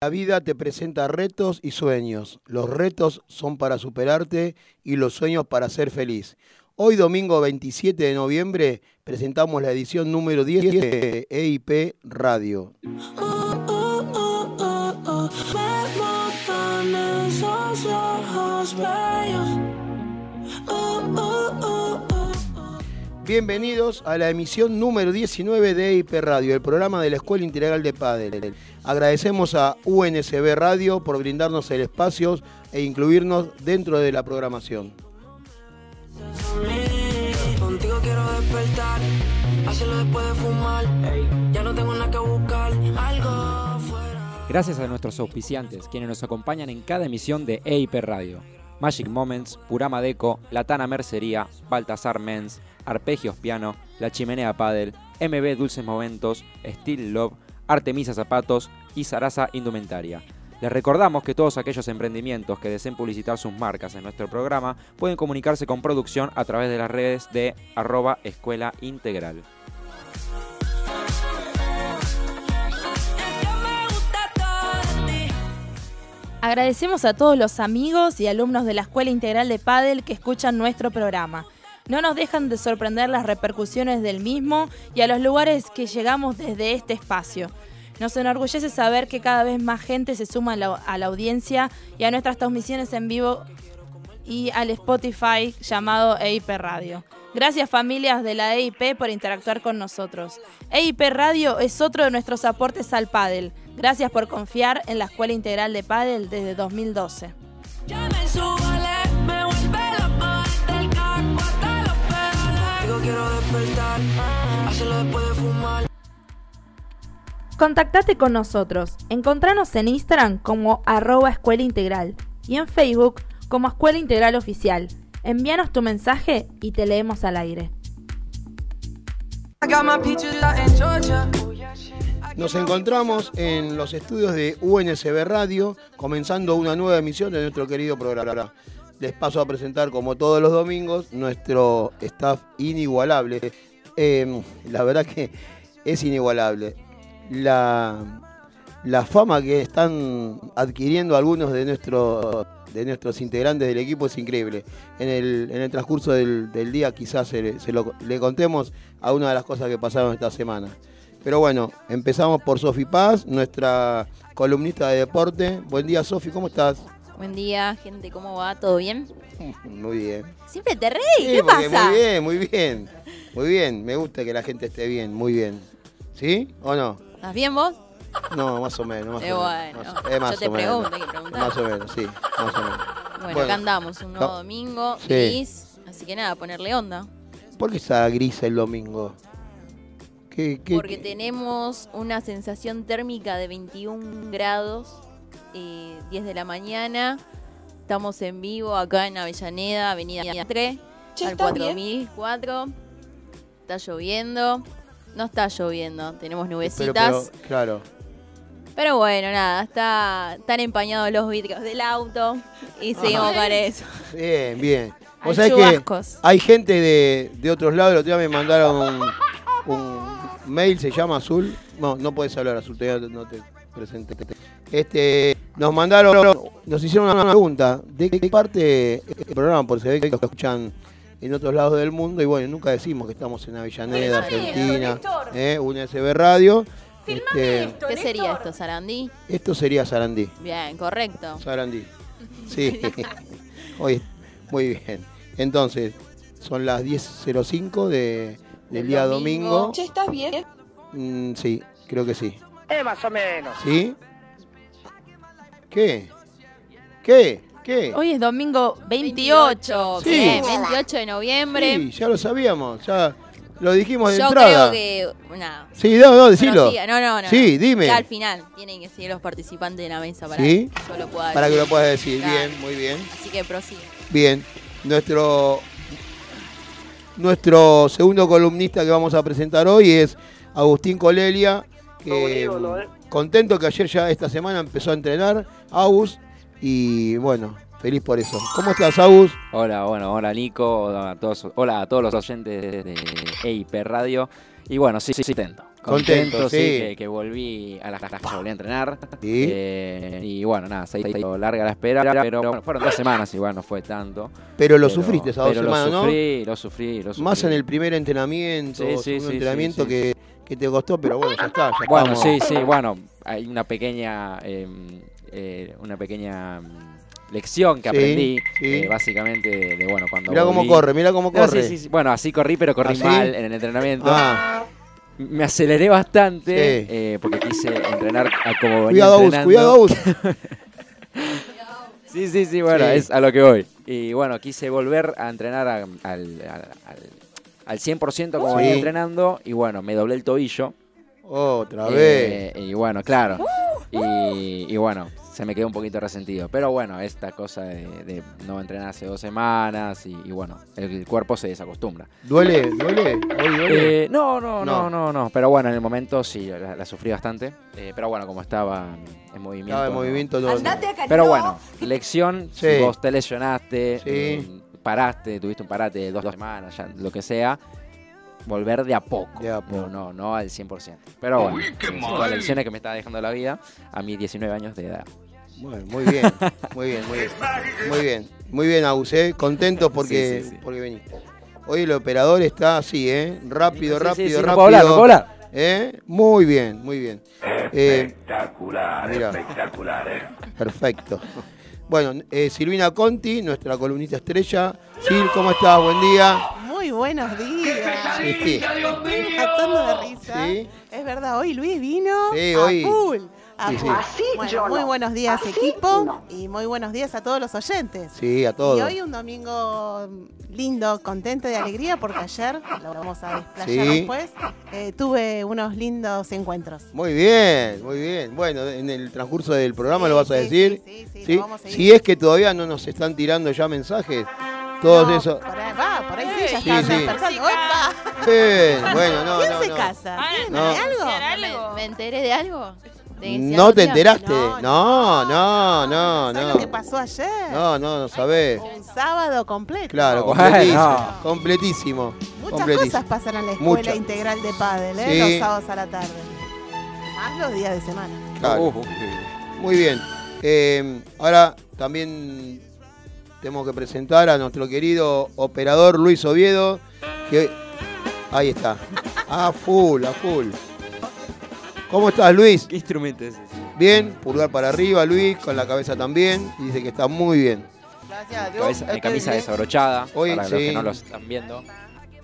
La vida te presenta retos y sueños. Los retos son para superarte y los sueños para ser feliz. Hoy domingo 27 de noviembre presentamos la edición número 10 de EIP Radio. Bienvenidos a la emisión número 19 de EIP Radio, el programa de la Escuela Integral de Padel. Agradecemos a UNSB Radio por brindarnos el espacio e incluirnos dentro de la programación. Gracias a nuestros auspiciantes, quienes nos acompañan en cada emisión de EIP Radio. Magic Moments, Purama Deco, Latana Mercería, Baltasar Mens, Arpegios Piano, La Chimenea Padel, MB Dulces Momentos, Steel Love, Artemisa Zapatos y Sarasa Indumentaria. Les recordamos que todos aquellos emprendimientos que deseen publicitar sus marcas en nuestro programa pueden comunicarse con producción a través de las redes de arroba escuela integral. Agradecemos a todos los amigos y alumnos de la Escuela Integral de Padel que escuchan nuestro programa. No nos dejan de sorprender las repercusiones del mismo y a los lugares que llegamos desde este espacio. Nos enorgullece saber que cada vez más gente se suma a la, audiencia y a nuestras transmisiones en vivo y al Spotify llamado EIP Radio. Gracias familias de la EIP por interactuar con nosotros. EIP Radio es otro de nuestros aportes al pádel. Gracias por confiar en la Escuela Integral de Pádel desde 2012. Contactate con nosotros. Encontranos en Instagram como arroba escuela integral y en Facebook como Escuela Integral Oficial. Envíanos tu mensaje y te leemos al aire. Nos encontramos en los estudios de UNSB Radio, comenzando una nueva emisión de nuestro querido programa. Les paso a presentar, como todos los domingos, nuestro staff inigualable. Em, la verdad que es inigualable. La, la fama que están adquiriendo algunos de nuestros de nuestros integrantes del equipo es increíble. En el, en el transcurso del, día quizás se, lo, le contemos a una de las cosas que pasaron esta semana. Pero bueno, empezamos por Sofi Paz, nuestra columnista de deporte. Buen día, Sofi, ¿cómo estás? Buen día, gente, ¿cómo va? ¿Todo bien? Muy bien. Siempre te reí, ¿qué pasa? Muy bien, muy bien. Muy bien, me gusta que la gente esté bien, muy bien. ¿Sí o no? ¿Estás bien vos? No, más o menos. Más eh, o bueno, menos. yo te pregunto, hay que preguntar. Más o menos, sí, más o menos. Bueno, acá andamos, un nuevo domingo, gris, así que nada, ponerle onda. ¿Por qué está gris el domingo? Porque tenemos una sensación térmica de 21 grados, eh, 10 de la mañana. Estamos en vivo acá en Avellaneda, Avenida 3, al 4004. Está lloviendo. No está lloviendo, tenemos nubecitas. Pero, claro. Pero bueno, nada, está, están empañados los vidrios del auto y seguimos con eso. Bien, bien. O sea que hay gente de, de otros lados, el otro día me mandaron un mail se llama Azul. No, no puedes hablar Azul, no te presente. Este, nos mandaron, nos hicieron una pregunta. ¿De qué parte el programa? Porque se ve que lo escuchan en otros lados del mundo y bueno, nunca decimos que estamos en Avellaneda, Argentina, eh, SB Radio. Este, ¿Qué sería esto, Sarandí? Esto sería Sarandí. Bien, correcto. Sarandí. Sí. Oye, muy bien. Entonces, son las 10.05 de del día domingo. Che, ¿estás bien? Mm, sí, creo que sí. Eh, más o menos. ¿Sí? ¿Qué? ¿Qué? ¿Qué? Hoy es domingo 28. Sí. 28 de noviembre. Sí, ya lo sabíamos, ya lo dijimos de Yo entrada. creo que. No. Sí, no, no, decilo. No, no, no. Sí, dime. Ya al final tienen que seguir los participantes de la mesa para ¿Sí? que yo lo pueda decir. Para que lo puedas decir. Bien, muy bien. Así que prosigue. Bien. Nuestro nuestro segundo columnista que vamos a presentar hoy es Agustín Colelia, que ¿eh? Contento que ayer ya esta semana empezó a entrenar Agus y bueno, Feliz por eso. ¿Cómo estás, Agus? Hola, bueno, hola Nico, hola a todos, hola a todos los oyentes de EIP Radio. Y bueno, sí, sí, sí, contento. Contento, sí. que, volví a las que volví a entrenar. Eh, y bueno, nada, se hizo larga la espera, pero bueno, fueron dos semanas, igual no fue tanto. Pero lo sufriste esas dos semanas, ¿no? Lo sufrí, lo sufrí, lo sufrí. Más en el primer entrenamiento, sí, un entrenamiento que, que, te costó, pero bueno, ya está. Ya bueno, sí, sí, bueno, hay una pequeña, em, eh, una pequeña lección que aprendí, eh, básicamente, de, bueno, cuando. Mira cómo corre, mira cómo corre. bueno, así corrí, pero corrí ¿Ah, mal en el entrenamiento. Ah. Me aceleré bastante eh, porque quise entrenar a como venía cuidado, entrenando. Cuidado, cuidado. sí, sí, sí, bueno, es a lo que voy. Y bueno, quise volver a entrenar al, al, al, 100% como venía entrenando y bueno, me doblé el tobillo. Otra vez. Eh, y bueno, claro. y bueno, se me quedó un poquito resentido. Pero bueno, esta cosa de, no entrenar hace dos semanas y, bueno, el, cuerpo se desacostumbra. ¿Duele? ¿Duele? duele? Eh, no, no, no, no, no, Pero bueno, en el momento sí, la, sufrí bastante. Eh, pero bueno, como estaba en movimiento. Estaba en movimiento todo. Pero bueno, lección, si vos te lesionaste, eh, paraste, tuviste un parate de dos, dos semanas, ya, lo que sea volver de a poco. No, no, no al 100%. Pero bueno, son las lecciones que me está dejando la vida a mis 19 años de edad. Bueno, muy bien, muy bien, muy bien. Muy bien, muy bien, Abusé. Contento porque, porque viniste. Hoy el operador está así, ¿eh? Rápido, rápido, rápido. hablar, no hablar. ¿Eh? Muy bien, muy bien. Espectacular, espectacular, ¿eh? Perfecto. Bueno, eh, Silvina Conti, nuestra columnista estrella. Sil, ¿cómo estás? Buen día. Muy buenos días. Sí. de risa. Es verdad, hoy Luis vino sí, hoy. A full. Bueno, muy buenos días equipo y muy buenos días a todos los oyentes. Sí, a todos. Y hoy un domingo lindo, contento de alegría porque ayer, lo vamos a desplayar después, eh, tuve unos lindos encuentros. Muy bien, muy bien. Bueno, en el transcurso del programa lo vas a decir. Sí, sí, sí. Si es que todavía no nos están tirando ya mensajes. Todos esos. Por ahí, va, por ahí sí, ya están. Sí, bueno, no, ¿Quién no, se casa? ¿De algo? ¿Me enteré de algo? No te enteraste. No, no, no, no. lo que pasó ayer? No, no, no sabés. Un sábado completo. Claro, completísimo. Completísimo. Muchas cosas pasan en la escuela integral de pádel, ¿eh? Los sábados a la tarde. Más los días de semana. Claro. Muy bien. Eh, ahora también tenemos que presentar a nuestro querido operador Luis Oviedo. Que ahí está. A full, a full. ¿Cómo estás, Luis? ¿Qué instrumento es ese? Bien, pulgar para arriba, Luis, con la cabeza también. Y dice que está muy bien. Gracias a Dios. Cabeza, camisa desabrochada, Hoy, para los que no lo están viendo.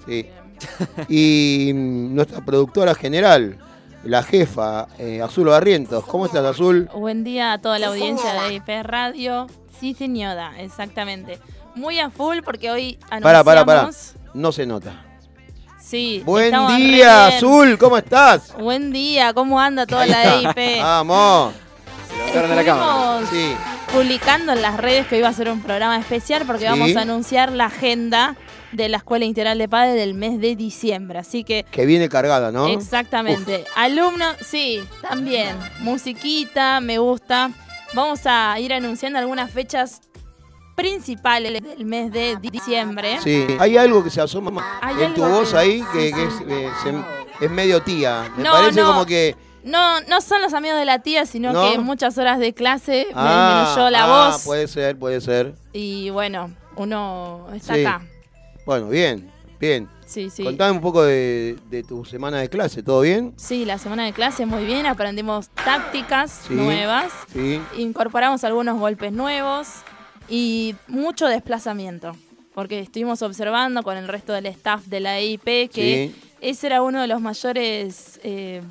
Sí. y mm, nuestra productora general, la jefa, eh, Azul Barrientos. ¿Cómo estás, Azul? Buen día a toda la audiencia de IP Radio. Sí, señora, exactamente. Muy a full porque hoy anunciamos... Para, para, para. No se nota. Sí. Buen día, Azul, ¿cómo estás? Buen día, ¿cómo anda toda la EIP? Vamos. Estuvimos sí. publicando en las redes que iba a ser un programa especial porque vamos a anunciar la agenda de la Escuela Integral de Padres del mes de diciembre. Así que. Que viene cargada, ¿no? Exactamente. Alumnos, sí, también. Musiquita, me gusta. Vamos a ir anunciando algunas fechas principales del mes de diciembre. Sí, hay algo que se asoma en tu voz ahí que, eh, es, medio tía. Me parece como que... No, no son los amigos de la tía, sino que muchas horas de clase me ah, disminuyó la ah, voz. Puede ser, puede ser. Y bueno, uno está acá. Bueno, bien, bien. Sí, sí. Contame un poco de, tu semana de clase, ¿todo bien? Sí, la semana de clase muy bien, aprendimos tácticas nuevas, incorporamos algunos golpes nuevos, y mucho desplazamiento, porque estuvimos observando con el resto del staff de la EIP que ese era uno de los mayores... Eh,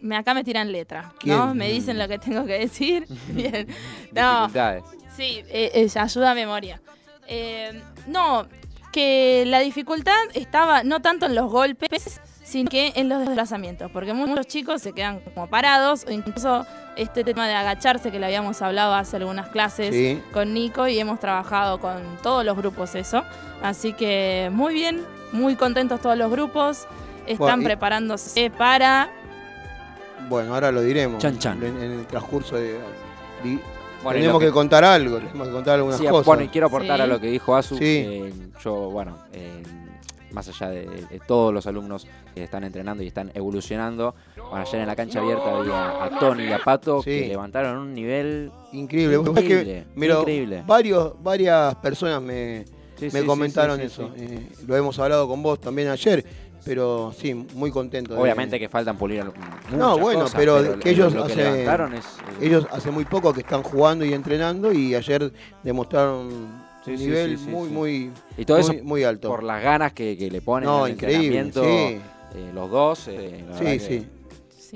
me, acá me tiran letra, ¿no? Me dicen lo que tengo que decir. Bien. No. Sí, eh, eh, ayuda a memoria. no, que la dificultad estaba no tanto en los golpes, sino que en los desplazamientos, porque muchos chicos se quedan como parados o incluso este tema de agacharse que le habíamos hablado hace algunas clases con Nico y hemos trabajado con todos los grupos eso. Así que muy bien, muy contentos todos los grupos, están preparándose para... Bueno, ahora lo diremos En, el transcurso de... tenemos que, contar algo, tenemos que contar algunas cosas. Bueno, y quiero aportar a lo que dijo Azu. Eh, yo, bueno, eh, más allá de, todos los alumnos que están entrenando y están evolucionando, bueno, ayer en la cancha abierta había a Tony y a Pato que levantaron un nivel increíble. Increíble, Varios, varias personas me, me comentaron eso. Eh, lo hemos hablado con vos también ayer pero sí, muy contento. Obviamente que faltan pulir No, bueno, pero, que ellos hace, eh, ellos hace muy poco que están jugando y entrenando y ayer demostraron un nivel muy, muy, y todo eso muy alto. Por las ganas que, le ponen no, al entrenamiento eh, los dos. Eh, sí, sí.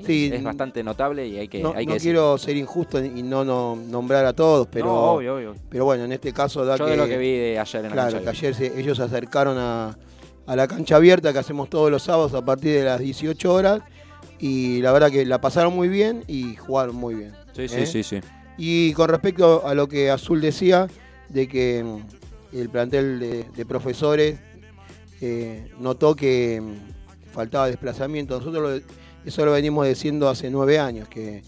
Sí, es bastante notable y hay que. No, no quiero ser injusto y no, nombrar a todos, pero. obvio, obvio. Pero bueno, en este caso da Yo de lo que vi de ayer en la Claro, que ayer ellos se acercaron a, a la cancha abierta que hacemos todos los sábados a partir de las 18 horas. Y la verdad que la pasaron muy bien y jugaron muy bien. Sí, sí, ¿eh? sí, sí. Y con respecto a lo que Azul decía, de que mm, el plantel de, profesores eh, notó que mm, faltaba desplazamiento. Nosotros eso lo venimos diciendo hace nueve años, que,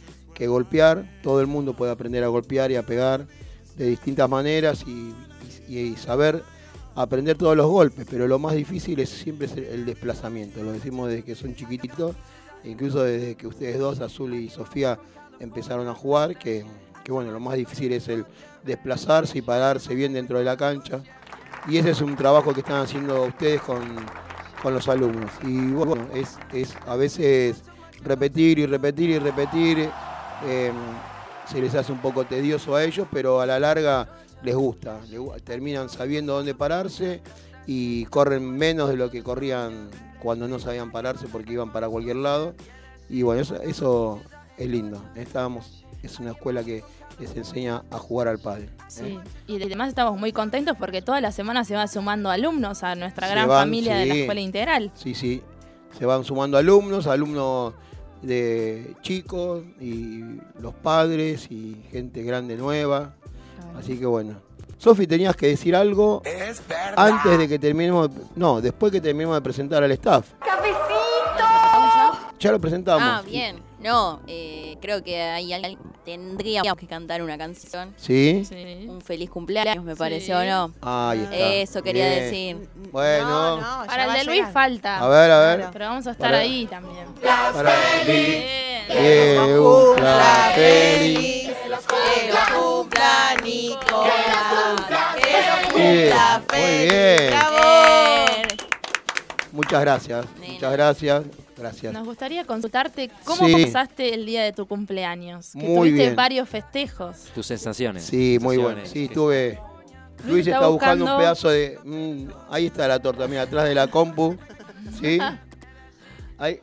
golpear, todo el mundo puede aprender a golpear y a pegar de distintas maneras y saber aprender todos los golpes, pero lo más difícil es siempre el desplazamiento. Lo decimos desde que son chiquititos, incluso desde que ustedes dos, Azul y Sofía, empezaron a jugar, que, bueno, lo más difícil es el desplazarse y pararse bien dentro de la cancha. Y ese es un trabajo que están haciendo ustedes con, los alumnos. Y bueno, es, es, a veces repetir y repetir y repetir. Eh, se les hace un poco tedioso a ellos, pero a la larga les gusta, terminan sabiendo dónde pararse y corren menos de lo que corrían cuando no sabían pararse porque iban para cualquier lado. Y bueno, eso, es lindo. Estábamos, es una escuela que les enseña a jugar al padre. ¿eh? Sí, y además estamos muy contentos porque toda la semana se van sumando alumnos a nuestra gran familia de la escuela integral. Sí, sí, se van sumando alumnos, alumnos de chicos y los padres y gente grande nueva. Así que bueno. Sofi, tenías que decir algo antes de que terminemos. No, después que terminemos de presentar al staff. ¡Cafecito! Ya lo presentamos. Ah, bien. No, eh, creo que ahí tendríamos que cantar una canción. ¿Sí? Un feliz cumpleaños, me pareció, ¿no? Ahí está. Eso quería decir. Bueno. Para el de Luis falta. A ver, a ver. Pero vamos a estar ahí también. Para Bien. Bien. feliz. Que lo cumpla Nicolás. Que lo Muy bien. Muchas gracias. Muchas gracias. Gracias. Nos gustaría consultarte cómo pasaste el día de tu cumpleaños. Que tuviste varios festejos. Tus sensaciones. Sí, muy bueno. Sí, estuve. Luis está, buscando, un pedazo de. Mm, ahí está la torta, mira, atrás de la compu. ¿Sí? Ahí.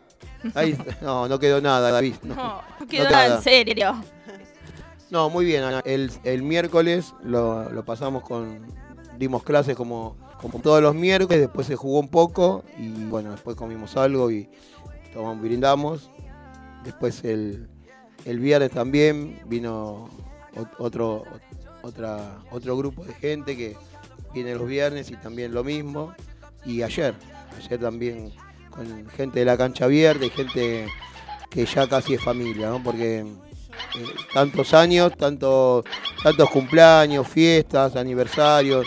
Ahí. No, no quedó nada, David. No, no quedó nada, en serio. No, muy bien, Ana. El, miércoles lo, pasamos con. Dimos clases como, como todos los miércoles, después se jugó un poco y bueno, después comimos algo y tomamos, brindamos. Después el, viernes también vino otro, otra, otro grupo de gente que viene los viernes y también lo mismo. Y ayer, ayer también con gente de la cancha abierta y gente que ya casi es familia, ¿no? Porque eh, tantos años, tanto, tantos cumpleaños, fiestas, aniversarios,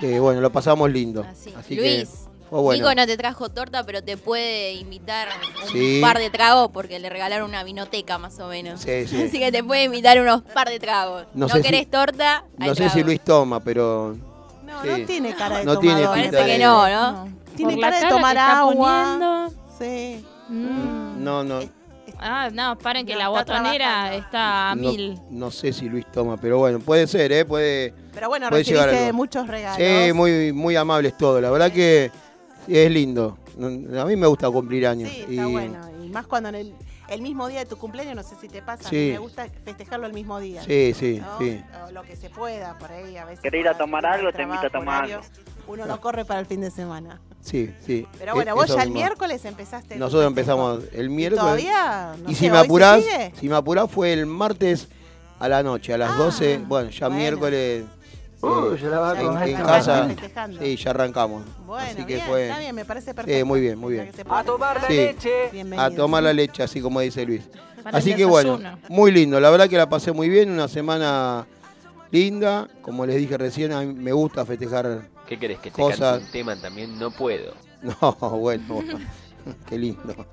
que bueno, lo pasamos lindo. Así, Luis, Nico no te trajo torta, pero te puede invitar un par de tragos porque le regalaron una vinoteca más o menos. Así que te puede invitar unos par de tragos. No, querés torta, No sé si Luis toma, pero... No, no tiene cara de no Tiene Parece que no, ¿no? Tiene cara de tomar agua. Sí. Mm. No, no. Ah, no, paren que la botonera está a mil. No sé si Luis toma, pero bueno, puede ser, ¿eh? Puede. Pero bueno, recibiste muchos regalos. Sí, muy, muy amables todos. La verdad que es lindo. A mí me gusta cumplir años. Sí, está bueno. Y más cuando en el, el, mismo día de tu cumpleaños, no sé si te pasa, sí. me gusta festejarlo el mismo día. Sí, sí, sí. O lo que se pueda, por ahí a veces. ¿Querés ir a tomar algo? Te invito a tomar algo. Uno no corre para el fin de semana. Sí, sí. Pero bueno, vos ya el miércoles empezaste. Nosotros empezamos el miércoles. ¿Y todavía? y si me apurás, si me apurás fue el martes a la noche, a las 12. Ah, bueno, ya miércoles. Uh, ya la va en, en casa. Sí, ya arrancamos. Bueno, así que fue, está bien, me parece perfecto. Sí, muy bien, muy bien. A tomar la leche. A tomar la leche, así como dice Luis. así que bueno, muy lindo. La verdad que la pasé muy bien. Una semana linda. Como les dije recién, a mí me gusta festejar ¿Qué querés que te cosas. un tema también? No puedo. No, bueno, qué lindo.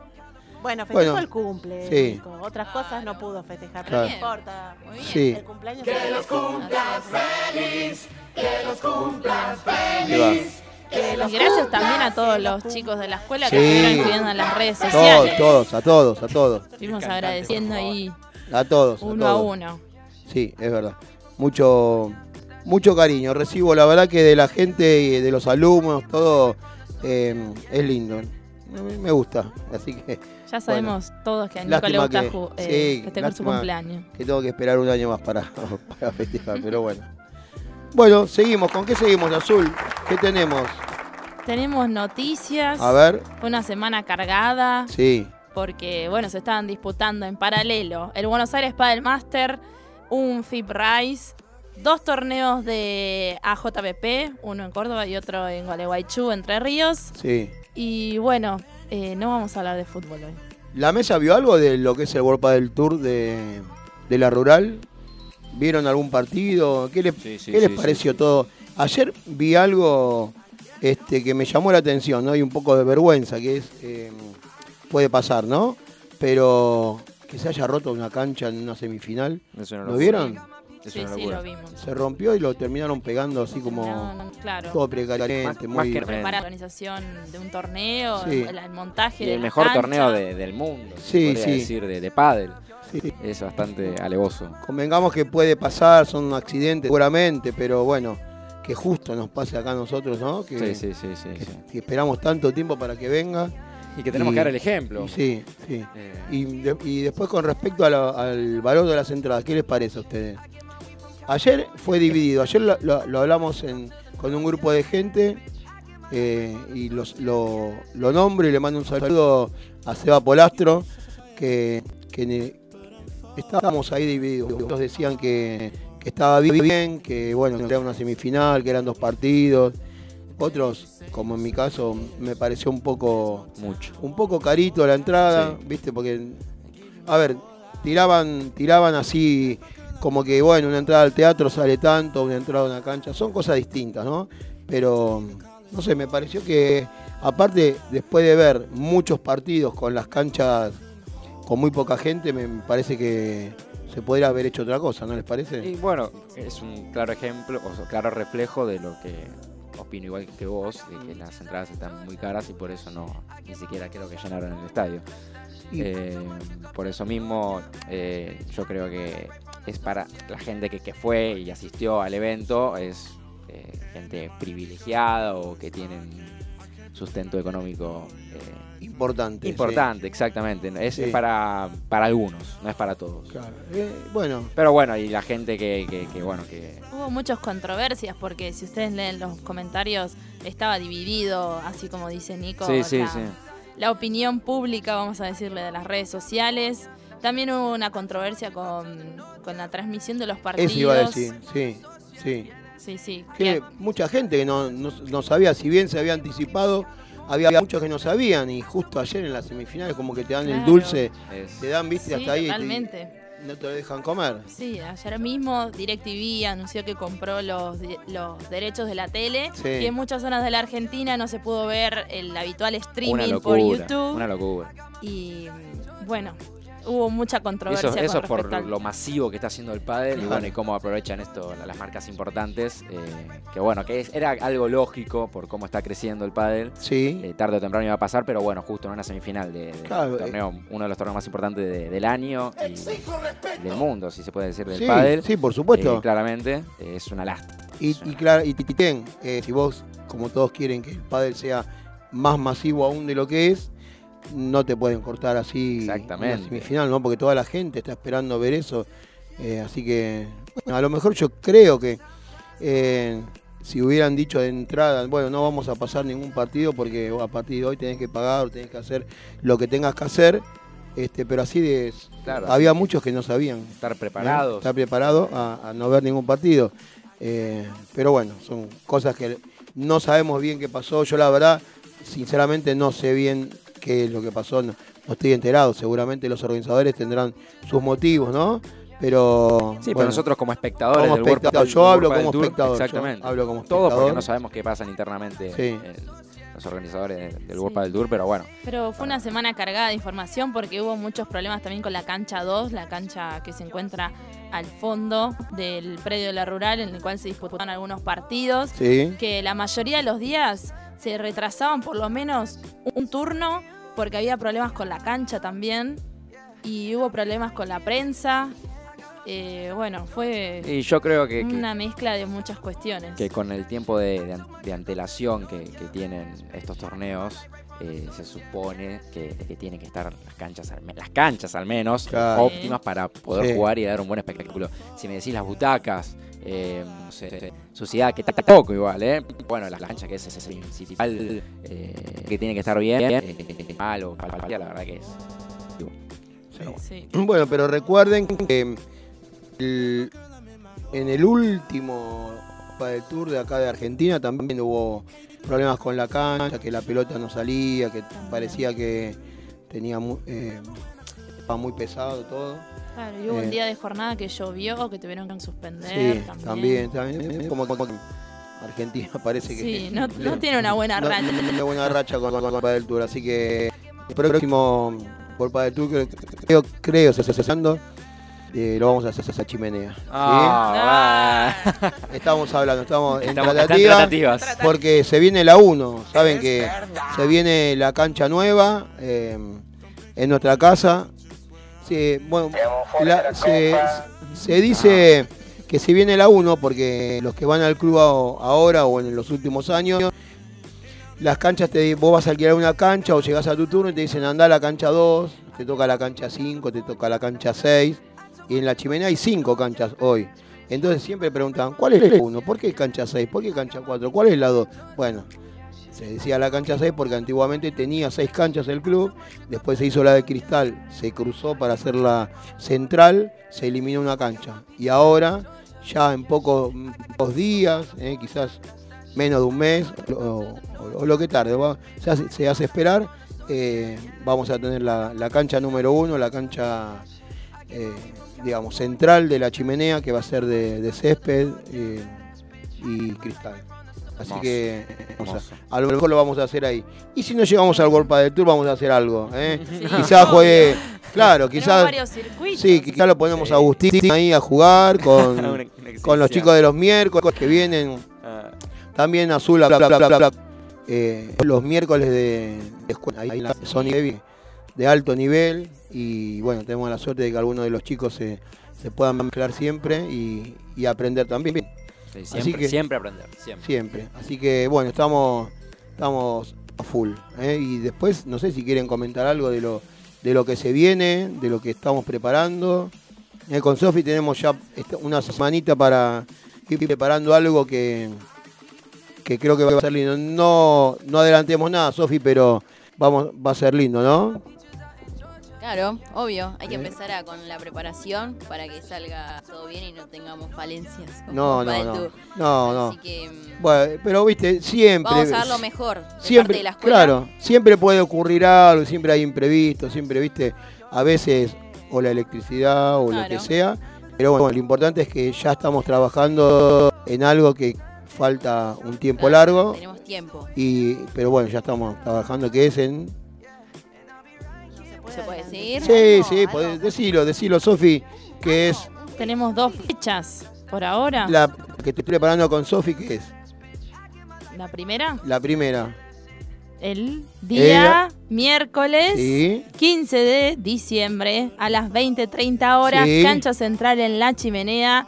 Bueno, festejó el cumple. Sí. Otras cosas no pudo festejar, pero no importa. Muy bien. Sí. El cumpleaños que los cumplas feliz, que los cumplas feliz. Y gracias también a todos los chicos de la escuela que estuvieron escribiendo en las redes sociales. Todos, todos, a todos, a todos. Estuvimos agradeciendo ahí. A todos. Uno a, uno. Sí, es verdad. Mucho, mucho cariño. Recibo, la verdad, que de la gente y de los alumnos, todo eh, es lindo. Me gusta. Así que ya sabemos todos que a Nico le gusta que, eh, su cumpleaños. Que tengo que esperar un año más para, para festejar, pero bueno. Bueno, seguimos. ¿Con qué seguimos, Azul? ¿Qué tenemos? Tenemos noticias. A ver. Fue una semana cargada. Sí. Porque, bueno, se estaban disputando en paralelo el Buenos Aires Padel Master, un FIP Rise, dos torneos de AJPP, uno en Córdoba y otro en Gualeguaychú, Entre Ríos. Sí. Y bueno, eh, no vamos a hablar de fútbol hoy. ¿La mesa vio algo de lo que es el World del Tour de, la rural? ¿Vieron algún partido? ¿Qué, les pareció todo? Ayer vi algo este, que me llamó la atención, ¿no? Hay un poco de vergüenza, que es, eh, puede pasar, ¿no? Pero que se haya roto una cancha en una semifinal. ¿Lo vieron? Sí, sí, lo vimos. Se rompió y lo terminaron pegando así como claro. todo precariamente. Más, muy que preparar la organización de un torneo, el, montaje el mejor torneo del mundo, sí, sí. decir, de, de pádel. Es bastante alevoso. Convengamos que puede pasar, son accidentes seguramente, pero bueno, que justo nos pase acá a nosotros, ¿no? Que, sí, sí, sí, sí, que, esperamos tanto tiempo para que venga. Y que tenemos que dar el ejemplo. sí, sí. Eh. Y, después con respecto al valor de las entradas, ¿qué les parece a ustedes? Ayer fue dividido, ayer lo, hablamos con un grupo de gente eh, y lo, nombro y le mando un saludo a Seba Polastro, que, estábamos ahí divididos. Decían que, estaba bien, que bueno, era una semifinal, que eran dos partidos. Otros, como en mi caso, me pareció un poco. Mucho. Un poco carito la entrada, ¿viste? Porque. A ver, tiraban, tiraban así como que, bueno, una entrada al teatro sale tanto, una entrada a una cancha, son cosas distintas, ¿no? Pero, no sé, me pareció que, aparte, después de ver muchos partidos con las canchas con muy poca gente, me parece que se podría haber hecho otra cosa, ¿no les parece? Y bueno, es un claro ejemplo, o claro reflejo de lo que opino igual que vos, de que las entradas están muy caras y por eso no, ni siquiera creo que llenaron el estadio. Eh, por eso mismo, eh, yo creo que es para la gente que, fue y asistió al evento, es eh, gente privilegiada o que tienen sustento económico importante. Importante, exactamente. Es, para, para algunos, no es para todos. bueno. Pero bueno, y la gente que, bueno, que... Hubo muchas controversias porque si ustedes leen los comentarios, estaba dividido, así como dice Nico. Sí, sí, sí la opinión pública, vamos a decirle, de las redes sociales. También hubo una controversia con, la transmisión de los partidos. Eso iba a decir, sí, sí. Sí, sí. Que mucha gente que no, no, sabía, si bien se había anticipado, había muchos que no sabían y justo ayer en las semifinales como que te dan el dulce, te dan, viste, hasta ahí. Totalmente no te lo dejan comer. Sí, ayer mismo DirecTV anunció que compró los, los derechos de la tele y en muchas zonas de la Argentina no se pudo ver el habitual streaming por YouTube. Una locura. Y bueno, hubo mucha controversia. Eso, eso por lo masivo que está haciendo el padre y bueno, y cómo aprovechan esto las marcas importantes. Eh, que bueno, que era algo lógico por cómo está creciendo el pádel. Sí. Eh, tarde o temprano iba a pasar, pero bueno, justo en una semifinal de, torneo, uno de los torneos más importantes del año y del mundo, si se puede decir, del pádel. Sí, por supuesto. Eh, claramente, es una lástima. Y, y claro, y si vos, como todos quieren que el pádel sea más masivo aún de lo que es, no te pueden cortar así Exactamente. en la semifinal, ¿no? Porque toda la gente está esperando ver eso. Eh, así que, a lo mejor yo creo que eh, si hubieran dicho de entrada, bueno, no vamos a pasar ningún partido porque a partir de hoy tenés que pagar, tenés que hacer lo que tengas que hacer. Este, pero así de. Claro, había muchos que no sabían. Estar preparados. Estar preparado a, no ver ningún partido. Eh, pero bueno, son cosas que no sabemos bien qué pasó. Yo la verdad, sinceramente no sé bien qué es lo que pasó, no, estoy enterado, seguramente los organizadores tendrán sus motivos, ¿no? Pero. Sí, pero nosotros como espectadores como espectador, yo hablo como espectador. Exactamente. hablo como espectador. Todo porque no sabemos qué pasa internamente. Sí los organizadores del World del Tour, pero bueno. Pero fue una semana cargada de información porque hubo muchos problemas también con la cancha 2, la cancha que se encuentra al fondo del predio de la rural en el cual se disputaron algunos partidos, que la mayoría de los días se retrasaban por lo menos un turno porque había problemas con la cancha también y hubo problemas con la prensa eh, bueno, fue y yo creo que, una mezcla de muchas cuestiones. Que con el tiempo de, antelación que, tienen estos torneos, eh, se supone que, tienen que estar las canchas, las canchas al menos, óptimas para poder jugar y dar un buen espectáculo. Si me decís las butacas, eh, suciedad, que está poco igual, ¿eh? Bueno, la cancha que es el principal, que tiene que estar bien, eh, malo, la verdad que es... Bueno, pero recuerden que en el último del Tour de acá de Argentina también hubo problemas con la cancha, que la pelota no salía, que parecía que tenía muy, eh, estaba muy pesado todo. Claro, y hubo un eh, día de jornada que llovió, que tuvieron que suspender. Sí, también, también. Como, Argentina parece que. Sí, no, tiene una buena racha. No, tiene una buena racha con, con, del Tour, así que el próximo por del Tour creo, creo, creo se cesando eh, lo vamos a hacer esa chimenea. Ah, estamos hablando, estamos en tratativas, porque se viene la 1, saben que se viene la cancha nueva eh, en nuestra casa. Bueno, se, dice que se viene la 1 porque los que van al club ahora o en los últimos años las canchas, te, vos vas a alquilar una cancha o llegás a tu turno y te dicen anda a la cancha 2, te toca la cancha 5, te toca la cancha 6 y en la chimenea hay cinco canchas hoy. Entonces siempre preguntaban, ¿cuál es la uno? ¿Por qué cancha 6? ¿Por qué cancha 4? ¿Cuál es la 2? Bueno, se decía la cancha 6 porque antiguamente tenía seis canchas el club, después se hizo la de cristal, se cruzó para hacer la central, se eliminó una cancha. Y ahora, ya en pocos, días, eh, quizás menos de un mes, o, lo que tarde, se, hace, esperar, eh, vamos a tener la, cancha número uno, la cancha... Eh, digamos, central de la chimenea que va a ser de, césped eh, y cristal. Así que a, lo mejor lo vamos a hacer ahí. Y si no llegamos al World del Tour, vamos a hacer algo. ¿eh? Quizás juegue. Claro, quizás. Sí, quizás lo ponemos a Agustín ahí a jugar con, con los chicos de los miércoles que vienen. Ah. También Azul, eh, los miércoles de, escuela. Ahí Sony de alto nivel y bueno, tenemos la suerte de que algunos de los chicos se, puedan mezclar siempre y, aprender también. Siempre, Así que, siempre aprender, siempre. Siempre. Así que bueno, estamos, estamos a full. ¿eh? Y después, no sé si quieren comentar algo de lo, de lo que se viene, de lo que estamos preparando. Eh, con Sofi tenemos ya una semanita para ir preparando algo que, que creo que va a ser lindo. No, no adelantemos nada, Sofi, pero vamos, va a ser lindo, ¿no? Claro, obvio. Hay que empezar con la preparación para que salga todo bien y no tengamos falencias. No, no, no. No, no. Así que. Mm, bueno, pero viste, siempre. Vamos a dar lo mejor. siempre, de la escuela. Claro, siempre puede ocurrir algo, siempre hay imprevistos, siempre, viste, a veces o la electricidad o lo que sea. Pero bueno, lo importante es que ya estamos trabajando en algo que falta un tiempo largo. Tenemos tiempo. Y, pero bueno, ya estamos trabajando que es en ¿Se puede decir? Sí, sí, podés, decilo, decilo, Sofi, que es... Tenemos dos fechas por ahora. La que estoy preparando con Sofi, ¿qué es? ¿La primera? La primera. El día miércoles 15 de diciembre a las 20.30 horas, cancha central en La Chimenea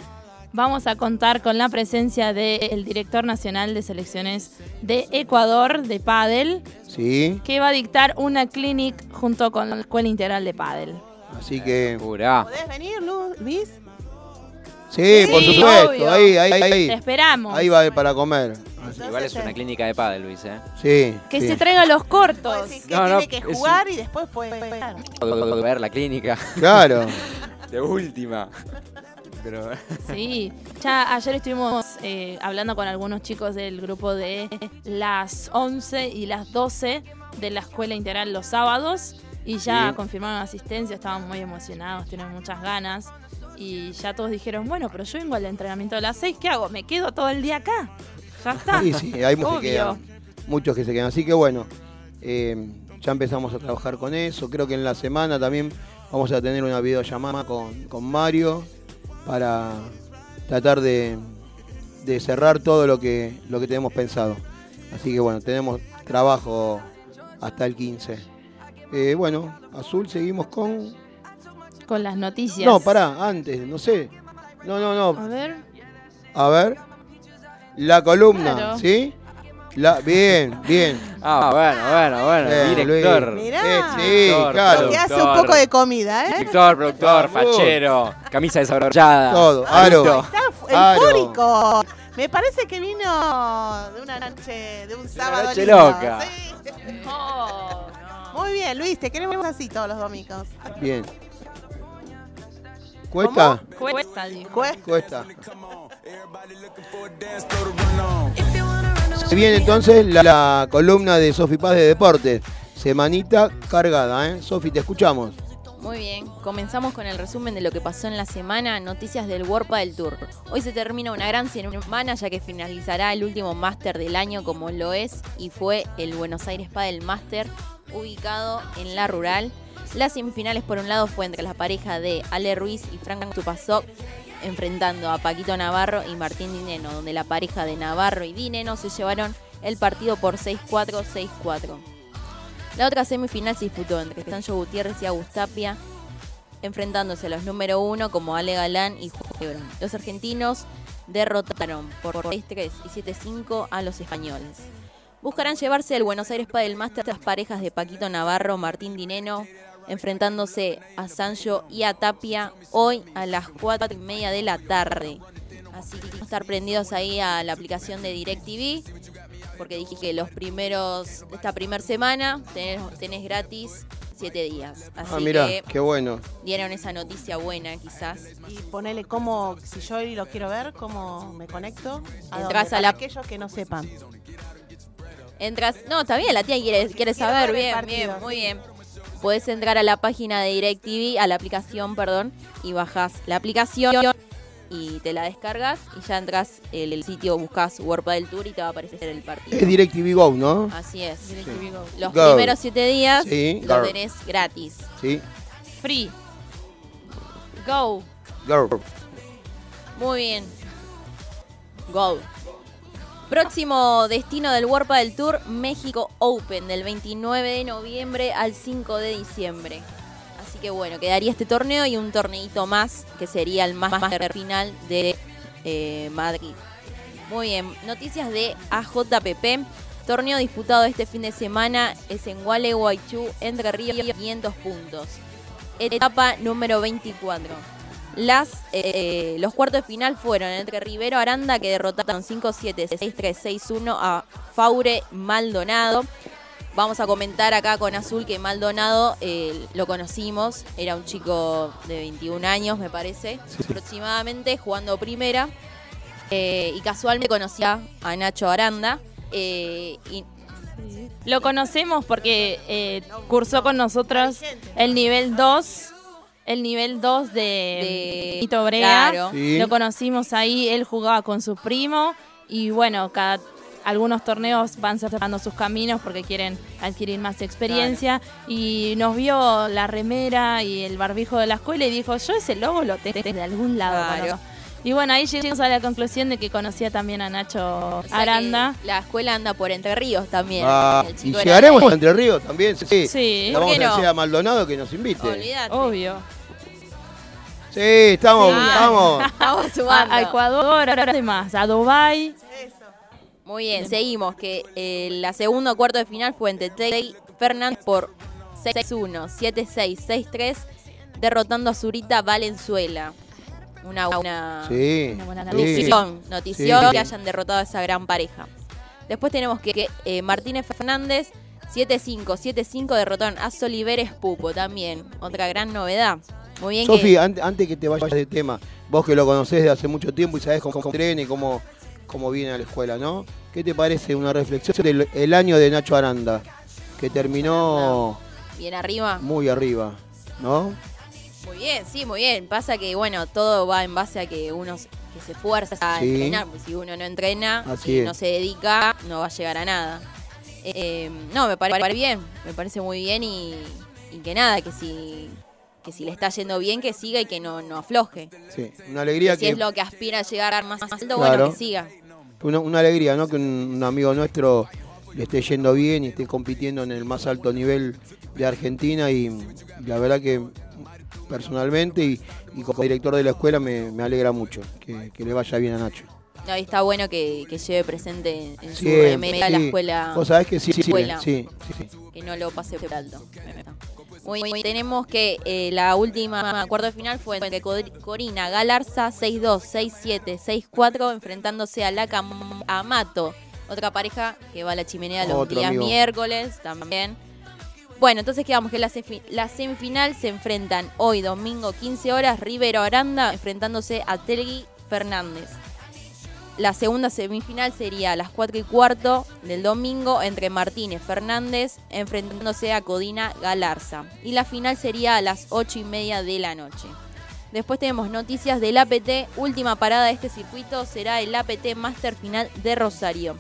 vamos a contar con la presencia del director nacional de selecciones de Ecuador de Padel, sí. que va a dictar una clinic junto con la Escuela Integral de Padel. Así que... ¿Podés venir, Luis? Sí, por supuesto. Ahí, ahí, ahí. Te esperamos. Ahí va para comer. Igual es una clínica de pádel, Luis, ¿eh? Sí. Que se traiga los cortos. que tiene que jugar y después puede ver la clínica. Claro. de última. Sí, ya ayer estuvimos eh, hablando con algunos chicos del grupo de las 11 y las 12 de la Escuela Integral los sábados y ya confirmaron asistencia, estaban muy emocionados, tienen muchas ganas. Y ya todos dijeron, bueno, pero yo vengo al entrenamiento de las 6, ¿qué hago? ¿Me quedo todo el día acá? Ya está. Sí, sí, hay muchos que, quedan, muchos que se quedan. Así que bueno, eh, ya empezamos a trabajar con eso. Creo que en la semana también vamos a tener una videollamada con, con Mario para tratar de, de cerrar todo lo que, lo que tenemos pensado. Así que bueno, tenemos trabajo hasta el 15. Eh, bueno, Azul, seguimos con... Con las noticias. No, pará, antes, no sé. No, no, no. A ver. A ver. La columna, ¿sí? La, bien, bien. Ah, bueno, bueno, bueno. director. Mirá. Eh, sí, claro. Que hace un poco de comida, ¿eh? Director, productor, fachero, camisa desabrochada. Todo, aro. Está eufórico. Me parece que vino de una noche, de un sábado. Una noche loca. Sí. Oh, Muy bien, Luis, te queremos así todos los domingos. Bien. ¿Cuesta? Cuesta, Cuesta. Cuesta. Viene entonces la, columna de Sofi Paz de Deportes. Semanita cargada, ¿eh? Sofi, te escuchamos. Muy bien, comenzamos con el resumen de lo que pasó en la semana, noticias del World del Tour. Hoy se termina una gran semana ya que finalizará el último máster del año como lo es y fue el Buenos Aires Padel Master ubicado en la rural. Las semifinales por un lado fue entre la pareja de Ale Ruiz y Frank Tupasok enfrentando a Paquito Navarro y Martín Dineno, donde la pareja de Navarro y Dineno se llevaron el partido por 6-4, 6-4. La otra semifinal se disputó entre Sancho Gutiérrez y Agustapia, enfrentándose a los número uno como Ale Galán y Juan Los argentinos derrotaron por 6-3 y 7-5 a los españoles. Buscarán llevarse el Buenos Aires Padel Master las parejas de Paquito Navarro, Martín Dineno, enfrentándose a Sancho y a Tapia hoy a las 4 y media de la tarde. Así que estar prendidos ahí a la aplicación de DirecTV porque dije que los primeros, esta primera semana tenés, gratis siete días. Así ah, mira, qué bueno. Dieron esa noticia buena, quizás. Y ponele cómo, si yo lo quiero ver, cómo me conecto. ¿A Entras a la... aquellos que no sepan. Entras, no, está bien, la tía quiere, quiere saber, bien, bien, muy bien. Puedes entrar a la página de DirecTV, a la aplicación, perdón, y bajas la aplicación y te la descargas y ya entras en el sitio, buscas Warpa del Tour y te va a aparecer el partido. Es DirecTV Go, ¿no? Así es. Los primeros siete días lo tenés gratis. Sí. Free. Go. Go. Muy bien. Go. Próximo destino del Warpa del Tour, México Open, del 29 de noviembre al 5 de diciembre. Así que bueno, quedaría este torneo y un torneito más que sería el más, más final de eh, Madrid. Muy bien, noticias de AJPP. Torneo disputado este fin de semana es en Gualeguaychú, Entre Ríos, 500 puntos. Etapa número 24. Las, eh, los cuartos de final fueron entre Rivero Aranda, que derrotaron 5-7, 6-3, 6-1 a Faure Maldonado. Vamos a comentar acá con Azul que Maldonado eh, lo conocimos, era un chico de 21 años, me parece, aproximadamente, jugando primera. Eh, y casualmente conocía a Nacho Aranda. Eh, y lo conocemos porque cursó con nosotros el nivel 2 el nivel 2 de, Nito Brea. Lo conocimos ahí, él jugaba con su primo y bueno, cada algunos torneos van cerrando sus caminos porque quieren adquirir más experiencia y nos vio la remera y el barbijo de la escuela y dijo, yo ese logo lo tengo de algún lado. Y bueno, ahí llegamos a la conclusión de que conocía también a Nacho Aranda. La escuela anda por Entre Ríos también. Ah, y llegaremos a Entre Ríos también, sí. sí. vamos a decir a Maldonado que nos invite. Obvio. Sí, estamos, estamos. A, Ecuador, ahora además, a Dubai. Muy bien, seguimos. Que eh, la segunda cuarto de final fue entre Tay Fernández por 6-1, 7-6, 6-3, derrotando a Zurita Valenzuela. Una, una, buena notición, notición que hayan derrotado a esa gran pareja. Después tenemos que, eh, Martínez Fernández 7-5, 7-5 derrotaron a Soliveres Pupo también, otra gran novedad. Muy bien. Sofi, antes que te vayas de tema, vos que lo conocés de hace mucho tiempo y sabés cómo, cómo y cómo, cómo viene a la escuela, ¿no? ¿Qué te parece una reflexión del año de Nacho Aranda? Que terminó... Bien arriba. Muy arriba, ¿no? Muy bien, sí, muy bien. Pasa que, bueno, todo va en base a que uno que se esfuerza a entrenar. Pues si uno no entrena, si no se dedica, no va a llegar a nada. Eh, no, me parece bien, me parece muy bien y, que nada, que si que si le está yendo bien, que siga y que no, no afloje. Sí, una alegría que... Si es lo que aspira a llegar más alto, bueno, que siga. Una, una alegría, ¿no? Que un, amigo nuestro le esté yendo bien y esté compitiendo en el más alto nivel de Argentina y la verdad que personalmente y, como director de la escuela me, alegra mucho que, le vaya bien a Nacho. Ahí está bueno que, lleve presente en su remera la escuela. Vos sabés que sí, sí, sí, Que no lo pase por alto. Muy, tenemos que eh, la última cuarto de final fue entre Corina Galarza 6-2, 6-7, 6-4 enfrentándose a la Amato, otra pareja que va a la chimenea los días miércoles también. Bueno, entonces quedamos que la, la, semifinal se enfrentan hoy, domingo, 15 horas, Rivero Aranda enfrentándose a Telgui Fernández. La segunda semifinal sería a las 4 y cuarto del domingo entre Martínez Fernández enfrentándose a Codina Galarza. Y la final sería a las 8 y media de la noche. Después tenemos noticias del APT. Última parada de este circuito será el APT Master Final de Rosario,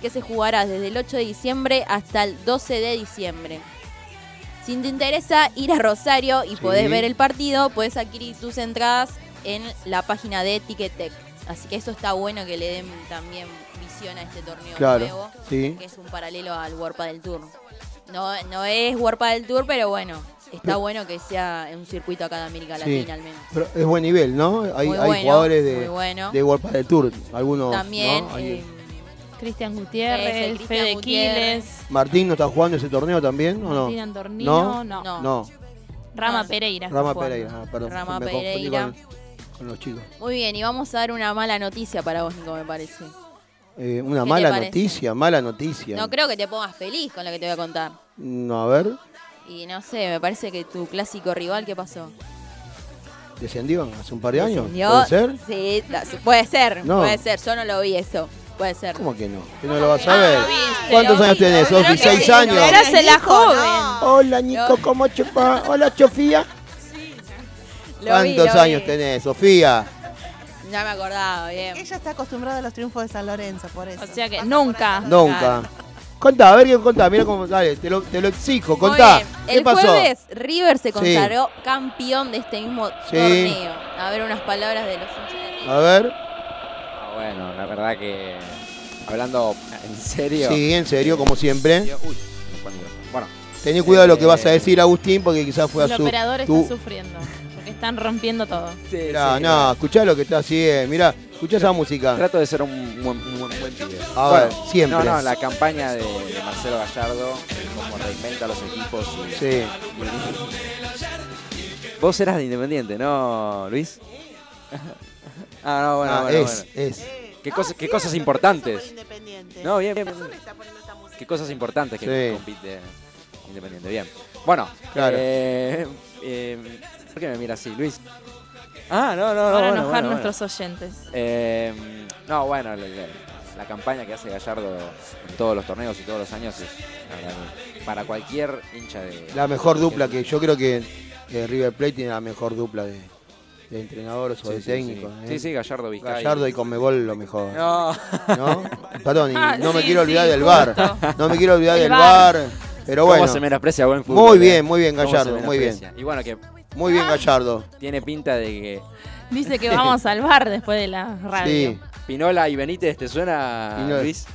que se jugará desde el 8 de diciembre hasta el 12 de diciembre. Si te interesa ir a Rosario y podés ver el partido, puedes adquirir tus entradas en la página de Ticketek. Así que eso está bueno que le den también visión a este torneo nuevo, que es un paralelo al World del Tour. No, no es World del Tour, pero bueno, está bueno que sea un circuito acá de América Latina al menos. Pero es buen nivel, ¿no? Hay, jugadores de, de World del Tour, algunos. También. Eh, Cristian Gutiérrez, Fede Quiles. Martín no está jugando ese torneo también, ¿o no? Martín Antornino, no. No. Rama Pereira. Rama Pereira, ah, perdón. Rama Pereira. Con, los chicos. Muy bien, y vamos a dar una mala noticia para vos, Nico, me parece. Eh, una mala noticia, mala noticia. No creo que te pongas feliz con lo que te voy a contar. No, a ver. Y no sé, me parece que tu clásico rival, ¿qué pasó? ¿Descendió hace un par de años? ¿Puede ser? Sí, puede ser, puede ser. Yo no lo vi eso. Puede ser. ¿Cómo que no? ¿Que no lo vas a ver? ¿Cuántos años tenés, Sofi? ¿Seis años? Eras la joven. Hola, Nico, ¿cómo chupa? Hola, ¿Cuántos años tenés, Sofía? Ya me acordaba, bien. Ella está acostumbrada a los triunfos de San Lorenzo, por eso. O sea que nunca. Nunca. Contá, a ver qué contá, mira cómo, dale, te lo, te lo exijo, contá. ¿Qué el pasó? jueves River se consagró campeón de este mismo torneo. A ver unas palabras de los hinchas. A ver. Bueno, la verdad que hablando en serio. Sí, en serio, como siempre. Uy, bueno. Tené cuidado de lo que vas a decir, Agustín, porque quizás fue a su. El operador está sufriendo, porque están rompiendo todo. Sí, Mirá, no, escuchá lo que está haciendo. Mirá, escuchá esa música. Trato de ser un buen, un buen, A ver, siempre. No, no, la campaña de, Marcelo Gallardo, como reinventa los equipos. sí. Vos eras de Independiente, ¿no, Luis? ah, no, bueno, ah, bueno, es, es. ¿Qué, cosas, qué cosas importantes? No, bien, bien. Qué cosas importantes que compite Independiente. Bien. Bueno, claro. Eh, eh, ¿por qué me mira así, Luis? Ah, no, no, no. Para enojar nuestros oyentes. Eh, no, bueno, la, campaña que hace Gallardo en todos los torneos y todos los años es para cualquier hincha de. La mejor dupla que yo creo que River Plate tiene la mejor dupla de, de entrenadores o de técnicos. Sí, sí, Gallardo Vizcay. Gallardo y Conmebol lo mejor. No. ¿No? Perdón, ah, no me quiero olvidar del bar. No me quiero olvidar del bar. Pero bueno. ¿Cómo se menosprecia buen fútbol? Muy bien, muy bien Gallardo, muy bien. Y bueno, que muy bien Gallardo. Tiene pinta de que Dice que vamos al bar después de la radio. Sí. Pinola y Benítez, ¿te suena, Luis?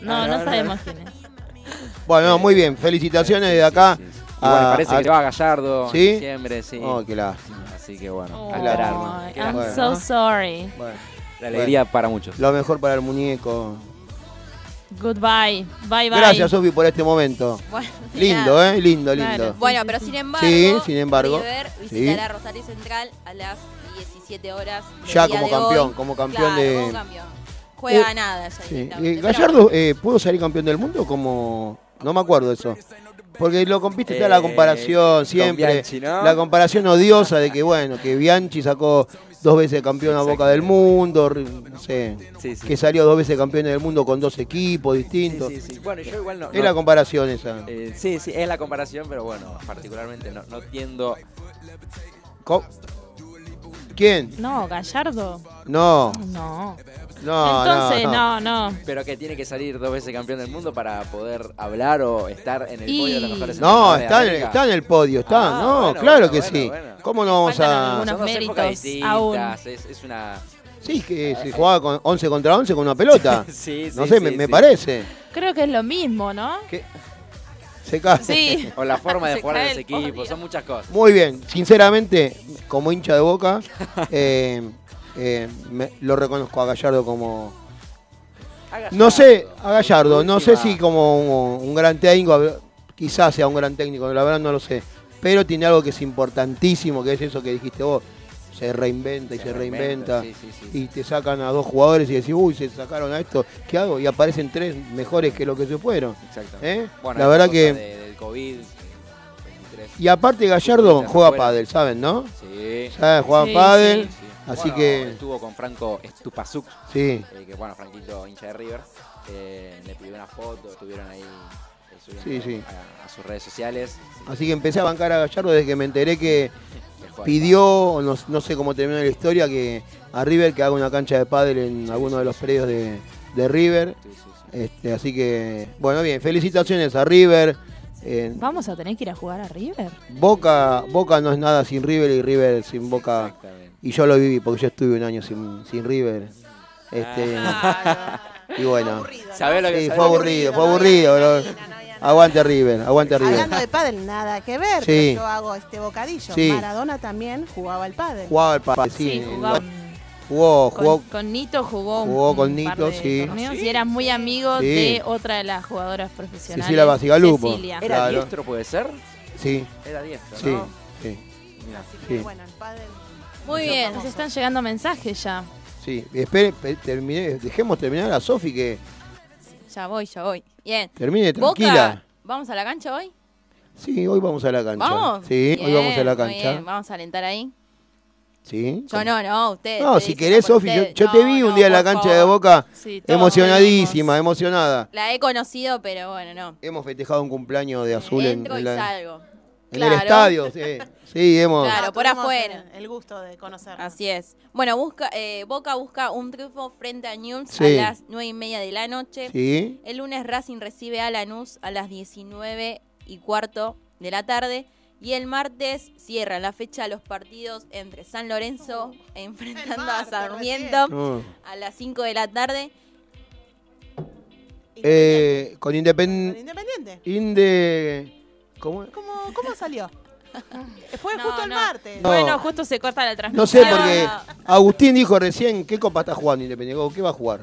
No, no, sabemos quién es. Bueno, muy bien. Felicitaciones de acá. bueno, parece que te va Gallardo ¿Sí? en diciembre, sí. Oh, qué lástima. Así que bueno, oh, I'm so sorry. Bueno. La alegría para muchos. Lo mejor para el muñeco. Goodbye. Bye, bye. Gracias, Sofi, por este momento. lindo, ¿eh? Lindo, lindo. Bueno, pero sin embargo, sí, sin embargo River visitará Rosario Central a las 17 horas. Ya como campeón, como campeón de. Como campeón. Juega eh, nada ya sí. Eh, Gallardo, eh, ¿pudo salir campeón del mundo? Como. No me acuerdo eso. Porque lo compite está la eh, comparación siempre. La comparación odiosa de que, bueno, que Bianchi sacó dos veces campeón a Boca del Mundo, no sé, que salió dos veces campeón del mundo con dos equipos distintos. Bueno, yo igual no, es la comparación esa. Eh, sí, sí, es la comparación, pero bueno, particularmente no, tiendo ¿Quién? No, Gallardo. No. No. No, Entonces, no, no, Pero que tiene que salir dos veces campeón del mundo para poder hablar o estar en el podio de los mejores No, está en, está en el podio, está. Ah, no, bueno, claro bueno, que bueno, sí. bueno. ¿Cómo no vamos Faltan a.? algunos méritos aún. Es, es una. Sí, que se jugaba con 11 contra 11 con una pelota. sí, sí, no sé, sí, me, parece. Creo que es lo mismo, ¿no? Se cae. Sí. O la forma de jugar de ese equipo, son muchas cosas. Muy bien, sinceramente, como hincha de boca, eh, eh, me- lo reconozco a Gallardo como. No sé, a Gallardo, no sé si como un, un gran técnico, quizás sea un gran técnico, la verdad no lo sé. Pero tiene algo que es importantísimo, que es eso que dijiste vos. Se reinventa y se, reinventa. sí, sí, sí. Y te sacan a dos jugadores y decís, uy, se sacaron a esto, ¿qué hago? Y aparecen tres mejores que los que se fueron. Exactamente. ¿eh? Bueno, la verdad que. de- del COVID, 23. Y aparte Gallardo juega pádel, ¿saben, no? Sí. ¿Saben? Juega Sí, pádel. Sí. Sí. Así Bueno, que- Estuvo con Franco Stupasuk, Sí. eh, que bueno, Franquito, hincha de River. eh, le pidió una foto, estuvieron ahí eh, subiendo Sí, sí. A, a sus redes sociales. Así que empecé a bancar a Gallardo desde que me enteré que pidió, o no, no sé cómo terminó la historia, que a River que haga una cancha de pádel en alguno de los predios de, de River. Sí, sí, sí. Este, así que, bueno, bien, felicitaciones a River. Eh, Vamos a tener que ir a jugar a River. Boca, Boca no es nada sin River y River sin Boca. Y yo lo viví porque yo estuve un año sin, sin River. Este, y bueno, ¿Sabés lo que sí, sabés fue que- aburrido, fue aburrido. bro. Aguante River, aguante River. Hablando de pádel, nada que ver. Sí. Yo hago este bocadillo. Sí. Maradona también jugaba al pádel. Jugaba al pádel, sí. Sí, jugaba con, Jugó, jugó, con- con Nito jugó, un- jugó con un Nito, par de sí. torneos y era muy amigo Sí. de otra de las jugadoras profesionales. Cecilia Basigalupo. Cecilia. ¿Era Claro. diestro, puede ser? sí, Era diestro, sí, ¿no? sí. Así que Sí. bueno, el pádel. Muy bien. Nos están llegando mensajes ya. sí. Espere, pe- termine- dejemos terminar a Sofi que Ya voy, ya voy. Bien. termine Boca, tranquila. ¿vamos a la cancha hoy? Sí, hoy vamos a la cancha. ¿Vamos? Sí, hoy vamos a la Bien, cancha. bien. Vamos a alentar ahí. Sí. Yo no, no, ustedes. No, si querés, por Sofi, yo, ustedes. yo te No, vi un no, día en la por cancha de favor. Boca, Sí, todos emocionadísima, emocionada. La he conocido, pero bueno, no. Hemos festejado un cumpleaños de azul en, Entro en y la- salgo. en el Claro. estadio. Sí, sí hemos. Claro. Ah, por tuvimos afuera. El, el gusto de conocer. Así es. Bueno, busca, eh, Boca busca un triunfo frente a News Sí. a las 9 y media de la noche. Sí, El lunes Racing recibe a Lanús a las 19 y cuarto de la tarde. Y el martes cierran la fecha los partidos entre San Lorenzo enfrentando a Sarmiento no. a las 5 de la tarde. Eh, con Con Independiente. Independiente. Inde. ¿Cómo? ¿Cómo, cómo salió? Fue No, justo el no. martes. No. Bueno, justo se corta la No transmisión. sé, porque Agustín dijo recién qué copa está jugando Independiente. ¿Qué va a jugar?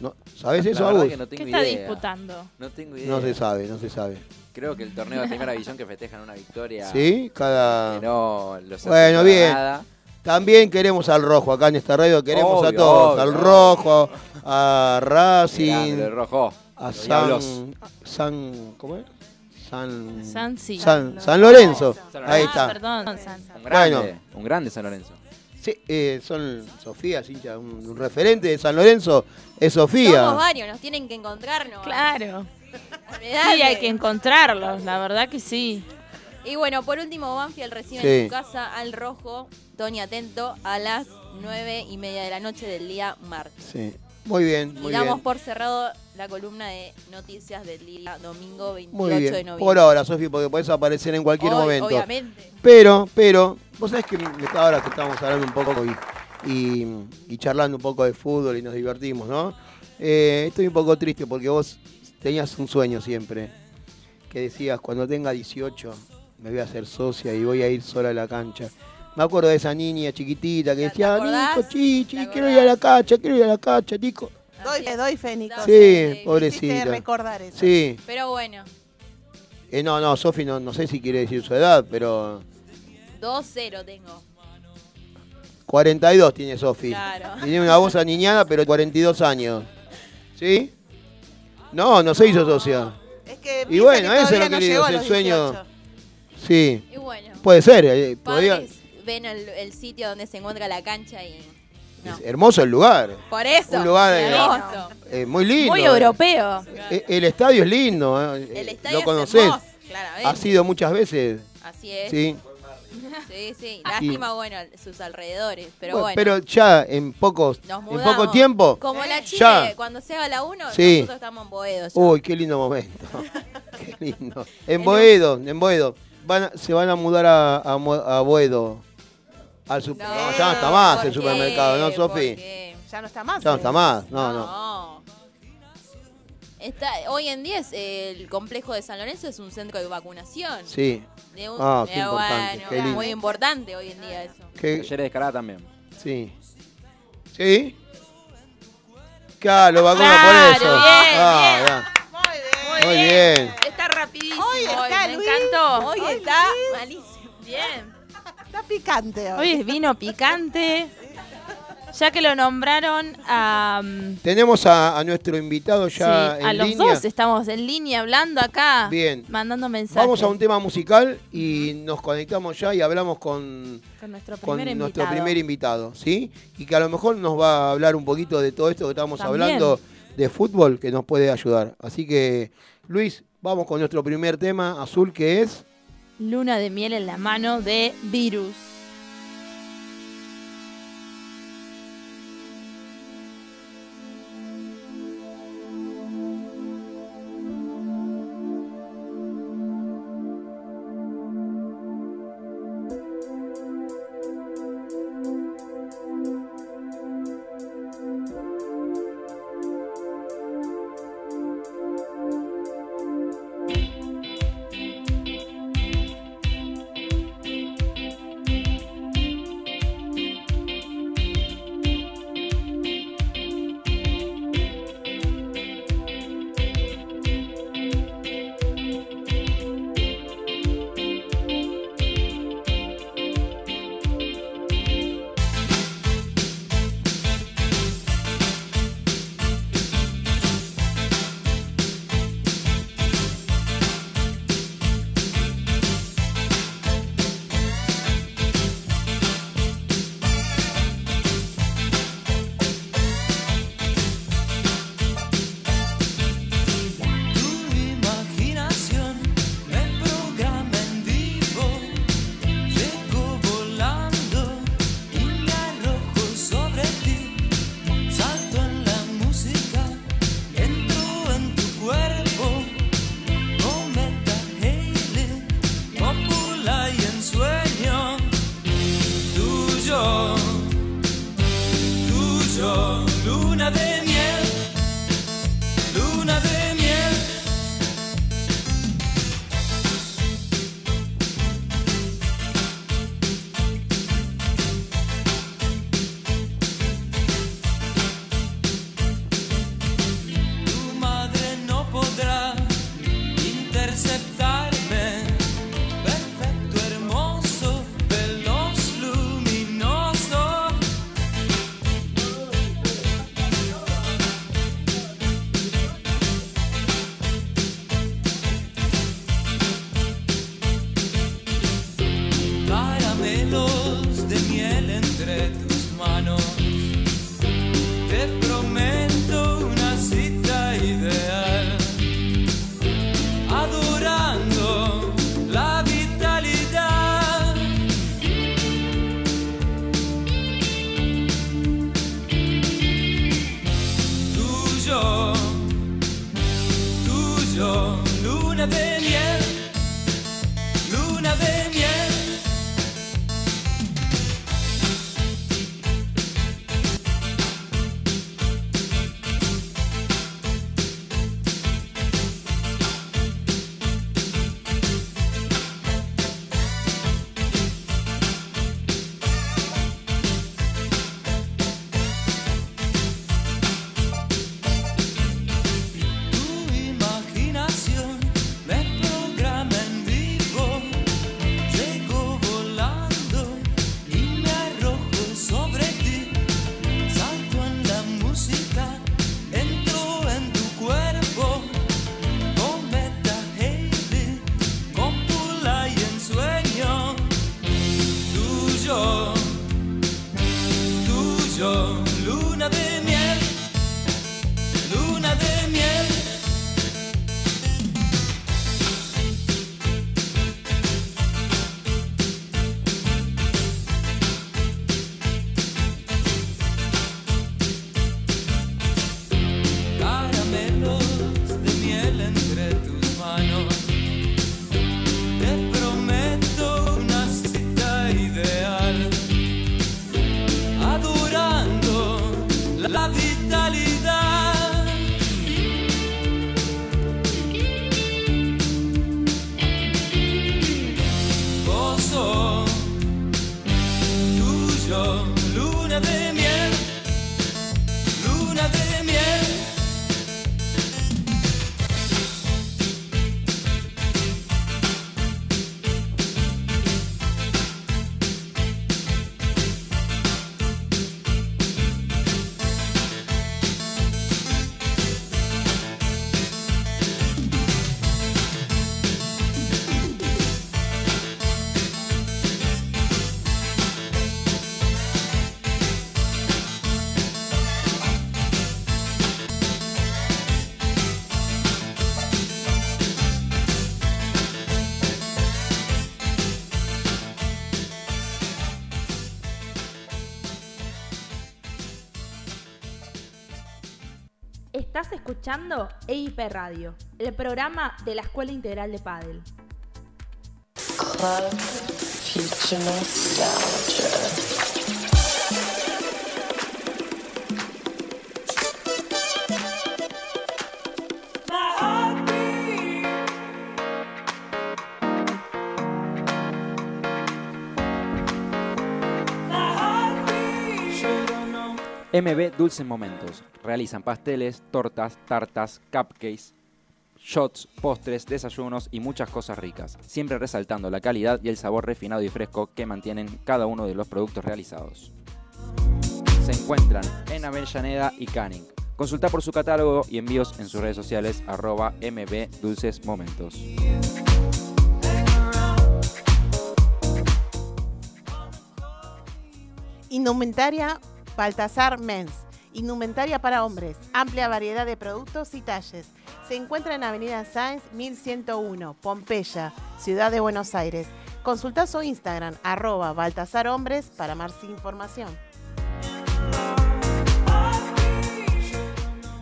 ¿No? ¿Sabes eso, Agus? que no ¿Qué está idea. disputando? No tengo idea. No se sabe, no se sabe. Creo que el torneo de primera división que festejan una victoria. ¿Sí? Cada. Que no los Bueno, bien. nada. También queremos al rojo, acá en esta radio queremos a todos, obvio, al rojo, a Racing, el rojo. a. San, San, ¿cómo es? San, San, sí. San, San Lorenzo, San ahí Ah, está. perdón, San. Un grande, Bueno. un grande San Lorenzo. Sí, eh, son Sofía, hincha, un, un referente de San Lorenzo es Somos Sofía. varios, nos tienen que encontrarnos. Claro. Sí, hay que encontrarlos, la verdad que sí. Y bueno, por último, Banfield recibe Sí. en su casa al rojo, Tony Atento, a las 9 y media de la noche del día martes. Sí. Muy bien, Y muy damos bien. por cerrado la columna de noticias del día domingo 28 Muy de noviembre. Por ahora, Sofía, porque podés aparecer en cualquier Hoy, momento. Obviamente. Pero, pero, vos sabés que me- ahora que estamos hablando un poco y, y- y charlando un poco de fútbol y nos divertimos, ¿no? Eh, estoy un poco triste porque vos tenías un sueño siempre, que decías, cuando tenga 18 me voy a hacer socia y voy a ir sola a la cancha. Me acuerdo de esa niña chiquitita que ¿Te decía? Nico, chichi, ¿Te quiero ir a la cancha, quiero ir a la cancha, Nico. Doy, fe, doy fe, Nico. Sí, pobrecita. recordar eso. Sí. Pero bueno, Eh, no, no, Sofi no, no sé si quiere decir su edad, pero 2-0 tengo. 42 tiene Sofi. Claro. Tiene una voz aniñada, pero 42 años. ¿Sí? No, no se hizo socia. Es que Y bueno, que eso es lo que no digo, el sueño. 18. Sí. Y bueno, Puede ser. eh, podría- padres ven el, el sitio donde se encuentra la cancha y... No. hermoso el lugar. Por eso. Un lugar, eh, hermoso. eh, muy lindo. Muy eh. europeo. Eh, El estadio es lindo. eh, El estadio Lo es conocés. hermoso, claramente. Ha sido muchas veces. Así es. Sí. Sí, sí. Lástima, bueno, sus alrededores. Pero bueno. Pero ya en pocos, en poco tiempo. Como la Chile, cuando se haga la 1, nosotros estamos en Boedo. Uy, qué lindo momento. qué lindo. En Boedo, en Boedo. Van se van a mudar a, a, Boedo. Al super... no, ya no está más el supermercado, ¿no, Sofi? Ya no está más. Ya no está más, no. no. Está, hoy en día es, el complejo de San Lorenzo es un centro de vacunación. Sí. ah, qué importante. muy importante hoy en día eso. ¿Qué? Ayer de también. Sí. ¿Sí? Claro, lo vacuna por eso. Bien, ah, bien. Muy bien. Muy bien. Está rapidísimo hoy, está, me encantó. Hoy, está malísimo. Bien. Está picante hoy. Hoy es vino picante. Ya que lo nombraron a... Tenemos a, nuestro invitado ya sí, a los dos estamos en línea hablando acá. Bien. Mandando mensajes. Vamos a un tema musical y nos conectamos ya y hablamos con, con, nuestro, primer invitado. ¿sí? Y que a lo mejor nos va a hablar un poquito de todo esto que estamos hablando de fútbol que nos puede ayudar. Así que, Luis, vamos con nuestro primer tema azul que es... Luna de miel en la mano de Virus. Escuchando EIP Radio, el programa de la Escuela Integral de Padel. MB Dulces Momentos. Realizan pasteles, tortas, tartas, cupcakes, shots, postres, desayunos y muchas cosas ricas, siempre resaltando la calidad y el sabor refinado y fresco que mantienen cada uno de los productos realizados. Se encuentran en Avellaneda y Canning. Consulta por su catálogo y envíos en sus redes sociales arroba MB Dulces Momentos. Indumentaria Baltasar Mens, indumentaria para hombres, amplia variedad de productos y talles. Se encuentra en Avenida Sáenz 1101, Pompeya, Ciudad de Buenos Aires. Consulta su Instagram, arroba Baltasar Hombres, para más información.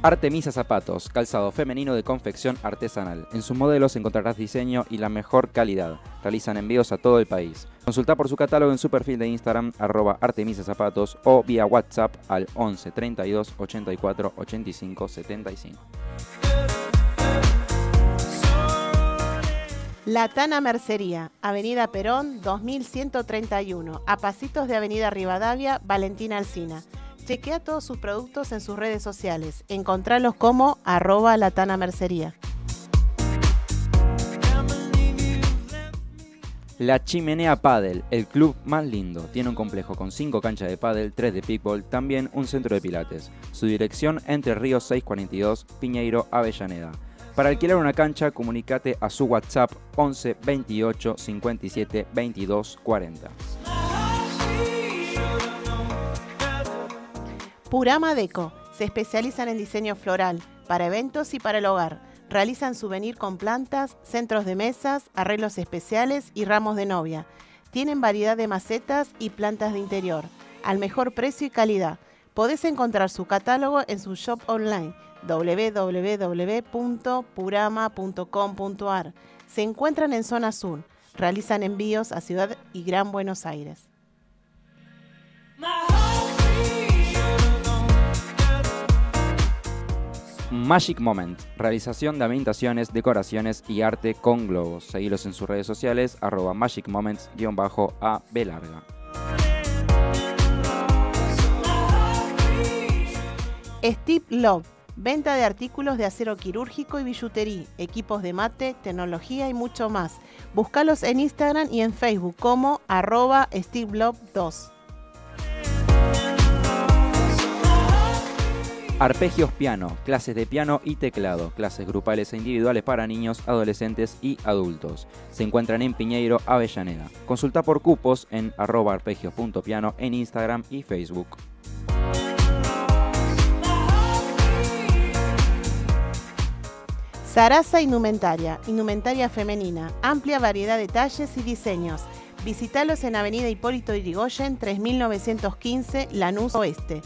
Artemisa Zapatos, calzado femenino de confección artesanal. En sus modelos encontrarás diseño y la mejor calidad. Realizan envíos a todo el país. Consulta por su catálogo en su perfil de Instagram, arroba Artemisa Zapatos, o vía WhatsApp al 11 32 84 85 75. Latana Mercería, Avenida Perón 2131, a pasitos de Avenida Rivadavia, Valentina Alcina. Chequea todos sus productos en sus redes sociales. Encontralos como arroba latana mercería. La Chimenea Paddle, el club más lindo. Tiene un complejo con 5 canchas de paddle, 3 de pickleball, también un centro de pilates. Su dirección Entre Ríos 642, Piñeiro, Avellaneda. Para alquilar una cancha, comunícate a su WhatsApp 11 28 57 22 40. Purama Deco. Se especializan en diseño floral, para eventos y para el hogar. Realizan souvenir con plantas, centros de mesas, arreglos especiales y ramos de novia. Tienen variedad de macetas y plantas de interior, al mejor precio y calidad. Podés encontrar su catálogo en su shop online www.purama.com.ar. Se encuentran en zona sur. Realizan envíos a Ciudad y Gran Buenos Aires. Magic Moment, realización de ambientaciones, decoraciones y arte con globos. Seguilos en sus redes sociales, arroba Magic Moments-a B larga. Steve Love, venta de artículos de acero quirúrgico y billutería, equipos de mate, tecnología y mucho más. Búscalos en Instagram y en Facebook como arroba Steve Love 2. Arpegios Piano, clases de piano y teclado, clases grupales e individuales para niños, adolescentes y adultos. Se encuentran en Piñeiro, Avellaneda. Consulta por cupos en arroba arpegios.piano en Instagram y Facebook. Sarasa Indumentaria, indumentaria femenina, amplia variedad de talles y diseños. Visítalos en Avenida Hipólito Yrigoyen, 3915, Lanús Oeste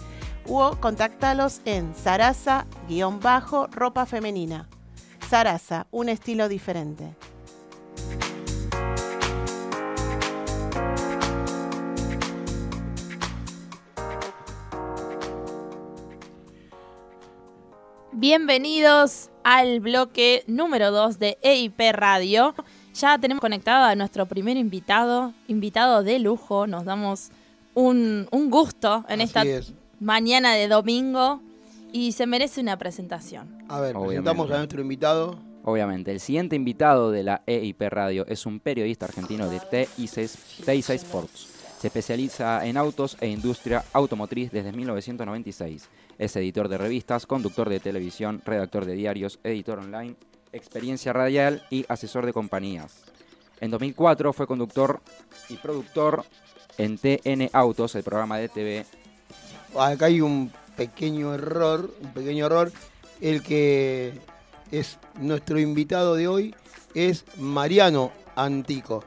o contáctalos en Sarasa-ropa femenina. Sarasa, un estilo diferente. Bienvenidos al bloque número 2 de EIP Radio. Ya tenemos conectado a nuestro primer invitado, invitado de lujo. Nos damos un, gusto en esta mañana de domingo y se merece una presentación. A ver, presentamos a nuestro invitado. Obviamente, el siguiente invitado de la EIP Radio es un periodista argentino de TIC Sports. Se especializa en autos e industria automotriz desde 1996. Es editor de revistas, conductor de televisión, redactor de diarios, editor online, experiencia radial y asesor de compañías. En 2004 fue conductor y productor en TN Autos, el programa de TV. Acá hay un pequeño error, un pequeño error. El que es nuestro invitado de hoy es Mariano Antico.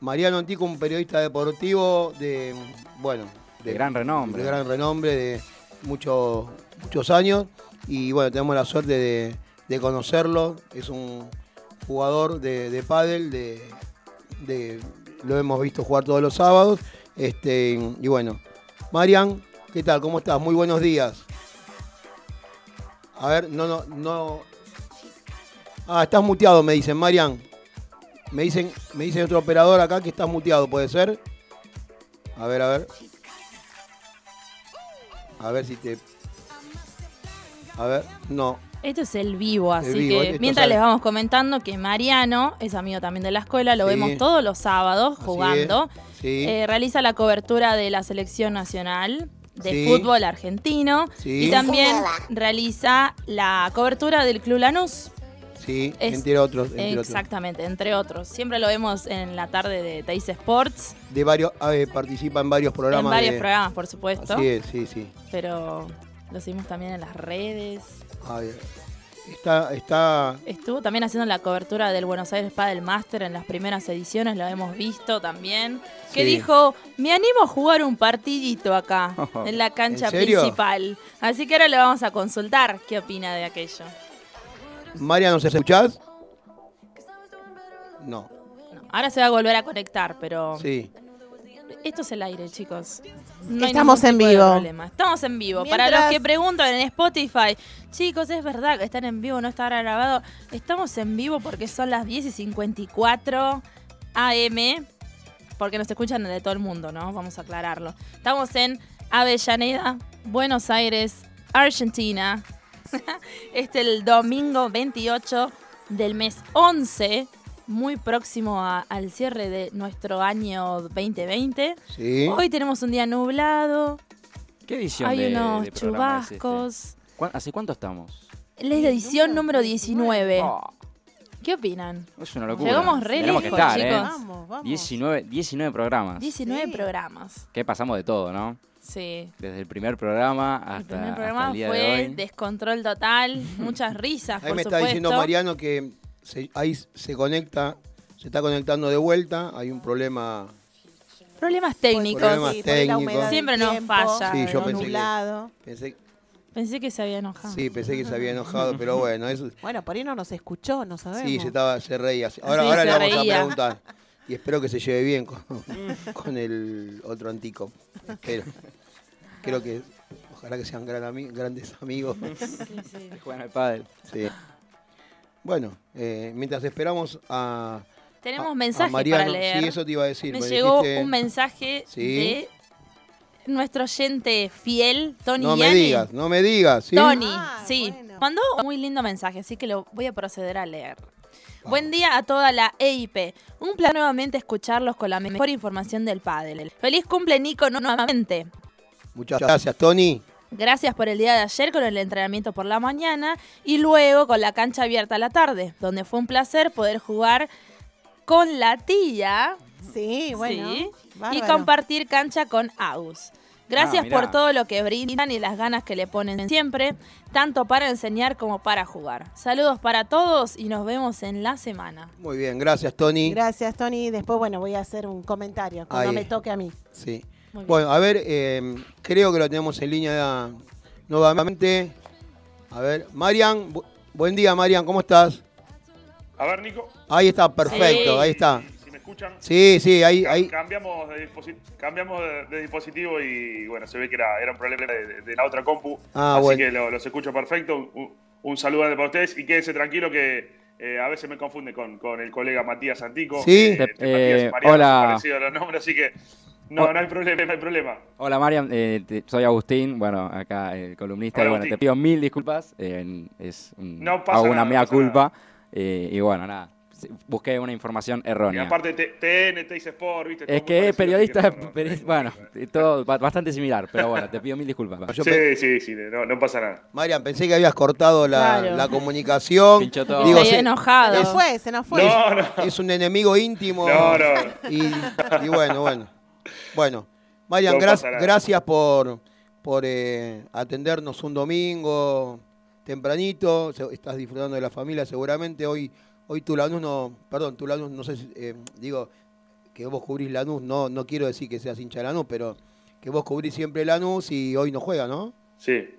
Mariano Antico, un periodista deportivo de, bueno, de, gran renombre. De gran renombre, de muchos muchos años. Y bueno, tenemos la suerte de, conocerlo. Es un jugador de, de pádel, de, lo hemos visto jugar todos los sábados. Este, y bueno, Marian, ¿qué tal? ¿Cómo estás? Muy buenos días. A ver, no, no, no. Ah, estás muteado, me dicen, Marian. Me dicen, me dice otro operador acá que está muteado, ¿puede ser? A ver, a ver. A ver si te. A ver, no. Esto es el vivo, así que mientras les vamos comentando que Mariano es amigo también de la escuela, lo vemos todos los sábados jugando. Eh, realiza la cobertura de la selección nacional de fútbol argentino y también realiza la cobertura del Club Lanús. Sí, entre otros. exactamente, entre otros. Siempre lo vemos en la tarde de Teis Sports. De varios, participa en varios programas. En varios programas, por supuesto. Sí, sí, sí. Pero lo seguimos también en las redes. Está, está... Estuvo también haciendo la cobertura del Buenos Aires Padel Master en las primeras ediciones, lo hemos visto también. Que dijo, me animo a jugar un partidito acá, en la cancha principal. Así que ahora le vamos a consultar qué opina de aquello. María, ¿nos escuchás? No. Ahora se va a volver a conectar, pero. Sí. Esto es el aire, chicos. Estamos en vivo. Estamos en vivo. Para los que preguntan en Spotify, chicos, es verdad que están en vivo, no está grabado. Estamos en vivo porque son las 10 y 54 AM, porque nos escuchan de todo el mundo, ¿no? Vamos a aclararlo. Estamos en Avellaneda, Buenos Aires, Argentina, este el domingo 28 del mes 11, muy próximo al cierre de nuestro año 2020. Hoy tenemos un día nublado. ¿Qué edición Hay unos este? chubascos. ¿Hace cuánto estamos? Es la edición número 19. ¿Qué opinan? Es una locura. Llegamos re lejos, chicos. ¿eh? Vamos, vamos. 19, 19 programas. 19 programas. Que pasamos de todo, ¿no? Sí. Desde el primer programa hasta el primer programa fue descontrol total, muchas risas. Ahí me está diciendo Mariano que ahí se conecta, se está conectando de vuelta, hay un problema. Problemas técnicos. Problemas técnicos. Siempre nos falla. Sí, yo pensé que, pensé, que se había enojado. Sí, pensé que se había enojado, pero bueno. Eso... Bueno, por ahí no nos escuchó, no sabemos. Sí, se, estaba, se reía. Ahora, ahora le vamos a preguntar. Y espero que se lleve bien con, con el otro antico. Espero. Creo que ojalá que sean grandes amigos. Sí, sí. juegan al pádel. Sí. Bueno, eh, mientras esperamos a. Tenemos mensajes para leer. Sí, eso te iba a decir. Me, llegó un mensaje de nuestro oyente fiel, Tony No me digas, no me digas. ¿sí? Tony, ah, sí. Mandó un muy lindo mensaje, así que lo voy a proceder a leer. Buen día a toda la EIP. Un plan nuevamente escucharlos con la mejor información del pádel. Feliz cumple Nico nuevamente. Muchas gracias, Tony. Gracias por el día de ayer con el entrenamiento por la mañana y luego con la cancha abierta a la tarde, donde fue un placer poder jugar con la tía. Sí, bueno. y compartir cancha con Aus. Gracias ah, por todo lo que brindan y las ganas que le ponen siempre, tanto para enseñar como para jugar. Saludos para todos y nos vemos en la semana. Muy bien, gracias Tony. Gracias Tony. Después, bueno, voy a hacer un comentario cuando me toque a mí. Sí. Bueno, a ver, eh, creo que lo tenemos en línea nuevamente. A ver, Marian, buen día Marian, ¿cómo estás? A ver, Nico. Ahí está, perfecto, ahí está. escuchan? Sí, sí, ahí... ahí... Cambiamos, de, cambiamos de, dispositivo y bueno, se ve que era, era un problema de, la otra compu. Ah, así que los escucho perfecto. Un, saludo para ustedes y quédense tranquilo que eh, a veces me confunde con, con, el colega Matías Antico. Sí, eh, eh, hola. Parecido los nombres, así que no, no hay problema, no hay problema. Hola Mariam, eh, soy Agustín, bueno, acá el columnista, y bueno, te pido mil disculpas, es no pasa hago una mea culpa, y bueno, nada, busqué una información errónea. Y aparte TN, Teis Sport, ¿viste? Es que es periodista, bueno, todo bastante similar, pero bueno, te pido mil disculpas. sí, sí, sí, no, pasa nada. Marian, pensé que habías cortado la, comunicación. Pinchó todo. Digo, enojado. Se nos fue, se nos fue. No, no. Es un enemigo íntimo. No, no. Y, bueno, bueno. Bueno, Marian, gracias por, por eh, atendernos un domingo tempranito. Estás disfrutando de la familia seguramente. Hoy Hoy tu Lanús no, perdón, tu Lanús, no sé si, eh, digo, que vos cubrís Lanús, no, no quiero decir que seas hincha de Lanús, pero que vos cubrís siempre Lanús y hoy no juega, ¿no? Sí.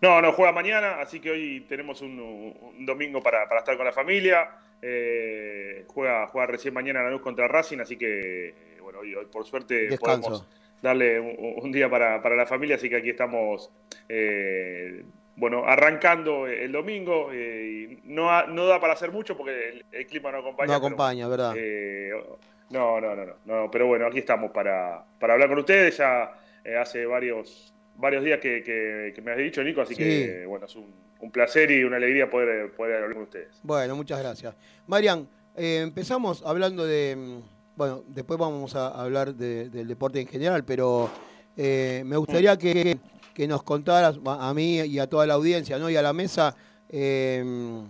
No, no juega mañana, así que hoy tenemos un, domingo para, estar con la familia. Eh, juega, juega recién mañana Lanús contra Racing, así que, hoy, por suerte podemos darle un, día para, la familia, así que aquí estamos eh, bueno, arrancando el domingo. Eh, no, no da para hacer mucho porque el, clima no acompaña. No acompaña, ¿verdad? Eh, no, no, no, no, Pero bueno, aquí estamos para, para hablar con ustedes. Ya eh, hace varios, varios días que, me has dicho, Nico, así que bueno, es un, placer y una alegría poder, poder hablar con ustedes. Bueno, muchas gracias. Marian, empezamos hablando de. Bueno, después vamos a hablar del deporte en general, pero me gustaría que que nos contaras a mí y a toda la audiencia ¿no? y a la mesa em,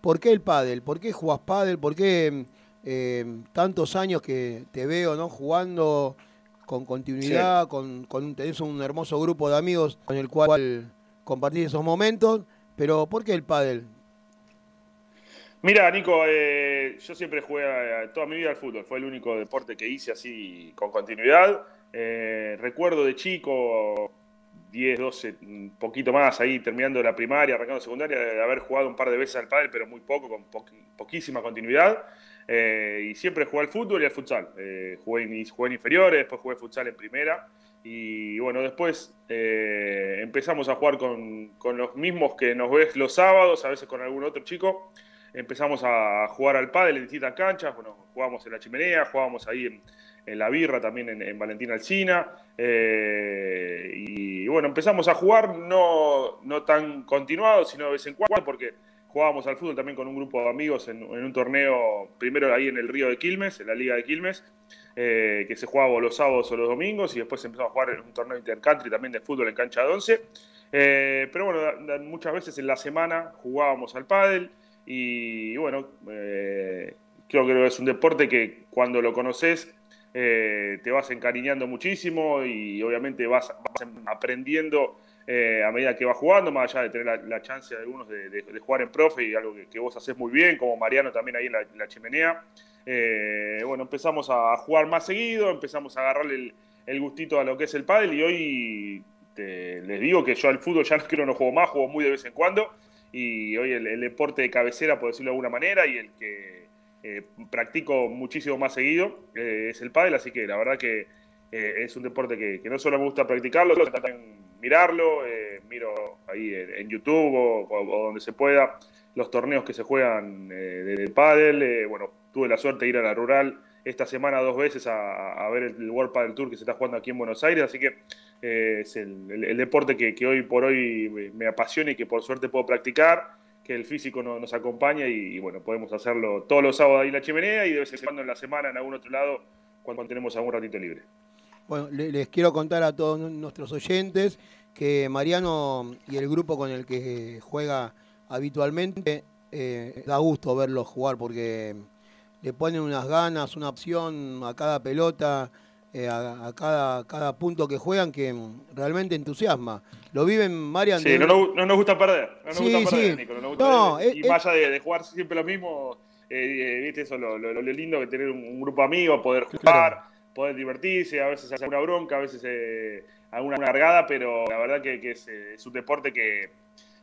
por qué el pádel, por qué jugás pádel, por qué em, tantos años que te veo ¿no? jugando con continuidad, con, con, tenés un hermoso grupo de amigos con el cual compartís esos momentos, pero ¿por qué el pádel? Mira, Nico, eh, yo siempre jugué toda mi vida al fútbol, fue el único deporte que hice así con continuidad. Eh, recuerdo de chico 10, 12, un poquito más ahí, terminando la primaria, arrancando secundaria, de haber jugado un par de veces al pádel, pero muy poco, con poquísima continuidad. Eh, y siempre jugué al fútbol y al futsal. Jugué, en, jugué, inferiores, después jugué futsal en primera. Y bueno, después empezamos a jugar con, con, los mismos que nos ves los sábados, a veces con algún otro chico. Empezamos a jugar al pádel en distintas canchas. Bueno, jugábamos en la chimenea, jugábamos ahí en, en La Birra, también en, Valentina Alcina. Eh, y bueno, empezamos a jugar no, no tan continuado, sino de vez en cuando, porque jugábamos al fútbol también con un grupo de amigos en, un torneo, primero ahí en el río de Quilmes, en la Liga de Quilmes, eh, que se jugaba los sábados o los domingos, y después empezamos a jugar en un torneo intercountry también de fútbol en cancha de once. Eh, pero bueno, muchas veces en la semana jugábamos al pádel y bueno, creo que es un deporte que cuando lo conoces eh, te vas encariñando muchísimo y obviamente vas, aprendiendo eh, a medida que vas jugando, más allá de tener la, chance de algunos de, jugar en profe y algo que, vos haces muy bien, como Mariano también ahí en la, chimenea. Eh, bueno, empezamos a jugar más seguido, empezamos a agarrarle el, gustito a lo que es el pádel y hoy les digo que yo al fútbol ya no quiero no juego más, juego muy de vez en cuando y hoy el deporte de cabecera, por decirlo de alguna manera, y el que eh, practico muchísimo más seguido, eh, es el pádel, así que la verdad que eh, es un deporte que, no solo me gusta practicarlo, sino también mirarlo, miro ahí en, YouTube o, donde se pueda los torneos que se juegan de pádel, bueno, tuve la suerte de ir a la rural esta semana dos veces a, ver el World Padel Tour que se está jugando aquí en Buenos Aires, así que es el, deporte que, hoy por hoy me apasiona y que por suerte puedo practicar que el físico nos acompaña y, bueno, podemos hacerlo todos los sábados ahí en la chimenea y de vez en cuando en la semana en algún otro lado cuando tenemos algún ratito libre. Bueno, les quiero contar a todos nuestros oyentes que Mariano y el grupo con el que juega habitualmente eh, da gusto verlos jugar porque le ponen unas ganas, una opción a cada pelota. Eh, a, cada, cada punto que juegan que realmente entusiasma. Lo viven Marian. Sí, no, nos gusta perder. No nos gusta perder, Nico, no nos gusta perder. y más allá de, jugar siempre lo mismo, eh, eh, viste eso, lo, lo, lindo que tener un, grupo de amigos, poder jugar, poder divertirse, a veces hacer una bronca, a veces alguna largada, pero la verdad que, es, un deporte que,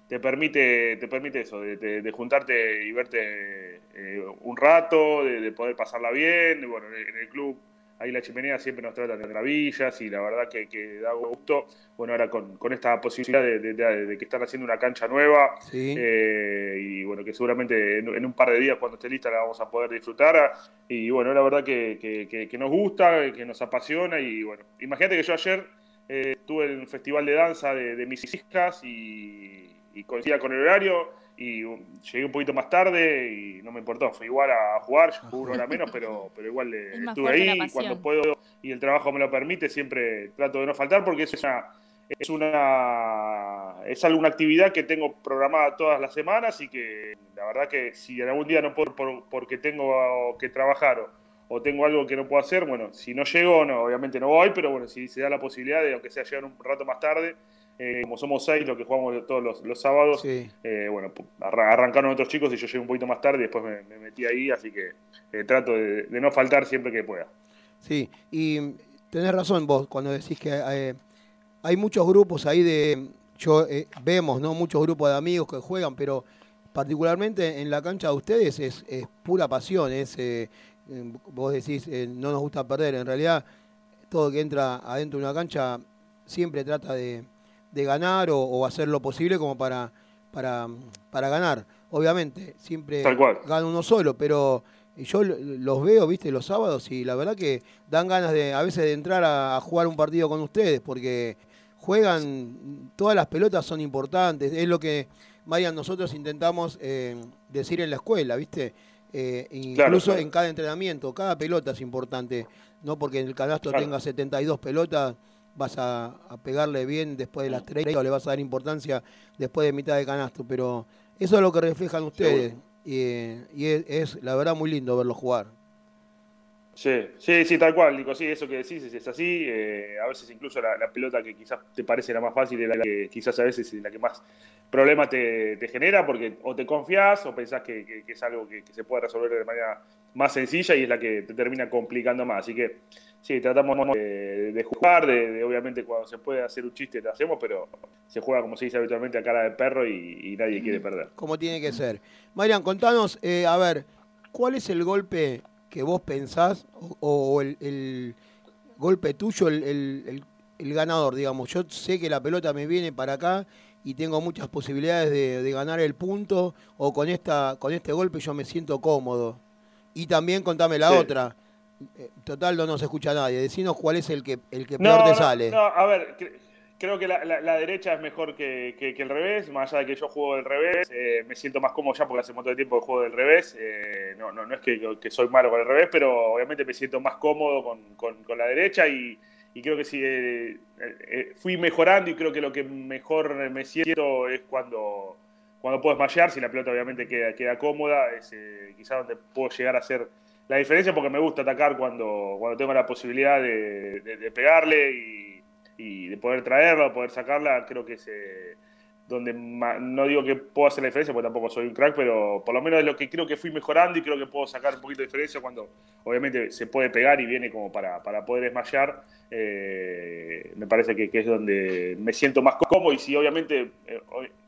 te permite, te permite eso, de, juntarte y verte eh, un rato, de, poder pasarla bien. Bueno, en el club ahí la chimenea siempre nos tratan de maravillas y la verdad que, da gusto. Bueno, ahora con, esta posibilidad de, que están haciendo una cancha nueva eh, y bueno, que seguramente en, un par de días cuando esté lista la vamos a poder disfrutar. Y bueno, la verdad que, nos gusta, que nos apasiona y bueno, imagínate que yo ayer eh, estuve en el festival de danza de, mis hijas y y coincidía con el horario y llegué un poquito más tarde y no me importó, fue igual a jugar, yo jugué una hora menos, pero, pero igual estuve ahí y cuando puedo y el trabajo me lo permite, siempre trato de no faltar porque es una es una es alguna actividad que tengo programada todas las semanas y que la verdad que si algún día no puedo porque tengo que trabajar o, o, tengo algo que no puedo hacer, bueno, si no llego, no, obviamente no voy, pero bueno, si se da la posibilidad de aunque sea llegar un rato más tarde, eh, como somos seis los que jugamos todos los, sábados, eh, bueno, arrancaron otros chicos y yo llegué un poquito más tarde y después me, metí ahí, así que eh, trato de, no faltar siempre que pueda. Sí, y tenés razón vos cuando decís que hay muchos grupos ahí de, yo vemos, ¿no? Muchos grupos de amigos que juegan, pero particularmente en la cancha de ustedes es, pura pasión, es, vos decís, no nos gusta perder, en realidad todo que entra adentro de una cancha siempre trata de de ganar o, hacer lo posible como para, para, para ganar. Obviamente, siempre gana uno solo, pero yo los veo, viste, los sábados y la verdad que dan ganas de a veces de entrar a, jugar un partido con ustedes porque juegan, todas las pelotas son importantes, es lo que, Marian, nosotros intentamos eh, decir en la escuela, viste, eh, incluso en cada entrenamiento, cada pelota es importante, no porque en el canasto tenga 72 pelotas, vas a, pegarle bien después de las 30 o le vas a dar importancia después de mitad de canasto, pero eso es lo que reflejan ustedes. Y, es, la verdad muy lindo verlo jugar. Sí, sí, sí, tal cual, Nico, sí, eso que decís es, así, eh, a veces incluso la, pelota que quizás te parece la más fácil es la que quizás a veces es la que más problema te, genera porque o te confías o pensás que, es algo que, que, se puede resolver de manera más sencilla y es la que te termina complicando más, así que sí, tratamos de, jugar, de, obviamente cuando se puede hacer un chiste lo hacemos, pero se juega como se dice habitualmente a cara de perro y, nadie quiere perder. Como tiene que ser. Marian, contanos, eh, a ver, ¿cuál es el golpe que vos pensás o, el, golpe tuyo, el, ganador, digamos? Yo sé que la pelota me viene para acá y tengo muchas posibilidades de, ganar el punto o con, esta, con este golpe yo me siento cómodo. Y también contame la otra total, no nos escucha nadie. Decinos cuál es el que, el que peor te sale. No, a ver, creo que la, derecha es mejor que, el revés. Más allá de que yo juego del revés, eh, me siento más cómodo ya porque hace un montón de tiempo que juego del revés. Eh, no, no, no es que, soy malo con el revés, pero obviamente me siento más cómodo con, la derecha y, creo que sí, fui mejorando y creo que lo que mejor me siento es cuando, cuando puedo esmallar, si la pelota obviamente queda, queda cómoda, es quizás donde puedo llegar a ser la diferencia porque me gusta atacar cuando, cuando tengo la posibilidad de, pegarle y, de poder traerla, poder sacarla, creo que es eh, donde no digo que puedo hacer la diferencia porque tampoco soy un crack, pero por lo menos es lo que creo que fui mejorando y creo que puedo sacar un poquito de diferencia cuando obviamente se puede pegar y viene como para, para poder desmayar. Eh, me parece que, es donde me siento más cómodo y si obviamente, eh,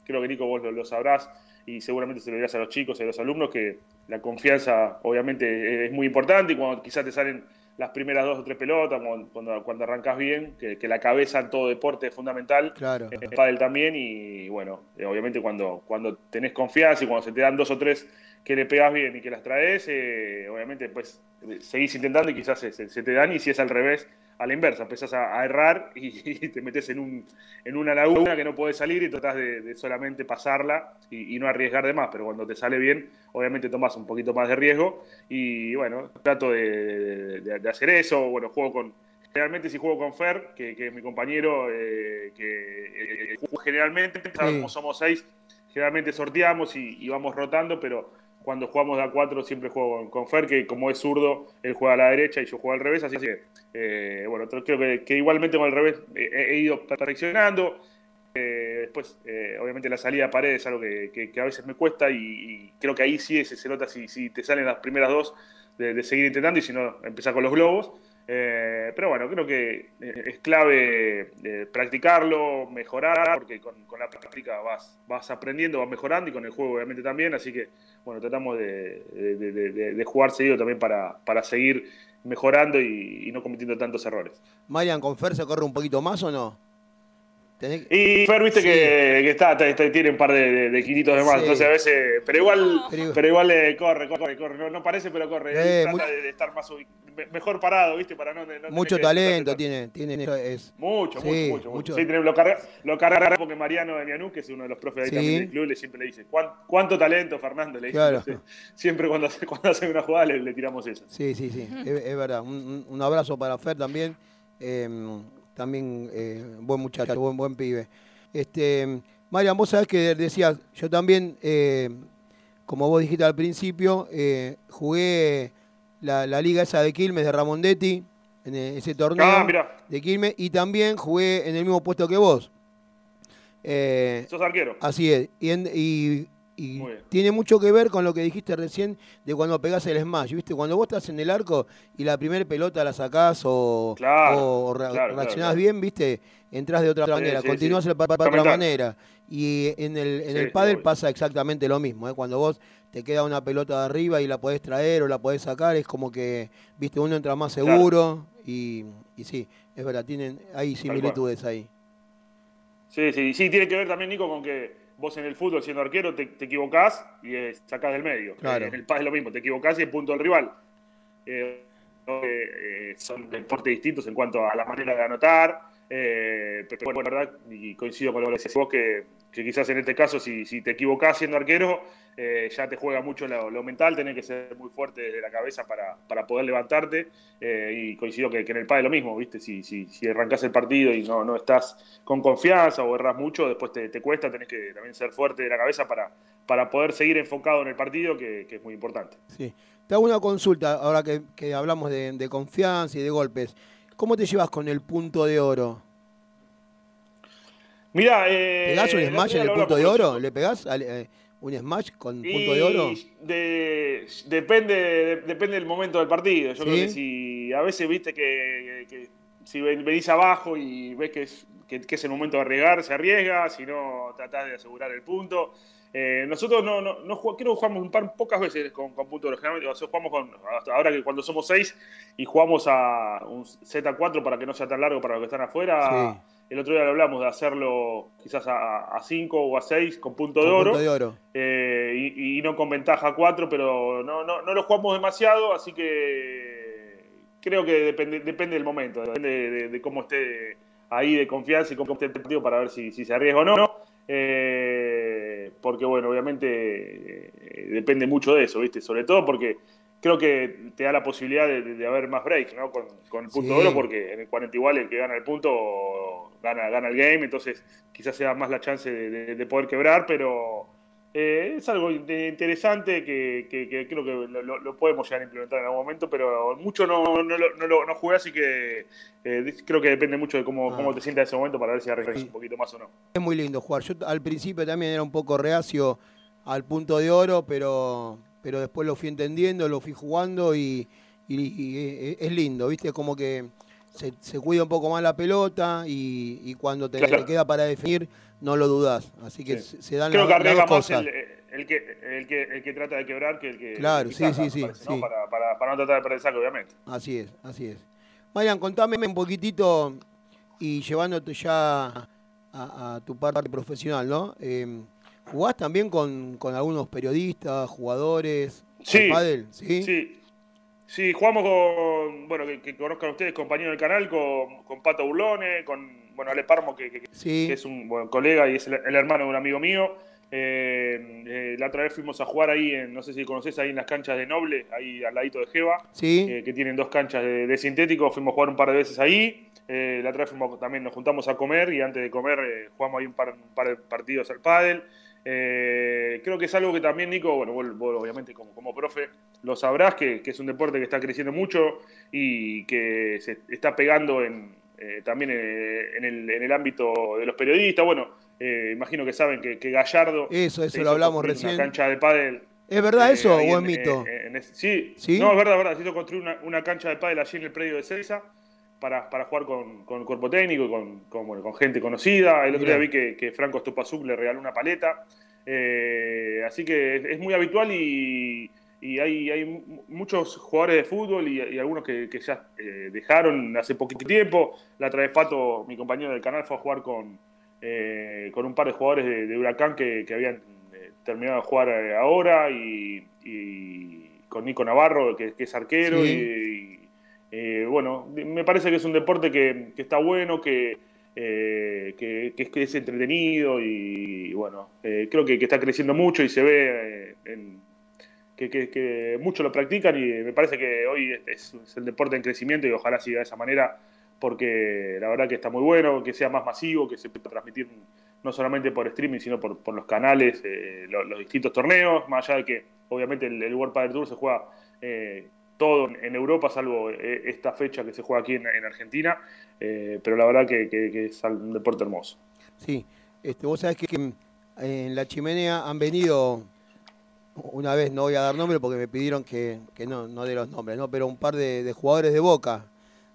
creo que Nico vos lo sabrás, y seguramente se lo dirás a los chicos y a los alumnos que la confianza obviamente es muy importante y cuando quizás te salen las primeras dos o tres pelotas, cuando, cuando arrancas bien, que, la cabeza en todo deporte es fundamental, claro. el pádel también y bueno, eh, obviamente cuando, cuando tenés confianza y cuando se te dan dos o tres que le pegas bien y que las traes, eh, obviamente pues seguís intentando y quizás se, se, te dan y si es al revés, a la inversa, empezás a, errar y, te metes en, un, en una laguna que no puedes salir y tratás de, solamente pasarla y, no arriesgar de más, pero cuando te sale bien, obviamente tomas un poquito más de riesgo y bueno, trato de, hacer eso, bueno, juego con... Generalmente si juego con Fer, que, es mi compañero, eh, que eh, generalmente, como somos seis, generalmente sorteamos y vamos rotando, pero cuando jugamos de A4 siempre juego con Fer, que como es zurdo, él juega a la derecha y yo juego al revés, así que, eh, bueno, creo que, igualmente con el revés he, ido perfeccionando. Eh, después, eh, obviamente la salida a pared es algo que, a veces me cuesta y, creo que ahí sí se, se nota si, si, te salen las primeras dos de, seguir intentando y si no, empezar con los globos. Eh, pero bueno, creo que eh, es clave eh, practicarlo, mejorar, porque con, la práctica vas, vas aprendiendo, vas mejorando y con el juego obviamente también. Así que, bueno, tratamos de, jugar seguido también para, para seguir mejorando y, y no cometiendo tantos errores. Marian, ¿con Fer se corre un poquito más o no? Y Fer, viste que, está, tiene un par de, de, quinitos de más, entonces a veces. Pero igual, pero igual eh, corre, corre, corre. No, parece, pero corre. Eh, trata de, estar más mejor parado, viste, para no. mucho talento tiene, tiene es, mucho, mucho, mucho, mucho, Sí, lo carga, lo carga porque Mariano de Mianú, que es uno de los profes ahí también del club, le siempre le dice, ¿cuánto, talento, Fernando? Le dice, claro. siempre cuando, cuando hace una jugada le, tiramos eso. Sí, sí, sí, es, verdad. Un, un, abrazo para Fer también. Eh, también eh, buen muchacho, buen, buen pibe. Este, Marian, vos sabés que decías, yo también, eh, como vos dijiste al principio, eh, jugué la, liga esa de Quilmes de Ramondetti, en ese torneo ah, de Quilmes, y también jugué en el mismo puesto que vos. Sos arquero. Así es. y y tiene mucho que ver con lo que dijiste recién de cuando pegás el smash, ¿viste? Cuando vos estás en el arco y la primera pelota la sacás o, reaccionás bien, ¿viste? Entrás de otra manera, continúas de otra manera. Y en el, en el pádel pasa exactamente lo mismo, ¿eh? Cuando vos te queda una pelota de arriba y la podés traer o la podés sacar, es como que, ¿viste? Uno entra más seguro y, y sí, es verdad, tienen, hay similitudes ahí. Sí, sí, sí, tiene que ver también, Nico, con que vos en el fútbol siendo arquero te, equivocás y eh, sacás del medio. Eh, en el paz es lo mismo, te equivocás y el punto del rival. Eh, son deportes distintos en cuanto a la manera de anotar, pero bueno, verdad, y coincido con lo que decís vos, que, quizás en este caso, si, si te equivocás siendo arquero, eh, ya te juega mucho lo, mental, tenés que ser muy fuerte desde la cabeza para, para poder levantarte. Eh, y coincido que, en el PAD es lo mismo, ¿viste? Si, si, si arrancás el partido y no, no estás con confianza o erras mucho, después te, te, cuesta, tenés que también ser fuerte de la cabeza para, para poder seguir enfocado en el partido, que, es muy importante. Sí. Te hago una consulta, ahora que, hablamos de, confianza y de golpes. ¿Cómo te llevas con el punto de oro? Mira, eh, ¿pegás un smash en el punto de oro? ¿Le pegás? Eh, un smash con punto de oro? depende, depende del momento del partido. Yo creo que si a veces viste que, si venís abajo y ves que es, que, es, el momento de arriesgar, se arriesga, si no tratás de asegurar el punto. Eh, nosotros no, no, no, creo que jugamos un par pocas veces con, con punto de oro. Generalmente jugamos con, ahora que cuando somos seis y jugamos a un Z4 para que no sea tan largo para los que están afuera. El otro día lo hablamos de hacerlo quizás a 5 o a 6 con punto de oro. Punto de oro. Eh, y, no con ventaja 4, pero no, no, no lo jugamos demasiado, así que creo que depende, depende del momento, depende de, cómo esté ahí de confianza y cómo esté el partido para ver si, si se arriesga o no. Eh, porque, bueno, obviamente eh, depende mucho de eso, ¿viste? Sobre todo porque creo que te da la posibilidad de, haber más breaks, ¿no? Con, el punto de oro, porque en el 40 igual el que gana el punto gana, gana el game, entonces quizás sea más la chance de, poder quebrar, pero eh, es algo interesante que, creo que lo, podemos llegar a implementar en algún momento, pero mucho no, no, no, jugué, así que eh, creo que depende mucho de cómo, cómo ah. te sientas en ese momento para ver si arriesgas un poquito más o no. Es muy lindo jugar. Yo al principio también era un poco reacio al punto de oro, pero pero después lo fui entendiendo, lo fui jugando y, es lindo, ¿viste? Como que se, cuida un poco más la pelota y, cuando te, queda para definir no lo dudas. Así que se dan Creo las, que las cosas. El, que, el, que, el que trata de quebrar que el que. Claro, sí, sí, sí, Para, para, para, no tratar de perder el saco, obviamente. Así es, así es. Marian, contame un poquitito y llevándote ya a, tu parte profesional, ¿no? Eh, ¿Jugás también con, algunos periodistas, jugadores? Sí, ¿sí? sí. Sí, jugamos con, bueno, que, conozcan ustedes, compañero del canal, con, con Pato Burlone, con, bueno, Ale Parmo, que, es un buen colega y es el, hermano de un amigo mío. Eh, eh, la otra vez fuimos a jugar ahí, en, no sé si conoces, ahí en las canchas de Noble, ahí al ladito de Jeva, sí. Eh, que tienen dos canchas de, sintético. Fuimos a jugar un par de veces ahí. la otra vez fuimos, también nos juntamos a comer y antes de comer jugamos ahí un par, un par de partidos al pádel. Eh, creo que es algo que también, Nico, bueno, vos, obviamente como, como, profe lo sabrás, que, es un deporte que está creciendo mucho y que se está pegando en, eh, también eh, en el, en, el, ámbito de los periodistas. Bueno, imagino que saben que, Gallardo... Eso, eso lo hablamos recién. Una cancha de pádel ¿Es verdad eso o es mito? sí, no, es verdad, es verdad. Necesito construir una, una, cancha de pádel allí en el predio de Celsa para, para jugar con, con, cuerpo técnico y con, con, gente conocida. El otro día vi que, que Franco Estupazuk le regaló una paleta. Eh, así que es, muy habitual y, y hay, hay, muchos jugadores de fútbol y, algunos que, que ya eh, dejaron hace poquito tiempo. La otra vez Pato, mi compañero del canal, fue a jugar con, eh, con un par de jugadores de, Huracán que, que habían terminado de jugar ahora y, con Nico Navarro, que, es arquero. Y, bueno, me parece que es un deporte que, está bueno, que, que, es, entretenido y, bueno, creo que, está creciendo mucho y se ve en que, muchos lo practican y me parece que hoy es, el deporte en crecimiento y ojalá siga de esa manera porque la verdad que está muy bueno, que sea más masivo, que se pueda transmitir no solamente por streaming, sino por, los canales, eh, los, distintos torneos, más allá de que obviamente el, World Padel Tour se juega eh, todo en Europa, salvo eh, esta fecha que se juega aquí en, Argentina, pero la verdad que, es un deporte hermoso. Sí, este, vos sabés que en la chimenea han venido una vez, no voy a dar nombre porque me pidieron que, no, no dé los nombres, ¿no? pero un par de, jugadores de Boca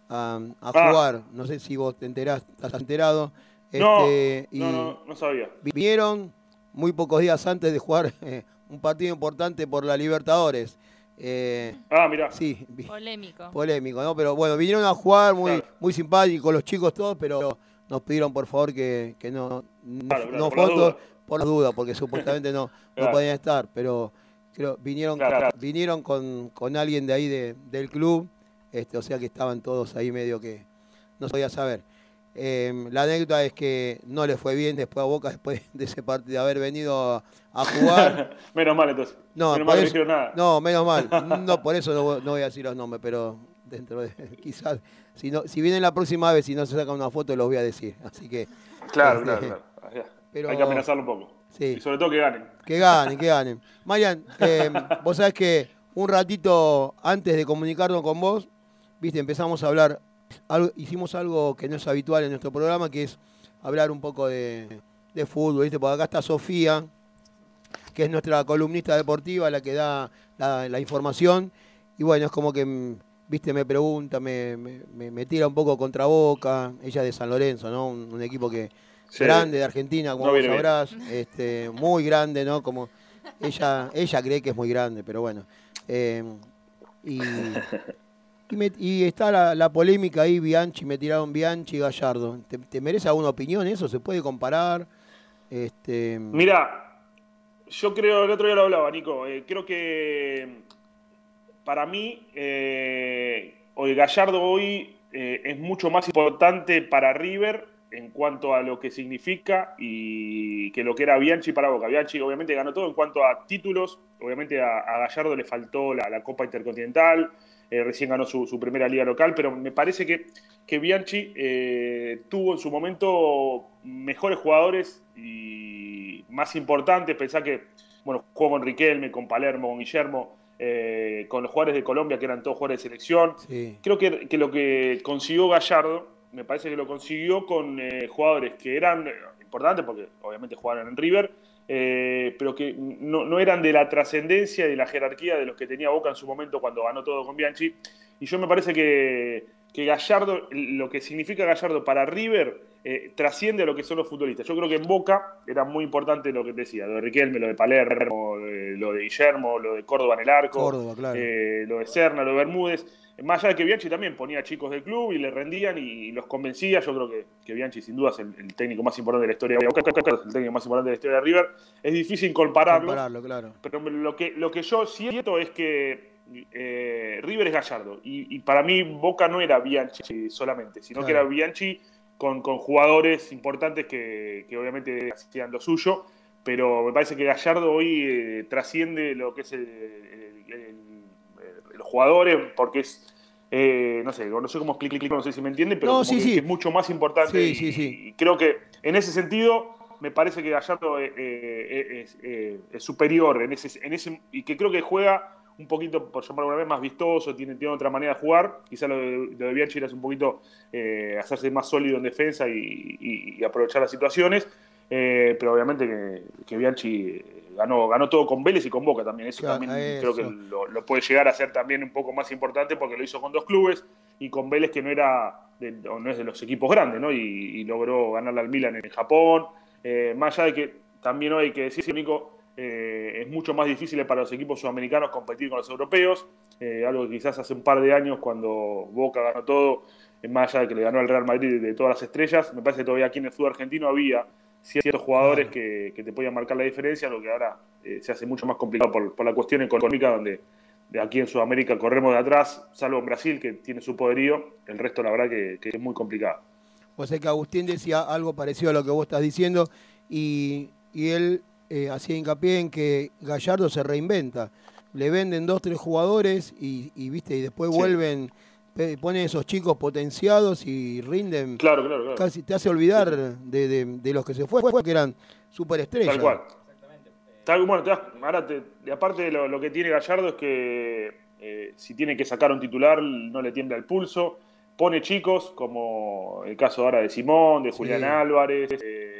a, ah. jugar. No sé si vos te enterás, estás enterado. Este, no, no, sabía. Vinieron muy pocos días antes de jugar eh, un partido importante por la Libertadores. Eh, ah, mira. Sí. Polémico. Polémico, ¿no? Pero bueno, vinieron a jugar muy, muy simpáticos los chicos todos, pero nos pidieron por favor que, no, no, fotos por la duda, porque supuestamente no, no podían estar, pero creo, vinieron, vinieron con, con, alguien de ahí de, del club, este, o sea que estaban todos ahí medio que no podía saber. Em, la anécdota es que no le fue bien después a Boca, después de ese partido, de haber venido a, jugar. menos mal entonces. No, menos mal no nada. No, menos mal. No, por eso no, no, voy a decir los nombres, pero dentro de quizás, si, no, si vienen la próxima vez y no se saca una foto, los voy a decir. Así que. Claro, claro, este, claro. Hay que amenazarlo un poco. Sí. Y sobre todo que ganen. Que ganen, que ganen. Marian, eh, vos sabés que un ratito antes de comunicarnos con vos, viste, empezamos a hablar, hicimos algo que no es habitual en nuestro programa, que es hablar un poco de, fútbol, viste, porque acá está Sofía, que es nuestra columnista deportiva, la que da la, información, y bueno, es como que, viste, me pregunta, me, me, tira un poco contra Boca, ella es de San Lorenzo, ¿no? un equipo que grande de Argentina, como vos sabrás, este, muy grande, ¿no? Como ella, ella cree que es muy grande, pero bueno. Eh, y, y, está la, polémica ahí, Bianchi, me tiraron Bianchi y Gallardo. ¿Te, merece alguna opinión eso? ¿Se puede comparar? Este... Mira, yo creo, el otro día lo hablaba, Nico, eh, creo que para mí, eh, Gallardo hoy es mucho más importante para River en cuanto a lo que significa y que lo que era Bianchi para Boca. Bianchi obviamente ganó todo en cuanto a títulos, obviamente a, Gallardo le faltó la, Copa Intercontinental, eh, recién ganó su, primera liga local, pero me parece que, que Bianchi eh, tuvo en su momento mejores jugadores y más importantes, pensá que, bueno, jugó con Riquelme, con Palermo, con Guillermo, eh, con los jugadores de Colombia, que eran todos jugadores de selección. Creo que, que lo que consiguió Gallardo me parece que lo consiguió con jugadores que eran importantes, porque obviamente jugaron en River, eh, pero que no, eran de la trascendencia y de la jerarquía de los que tenía Boca en su momento cuando ganó todo con Bianchi. Y yo me parece que, que Gallardo, lo que significa Gallardo para River, trasciende a lo que son los futbolistas. Yo creo que en Boca era muy importante lo que decía, lo de Riquelme, lo de Palermo, lo de Guillermo, lo de Córdoba en el arco, lo de Serna, lo de Bermúdez más allá de que Bianchi también ponía chicos del club y le rendían y, los convencía, yo creo que, que, Bianchi sin duda es el, técnico más importante de la historia de el técnico más importante de la historia de River. Es difícil compararlo, compararlo claro. pero lo que, lo que yo siento es que eh, River es Gallardo y, para mí Boca no era Bianchi solamente, sino que era Bianchi con, con jugadores importantes que, que, obviamente hacían lo suyo, pero me parece que Gallardo hoy eh, trasciende lo que es el los jugadores, porque es, eh, no sé, no sé cómo explicar, no sé si me entiende, pero es mucho más importante. y, creo que en ese sentido me parece que Gallardo eh, eh, es, superior en ese, en ese, y que creo que juega un poquito, por llamarlo una vez, más vistoso, tiene, tiene otra manera de jugar. Quizá lo de, lo de Bianchi es un poquito hacerse más sólido en defensa y, aprovechar las situaciones. pero obviamente que, que Bianchi ganó, ganó todo con Vélez y con Boca también. Eso también creo que lo, puede llegar a ser también un poco más importante porque lo hizo con dos clubes y con Vélez que no era no es de los equipos grandes, ¿no? Y, logró ganarle al Milan en Japón. Eh, más allá de que también hoy hay que decir, Nico, eh, es mucho más difícil para los equipos sudamericanos competir con los europeos, eh, algo que quizás hace un par de años cuando Boca ganó todo, más allá de que le ganó al Real Madrid de, todas las estrellas, me parece que todavía aquí en el fútbol argentino había ciertos jugadores que, te podían marcar la diferencia, lo que ahora eh, se hace mucho más complicado por, la cuestión económica, donde de aquí en Sudamérica corremos de atrás, salvo en Brasil, que tiene su poderío, el resto la verdad que, es muy complicado. O sea que Agustín decía algo parecido a lo que vos estás diciendo, y, y él eh, hacía hincapié en que Gallardo se reinventa. Le venden dos, tres jugadores y, viste y después vuelven, ponen esos chicos potenciados y rinden. Claro, claro, claro. Casi te hace olvidar de, los que se fue, que eran superestrellas. Tal cual. Tal, bueno, ahora aparte lo, lo, que tiene Gallardo es que eh, si tiene que sacar un titular no le tiembla el pulso. Pone chicos como el caso ahora de Simón, de Julián Álvarez. Eh,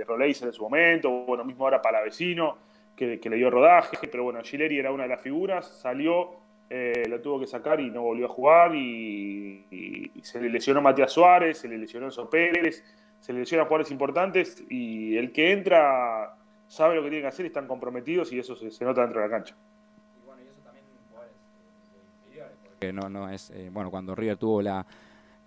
de Roleis en su momento, bueno, mismo ahora para vecino, que, le dio rodaje, pero bueno, Gileri era una de las figuras, salió, eh, lo tuvo que sacar y no volvió a jugar, y, se le lesionó Matías Suárez, se le lesionó Enzo Pérez, se le lesionan jugadores importantes, y el que entra sabe lo que tiene que hacer, están comprometidos y eso se, nota dentro de la cancha. Y bueno, y eso también porque no, no es, eh, bueno, cuando River tuvo la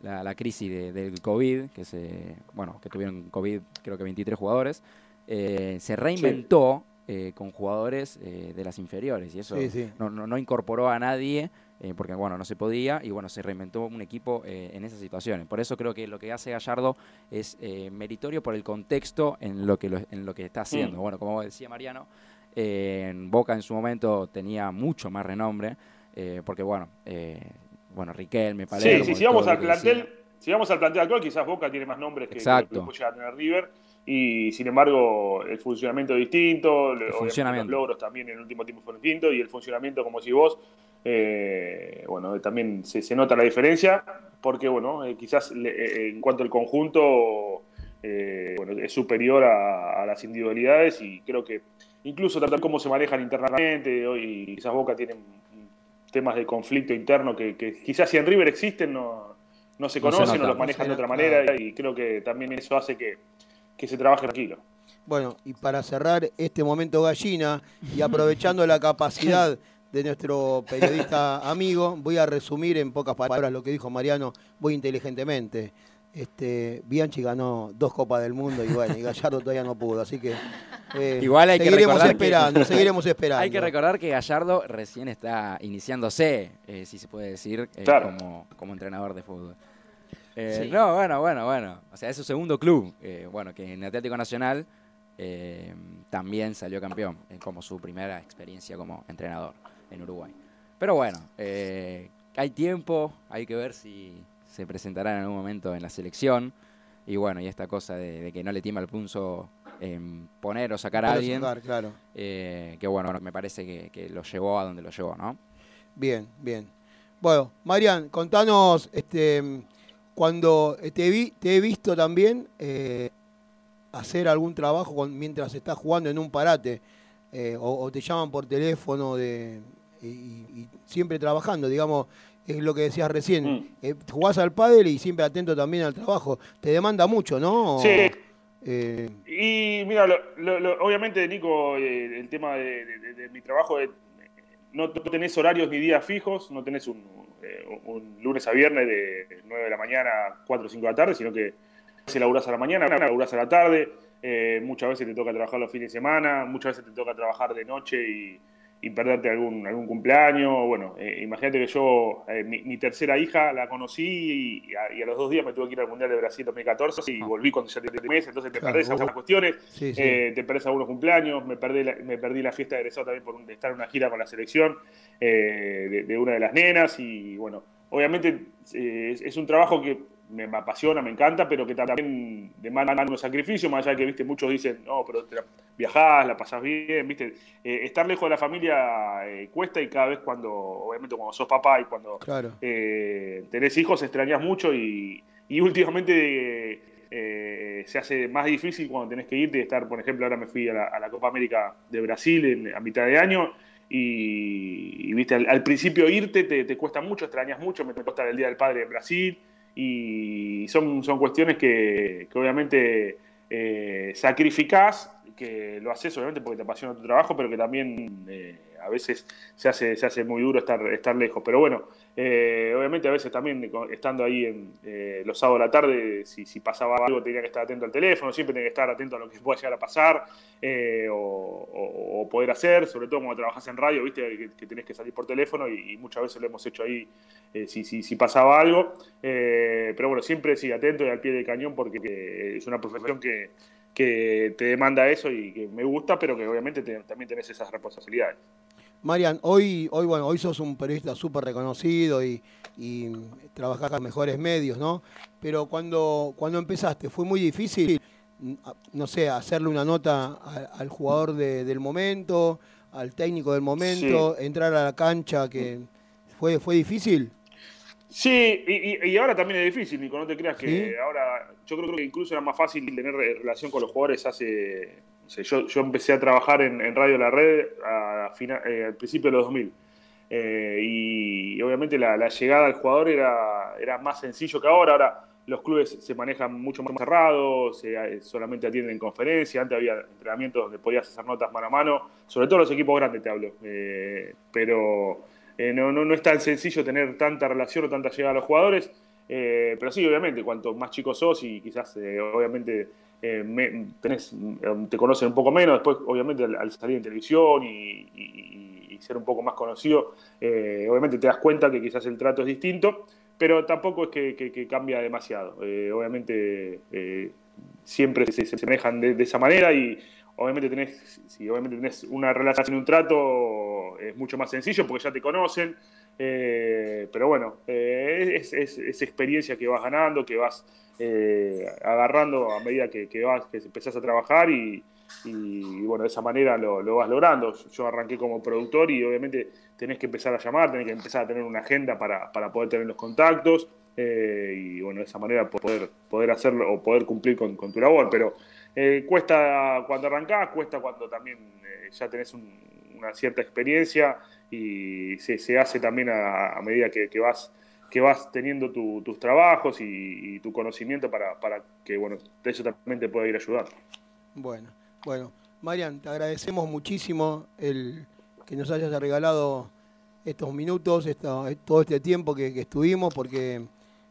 la, crisis del COVID, que se, bueno, que tuvieron COVID creo que 23 jugadores, eh, se reinventó eh, con jugadores eh, de las inferiores y eso No, no, incorporó a nadie porque bueno, no se podía y bueno, se reinventó un equipo en esas situaciones. Por eso creo que lo que hace Gallardo es meritorio por el contexto en lo que, en lo que está haciendo. Mm. Bueno, como decía Mariano, en Boca en su momento tenía mucho más renombre porque bueno, bueno, Riquelme, Palermo. Sí, si vamos al plantel, si vamos al plantel actual, quizás Boca tiene más nombres que, Exacto. que, tener River. Y sin embargo, el funcionamiento es distinto, los logros también en el último tiempo fueron distintos, y el funcionamiento, como si vos, eh, bueno, también se, nota la diferencia, porque bueno, eh, quizás eh, en cuanto al conjunto, bueno, es superior a, las individualidades, y creo que incluso tratar cómo se manejan internamente, hoy quizás Boca tiene temas de conflicto interno que, quizás si en River existen no, no se conocen o los manejan de otra manera y creo que también eso hace que, se trabaje tranquilo. Bueno, y para cerrar este momento gallina y aprovechando la capacidad de nuestro periodista amigo, voy a resumir en pocas palabras lo que dijo Mariano muy inteligentemente. Este, Bianchi ganó dos Copas del Mundo y bueno, y Gallardo todavía no pudo, así que eh, Igual hay seguiremos que esperando, seguiremos esperando. Hay que recordar que Gallardo recién está iniciándose, eh, si se puede decir, eh, como, como, entrenador de fútbol. No, bueno, bueno, bueno. O sea, es su segundo club. bueno, que en Atlético Nacional también salió campeón, como su primera experiencia como entrenador en Uruguay. Pero bueno, hay tiempo, hay que ver si se presentará en algún momento en la selección. Y bueno, y esta cosa de, que no le tiembla el punzo en poner o sacar a alguien. claro. Eh, que bueno, me parece que, lo llevó a donde lo llevó, ¿no? Bien, bien. Bueno, Marian, contanos, este, cuando te, vi, te he visto también eh, hacer algún trabajo mientras estás jugando en un parate, eh, o, te llaman por teléfono de, y siempre trabajando, digamos, es lo que decías recién. Mm. Eh, jugás al pádel y siempre atento también al trabajo. Te demanda mucho, ¿no? Sí. Eh, y mira, obviamente, Nico, eh, el tema de, mi trabajo no tenés horarios ni días fijos, no tenés un, lunes a viernes de 9 de la mañana a 4 o 5 de la tarde, sino que se laburás a la mañana, laburás a la tarde, muchas veces te toca trabajar los fines de semana, muchas veces te toca trabajar de noche y y perderte algún, algún cumpleaños. Bueno, eh, imagínate que yo, eh, mi, tercera hija la conocí y a, los dos días me tuve que ir al Mundial de Brasil 2014 y volví con 17 meses, entonces te perdés algunas cuestiones, eh, te perdés algunos cumpleaños, me perdí la, me perdí la fiesta de egresado también por estar en una gira con la selección de, de, una de las nenas y bueno, obviamente es un trabajo que me, apasiona, me encanta, pero que también demanda unos sacrificios, más allá de que, viste, muchos dicen, no, pero viajás, la pasás bien, viste, eh, estar lejos de la familia eh, cuesta y cada vez cuando, obviamente cuando sos papá y cuando eh, tenés hijos extrañas mucho y, últimamente eh, se hace más difícil cuando tenés que irte y estar, por ejemplo, ahora me fui a la, Copa América de Brasil a mitad de año y, viste, al, principio irte te, cuesta mucho, extrañas mucho, me cuesta el Día del Padre en Brasil y son, son cuestiones que, obviamente eh, sacrificás, que lo haces obviamente porque te apasiona tu trabajo, pero que también eh, a veces se hace, se hace muy duro estar, estar lejos. Pero bueno, eh, obviamente a veces también estando ahí en eh, los sábados de la tarde, si, si, pasaba algo tenía que estar atento al teléfono, siempre tenía que estar atento a lo que pueda llegar a pasar eh, o, poder hacer, sobre todo cuando trabajas en radio, viste que, tenés que salir por teléfono y, muchas veces lo hemos hecho ahí si, si, si, pasaba algo. pero bueno, siempre sí, atento y al pie del cañón porque es una profesión que, que te demanda eso y que me gusta, pero que obviamente también tenés esas responsabilidades. Marian, hoy, hoy, bueno, hoy sos un periodista súper reconocido y, y trabajás con mejores medios, ¿no? Pero cuando, cuando empezaste, ¿fue muy difícil, no sé, hacerle una nota al jugador del momento, al técnico del momento, entrar a la cancha, que fue, fue difícil? Sí, y, ahora también es difícil, Nico, no te creas que ahora, yo creo que incluso era más fácil tener relación con los jugadores hace yo, empecé a trabajar en, Radio La Red a, eh, al principio de los 2000. Eh, y, obviamente la, llegada al jugador era, era más sencillo que ahora. Ahora los clubes se manejan mucho más cerrados, eh, solamente atienden conferencias. Antes había entrenamientos donde podías hacer notas mano a mano, sobre todo los equipos grandes te hablo. pero no, no, no, es tan sencillo tener tanta relación o tanta llegada a los jugadores. pero sí, obviamente, cuanto más chicos sos y quizás, obviamente, eh, eh, te conocen un poco menos, después obviamente al, salir en televisión y, ser un poco más conocido, eh, obviamente te das cuenta que quizás el trato es distinto, pero tampoco es que, cambia demasiado. obviamente siempre se, manejan de, esa manera y obviamente tenés, si obviamente tenés una relación, un trato, es mucho más sencillo porque ya te conocen, pero bueno, es, es, experiencia que vas ganando, que vas eh, agarrando a medida que, vas, que empezás a trabajar y, bueno, de esa manera lo, vas logrando. Yo arranqué como productor y obviamente tenés que empezar a llamar, tenés que empezar a tener una agenda para, poder tener los contactos eh, y bueno, de esa manera poder, poder hacerlo o poder cumplir con, tu labor. Pero eh, cuesta cuando arrancás, cuesta cuando también ya tenés una cierta experiencia y se, hace también a, medida que, que vas que vas teniendo tus trabajos y, tu conocimiento para, que bueno, eso también te pueda ir ayudando. Bueno, bueno. Marian, te agradecemos muchísimo el que nos hayas regalado estos minutos, todo este tiempo que, estuvimos, porque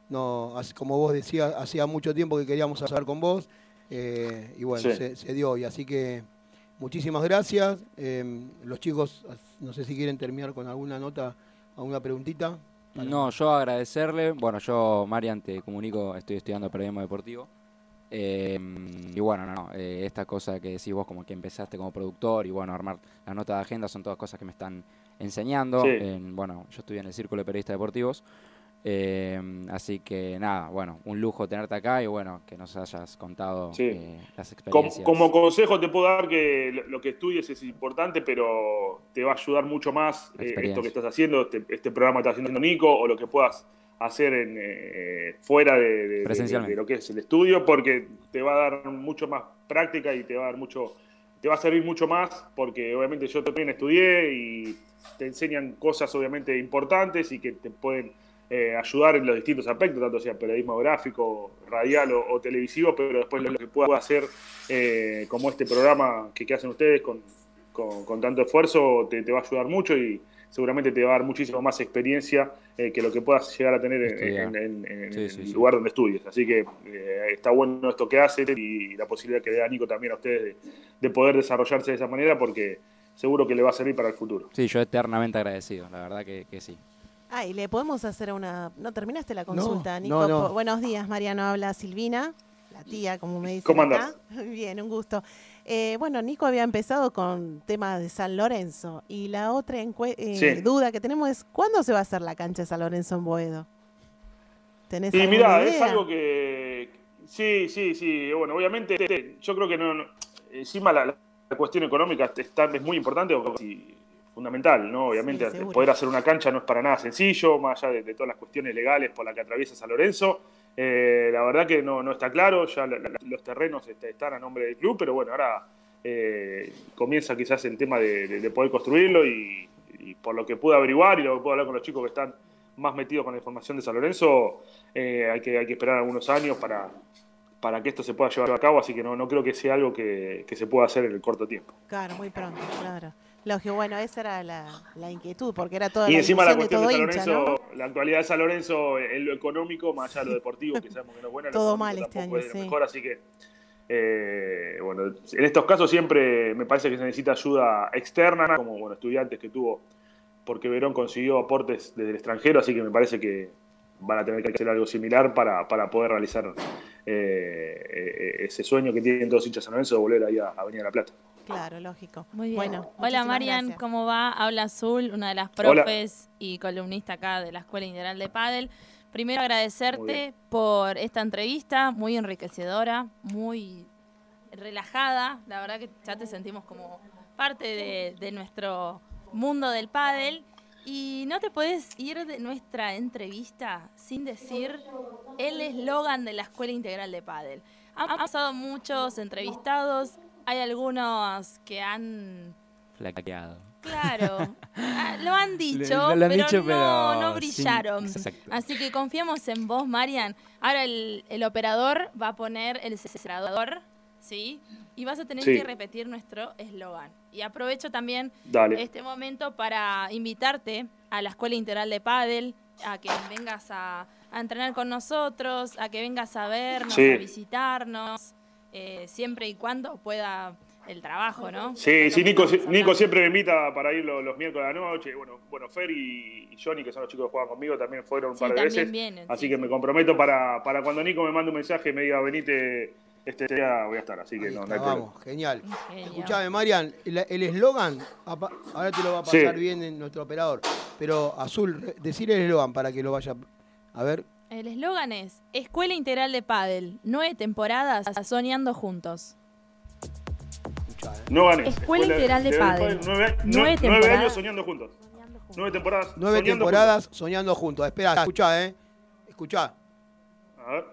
no, como vos decías, hacía mucho tiempo que queríamos hablar con vos, eh, y bueno, se, dio hoy. Así que muchísimas gracias. Eh, los chicos, no sé si quieren terminar con alguna nota, alguna preguntita. No, yo agradecerle. Bueno, yo, Marian, te comunico, estoy estudiando periodismo deportivo. Eh, y bueno, no, eh, esta cosa que decís vos, como que empezaste como productor y bueno, armar la nota de agenda, son todas cosas que me están enseñando. bueno, yo estudié en el Círculo de Periodistas Deportivos. Eh, así que nada, bueno, un lujo tenerte acá y bueno, que nos hayas contado eh, las experiencias. Como, consejo te puedo dar que lo que estudies es importante, pero te va a ayudar mucho más eh, esto que estás haciendo, este, este, programa que está haciendo Nico o lo que puedas hacer en, fuera de, lo que es el estudio, porque te va a dar mucho más práctica y te va a dar mucho, te va a servir mucho más, porque obviamente yo también estudié y te enseñan cosas obviamente importantes y que te pueden eh, ayudar en los distintos aspectos, tanto sea periodismo gráfico, radial o, televisivo, pero después lo que pueda hacer eh, como este programa que, hacen ustedes con, tanto esfuerzo te, va a ayudar mucho y seguramente te va a dar muchísimo más experiencia eh, que lo que puedas llegar a tener en, el lugar donde estudies. Así que está bueno esto que hace y la posibilidad que da Nico también a ustedes de, poder desarrollarse de esa manera porque seguro que le va a servir para el futuro. Sí, yo eternamente agradecido, la verdad que sí. Ah, y le podemos hacer una... ¿No terminaste la consulta, Nico? Buenos días, Mariano. Habla Silvina, la tía, como me dice. ¿Cómo andás? Bien, un gusto. Eh, bueno, Nico había empezado con temas de San Lorenzo. Y la otra eh, duda que tenemos es, ¿cuándo se va a hacer la cancha de San Lorenzo en Boedo? ¿Tenés y mira, es algo que... Sí, sí, sí. Bueno, obviamente yo creo que no... encima la, cuestión económica está, es muy importante fundamental, ¿no? Obviamente, poder hacer una cancha no es para nada sencillo, más allá de, todas las cuestiones legales por las que atraviesa San Lorenzo. Eh, la verdad que no, no está claro, ya los terrenos están a nombre del club, pero bueno, ahora eh, comienza quizás el tema de, poder construirlo y, por lo que pude averiguar y lo que puedo hablar con los chicos que están más metidos con la información de San Lorenzo, eh, hay, que, hay que esperar algunos años para, para que esto se pueda llevar a cabo, así que no, no creo que sea algo que, que se pueda hacer en el corto tiempo. Claro, muy pronto, claro. Lógico, bueno, esa era la, inquietud, porque era toda y encima la cuestión de, San Lorenzo, la actualidad de San Lorenzo en lo económico, más allá de lo deportivo, que sabemos que no es buena, todo mal este año, sí. mejor, así que eh, bueno, en estos casos siempre me parece que se necesita ayuda externa, como bueno, estudiantes que tuvo, porque Verón consiguió aportes desde el extranjero, así que me parece que van a tener que hacer algo similar para, para poder realizar eh, eh, ese sueño que tienen todos hinchas San Lorenzo de volver ahí a, a Venir a La Plata. Claro, lógico. Muy bien. Bueno, Hola Marian, ¿cómo va? Habla Azul, una de las profes y columnista acá de la Escuela Integral de Padel. Primero agradecerte por esta entrevista, muy enriquecedora, muy relajada. La verdad que ya te sentimos como parte de, nuestro mundo del pádel. Y no te puedes ir de nuestra entrevista sin decir el eslogan de la Escuela Integral de Padel. Han pasado muchos entrevistados hay algunos que han... Flaqueado. Claro, ah, lo han dicho, pero, no, brillaron. Así que confiamos en vos, Marian. Ahora el, operador va a poner el cerrador, ¿sí? Y vas a tener que repetir nuestro eslogan. Y aprovecho también este momento para invitarte a la Escuela Integral de Padel, a que vengas a, entrenar con nosotros, a que vengas a vernos, a visitarnos. Eh, siempre y cuando pueda el trabajo, ¿no? Sí, sí, Nico, Nico, siempre me invita para ir los, miércoles de la noche. Bueno, bueno Fer y, Johnny, que son los chicos que juegan conmigo, también fueron un par de veces. así que me comprometo para, para cuando Nico me mande un mensaje y me diga, venite, este día voy a estar. Así que no, no hay Vamos, genial. Escuchame, Marian, el eslogan, ahora te lo va a pasar bien en nuestro operador, pero Azul, decir el eslogan para que lo vaya a ver. El eslogan es Escuela Integral de Padel, nueve temporadas soñando juntos. No ganes. Escuela, Integral de Padel. Nueve, años soñando juntos. Nueve temporadas. Nueve temporadas soñando juntos. Espera, escucha, eh. Escucha. A ver.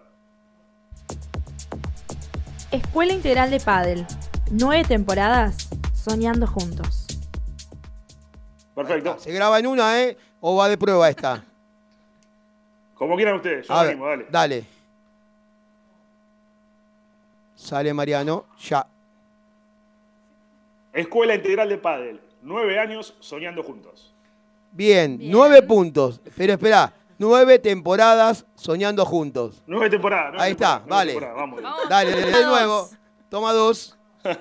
Escuela Integral de Padel. Nueve temporadas soñando juntos. Perfecto. Se graba en una, ¿eh? ¿O va de prueba esta? Como quieran ustedes, yo animo, dale. Dale. Sale Mariano, ya. Escuela Integral de Padel. Nueve años soñando juntos. Bien, nueve puntos. Pero espera, nueve temporadas soñando juntos. Nueve temporadas. Ahí está, vale. Vamos. Dale, de nuevo. Toma dos.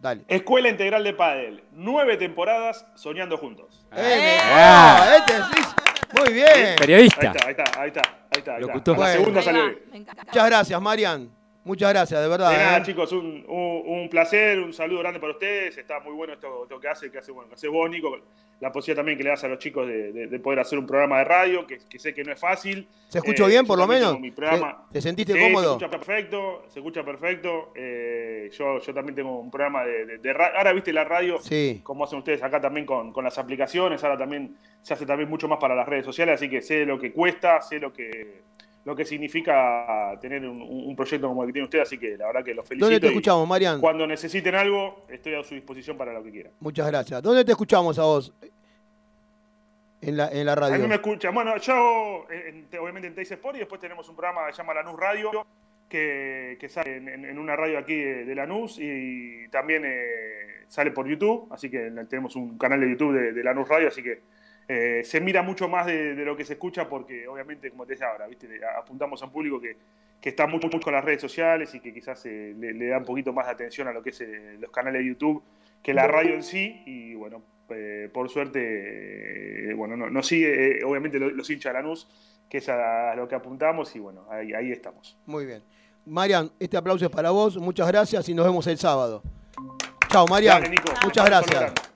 Dale. Escuela Integral de Padel. Nueve temporadas soñando juntos. ¡Eh! Ah, este muy bien. Periodista. Ahí está, ahí está, ahí está. Locutor. La segunda salió Muchas gracias, Marian. Muchas gracias, de verdad. De nada, ¿eh? chicos, un, un, placer, un saludo grande para ustedes. Está muy bueno esto, que hace, que hace, bueno, que hace vos, Nico. La posibilidad también que le das a los chicos de, poder hacer un programa de radio, que, sé que no es fácil. ¿Se escuchó bien, por lo menos? Mi programa. ¿Te, sentiste cómodo? Se escucha perfecto, se escucha perfecto. Eh, yo, yo también tengo un programa de, radio. Ahora viste la radio, sí. como hacen ustedes acá también con, con las aplicaciones. Ahora también se hace también mucho más para las redes sociales, así que sé lo que cuesta, sé lo que lo que significa tener un, proyecto como el que tiene usted, así que la verdad que los felicito. ¿Dónde te escuchamos, Marian? Cuando necesiten algo, estoy a su disposición para lo que quieran. Muchas gracias. ¿Dónde te escuchamos a vos? En la, en la radio. A mí me escuchan. Bueno, yo, obviamente en Teis Sport, y después tenemos un programa que se llama Lanús Radio, que, sale en, una radio aquí de, Lanús y también eh, sale por YouTube, así que tenemos un canal de YouTube de, de Lanús Radio, así que eh, se mira mucho más de, lo que se escucha porque obviamente, como te decía ahora, ¿viste? apuntamos a un público que, está mucho, mucho con las redes sociales y que quizás eh, le, da un poquito más de atención a lo que es eh, los canales de YouTube que la radio en sí y bueno, por suerte, bueno, nos sigue obviamente los, hinchas de Lanús, que es a, lo que apuntamos y bueno, ahí, ahí estamos. Muy bien. Marian, este aplauso es para vos, muchas gracias y nos vemos el sábado. Chao, Marian. Muchas gracias.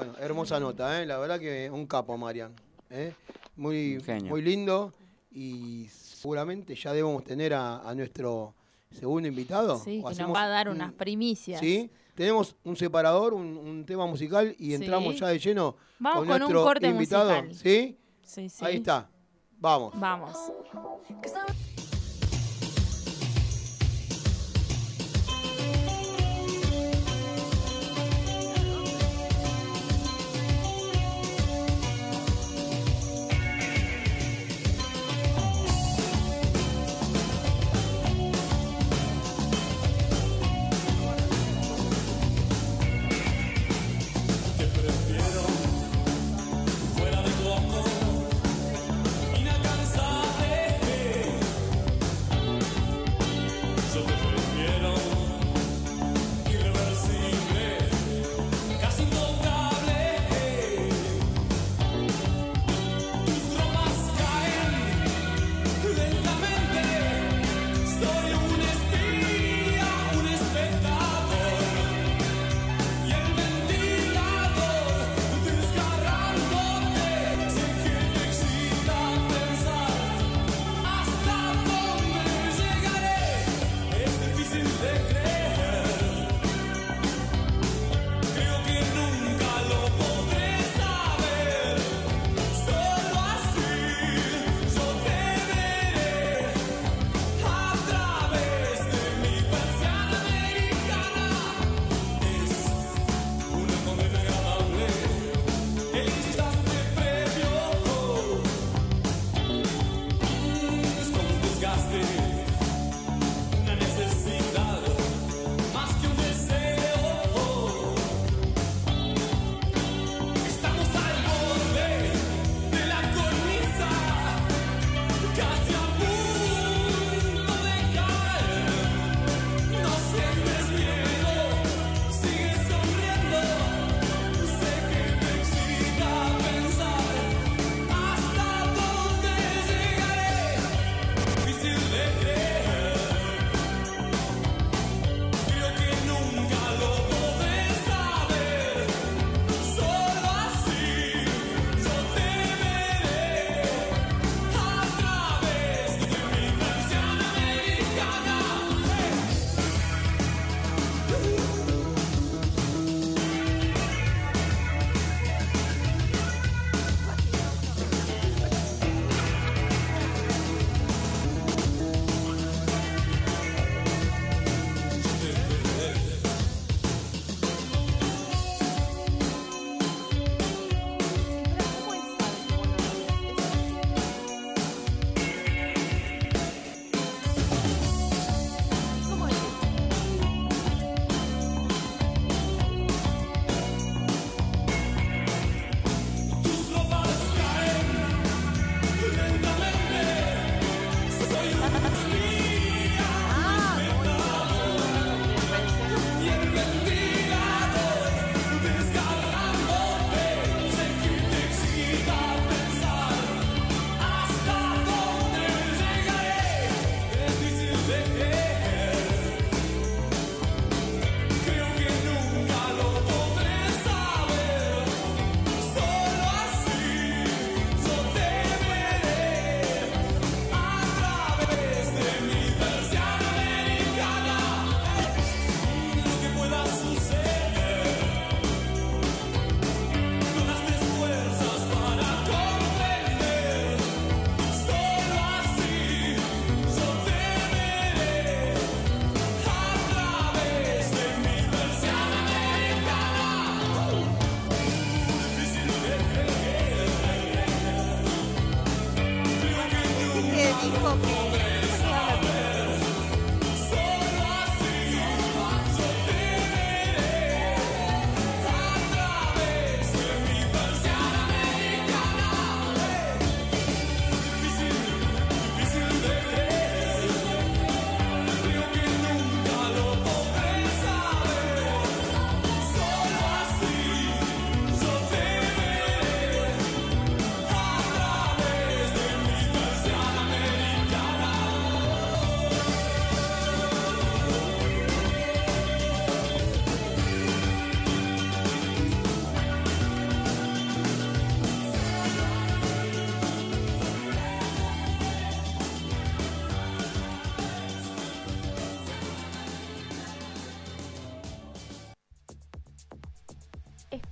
Bueno, hermosa nota, ¿eh? la verdad que un capo, Marian. ¿eh? Muy, muy lindo y seguramente ya debemos tener a, nuestro segundo invitado. Sí, que nos va a dar unas primicias. Sí, tenemos un separador, un, tema musical y entramos ya de lleno Vamos con, nuestro un corte invitado. Musical. ¿Sí? Sí, sí. Ahí está. Vamos. Vamos.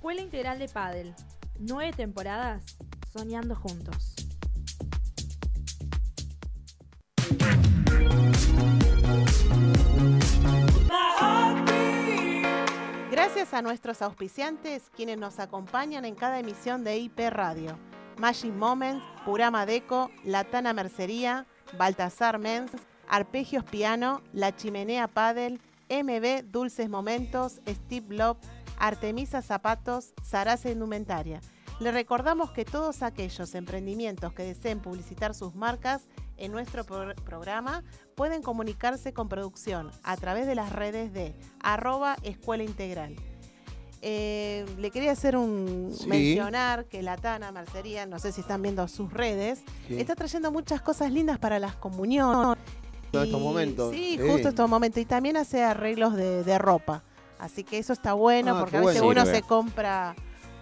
Escuela Integral de Padel. Nueve temporadas, soñando juntos. Gracias a nuestros auspiciantes, quienes nos acompañan en cada emisión de IP Radio. Magic Moments, Purama Deco, Latana Mercería, Baltasar Mens, Arpegios Piano, La Chimenea Padel, MB Dulces Momentos, Steve Love, Artemisa Zapatos, Sarasa Indumentaria. Le recordamos que todos aquellos emprendimientos que deseen publicitar sus marcas en nuestro programa pueden comunicarse con producción a través de las redes de arroba escuela integral. Eh, le quería hacer un mencionar que la Tana Mercería, no sé si están viendo sus redes, está trayendo muchas cosas lindas para las comuniones. En estos momentos. Sí, justo en estos momentos. Y también hace arreglos de, ropa. Así que eso está bueno, ah, porque a veces uno se compra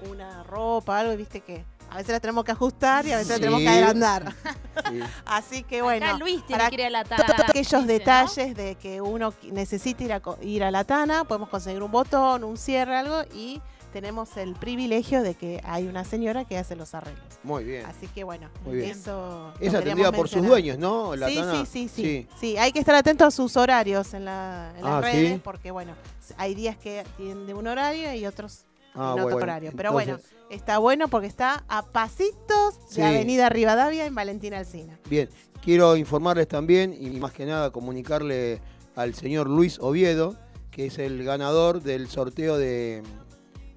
una ropa, algo, y viste que a veces la tenemos que ajustar y a veces la tenemos que agrandar. Así que bueno, Acá Luis tiene para que ir a la tana. Todos aquellos detalles de que uno necesita ir a, ir a la tana, podemos conseguir un botón, un cierre, algo y tenemos el privilegio de que hay una señora que hace los arreglos. Muy bien. Así que bueno, eso. Es atendida por sus dueños, ¿no? La sí, sí, sí, sí, sí, hay que estar atento a sus horarios en, la, las ah, redes, porque bueno, hay días que tienen de un horario y otros ah, en otro horario. Pero bueno, está bueno porque está a pasitos de Avenida Rivadavia en Valentina Alcina. Bien, quiero informarles también y más que nada comunicarle al señor Luis Oviedo, que es el ganador del sorteo de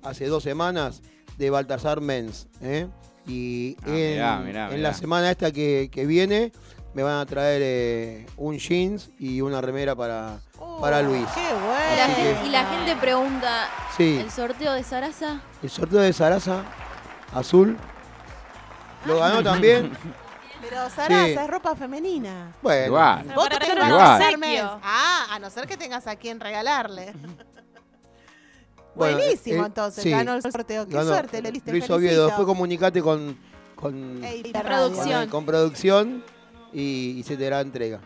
hace dos semanas de Baltasar Men's. ¿eh? Y ah, en, la semana esta que, viene me van a traer eh, un jeans y una remera para, para oh, Luis. Qué bueno. Y la, gente, pregunta, ¿el sorteo de Sarasa? El sorteo de Sarasa, azul. Lo ganó también. Pero Sarasa es ropa femenina. Bueno, igual. Vos Ah, a no ser que tengas a quien regalarle. Buenísimo, eh, entonces. Ganó el sorteo. Qué suerte, le diste Luis Oviedo, después comunicate con, con, producción. Con, producción y, se te dará entrega.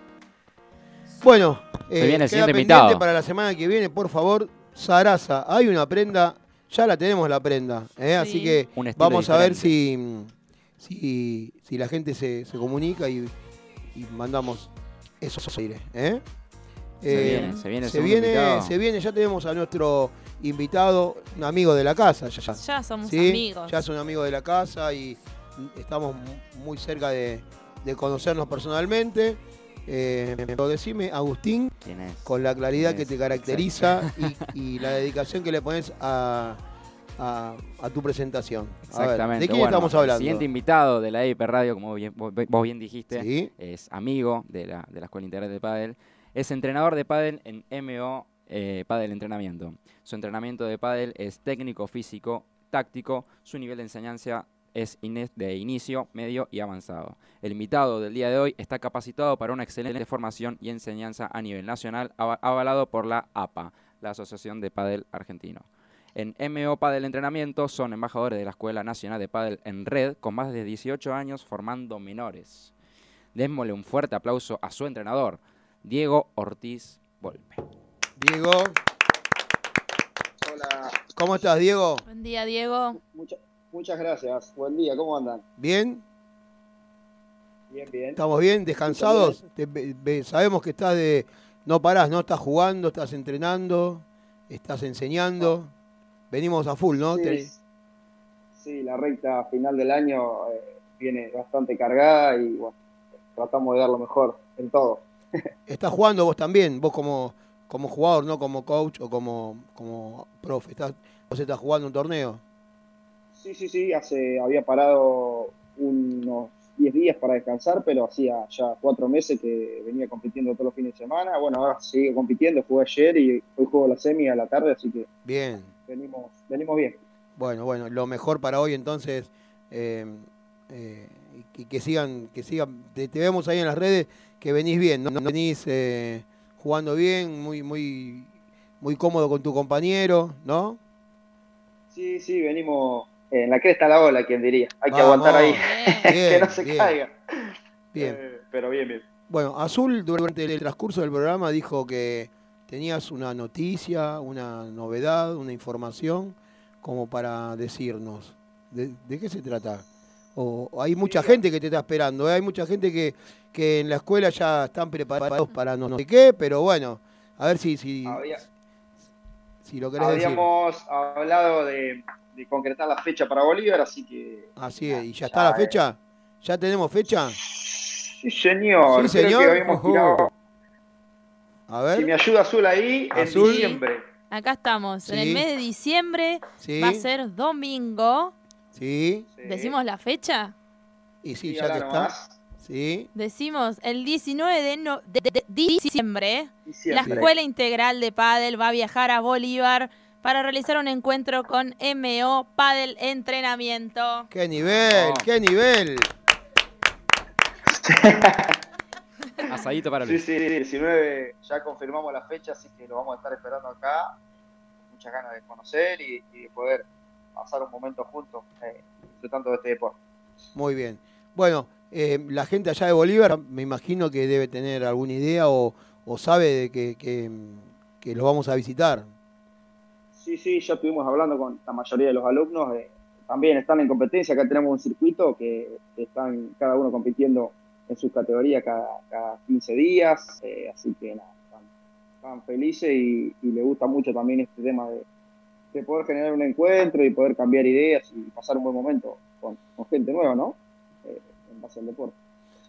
Bueno, eh, viene queda pendiente para la semana que viene, por favor, Sarasa. Hay una prenda, ya la tenemos la prenda, ¿eh? así que vamos a ver si, si, si, la gente se, se comunica y, y mandamos eso aire. ¿eh? Se viene, se viene, se viene, se viene, ya tenemos a nuestro invitado, un amigo de la casa. Ya, ya somos amigos. Ya son amigos de la casa y estamos muy cerca de, conocernos personalmente. Eh, pero decime, Agustín, con la claridad que te caracteriza y, la dedicación que le pones a, tu presentación. Exactamente. ¿De quién estamos hablando? El siguiente invitado de la EIP Radio, como vos bien dijiste, es amigo de la, de la Escuela Integral de Padel. Es entrenador de pádel en MO eh, Padel Entrenamiento. Su entrenamiento de pádel es técnico, físico, táctico. Su nivel de enseñanza es de inicio, medio y avanzado. El invitado del día de hoy está capacitado para una excelente formación y enseñanza a nivel nacional, avalado por la APA, la Asociación de Padel Argentino. En MO Padel Entrenamiento son embajadores de la Escuela Nacional de Padel en Red, con más de 18 años formando menores. Démosle un fuerte aplauso a su entrenador, Diego Ortiz Volpe. Diego. Hola. ¿Cómo estás, Diego? Buen día, Diego. muchas gracias. Buen día, ¿cómo andan? ¿Bien? Bien, bien. ¿Estamos bien? ¿Descansados? sabemos que estás de. No parás, ¿no? Estás jugando, estás entrenando, estás enseñando. Venimos a full, ¿no? Sí, la recta final del año eh, viene bastante cargada y bueno, tratamos de dar lo mejor en todo. ¿Estás jugando vos también? Vos como, como jugador, no como coach o como, como profe. ¿Estás, ¿Vos estás jugando un torneo? Sí, sí, sí. Hace, había parado unos 10 días para descansar, pero hacía ya cuatro meses que venía compitiendo todos los fines de semana. Bueno, ahora sigue compitiendo. Jugué ayer y hoy juego la semi a la tarde, así que. Bien. Venimos, venimos bien. Bueno, bueno, lo mejor para hoy entonces. Eh, eh, y que sigan, que sigan, te, vemos ahí en las redes, que venís bien, ¿no? Venís eh, jugando bien, muy, muy, muy cómodo con tu compañero, ¿no? Sí, sí, venimos en la cresta la ola, quien diría. Hay que aguantar ahí, que no se caiga. Bien. Eh, pero bien, bien. Bueno, Azul durante el transcurso del programa dijo que tenías una noticia, una novedad, una información como para decirnos. ¿De, de qué se trata? O hay mucha gente que te está esperando, ¿eh? hay mucha gente que, que en la escuela ya están preparados para no, sé qué, pero bueno, a ver si, si, si lo querés Habíamos hablado de, concretar la fecha para Bolívar, así que... Así es, ¿y ya, está la fecha? ¿Ya tenemos fecha? Sí, señor. Sí, señor. A ver. Si me ayuda Azul ahí, en diciembre. Acá estamos, en el mes de diciembre va a ser domingo. Sí. ¿Decimos la fecha? Y sí, ya que está. Sí. Decimos el 19 de, diciembre, la Escuela Integral de Padel va a viajar a Bolívar para realizar un encuentro con MO Padel Entrenamiento. ¡Qué nivel! ¡Qué nivel! Asadito para Luis. Sí, sí, 19 ya confirmamos la fecha, así que lo vamos a estar esperando acá. Muchas ganas de conocer y, de poder pasar un momento juntos eh, disfrutando de este deporte. Muy bien. Bueno, eh, la gente allá de Bolívar me imagino que debe tener alguna idea o, sabe de que, que, lo vamos a visitar. Sí, sí, ya estuvimos hablando con la mayoría de los alumnos. Eh, también están en competencia. Acá tenemos un circuito que están cada uno compitiendo en sus categorías cada, 15 días, eh, así que nada, están, felices y, y les gusta mucho también este tema de, poder generar un encuentro y poder cambiar ideas y pasar un buen momento con, gente nueva, ¿no? Eh, en base al deporte.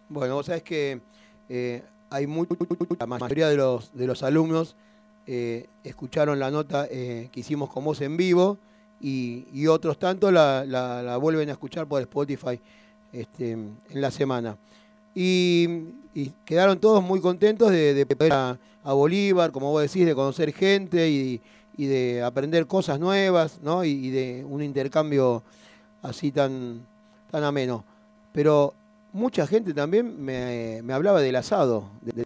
Bueno, vos sabés que eh, hay mucho, la mayoría de los, de los alumnos escucharon la nota que hicimos con vos en vivo y, otros tanto la, la, vuelven a escuchar por Spotify este, en la semana. Y, quedaron todos muy contentos de, de poder a, Bolívar, como vos decís, de conocer gente y, de aprender cosas nuevas, ¿no? Y, de un intercambio así tan, tan ameno. Pero mucha gente también me, hablaba del asado, de,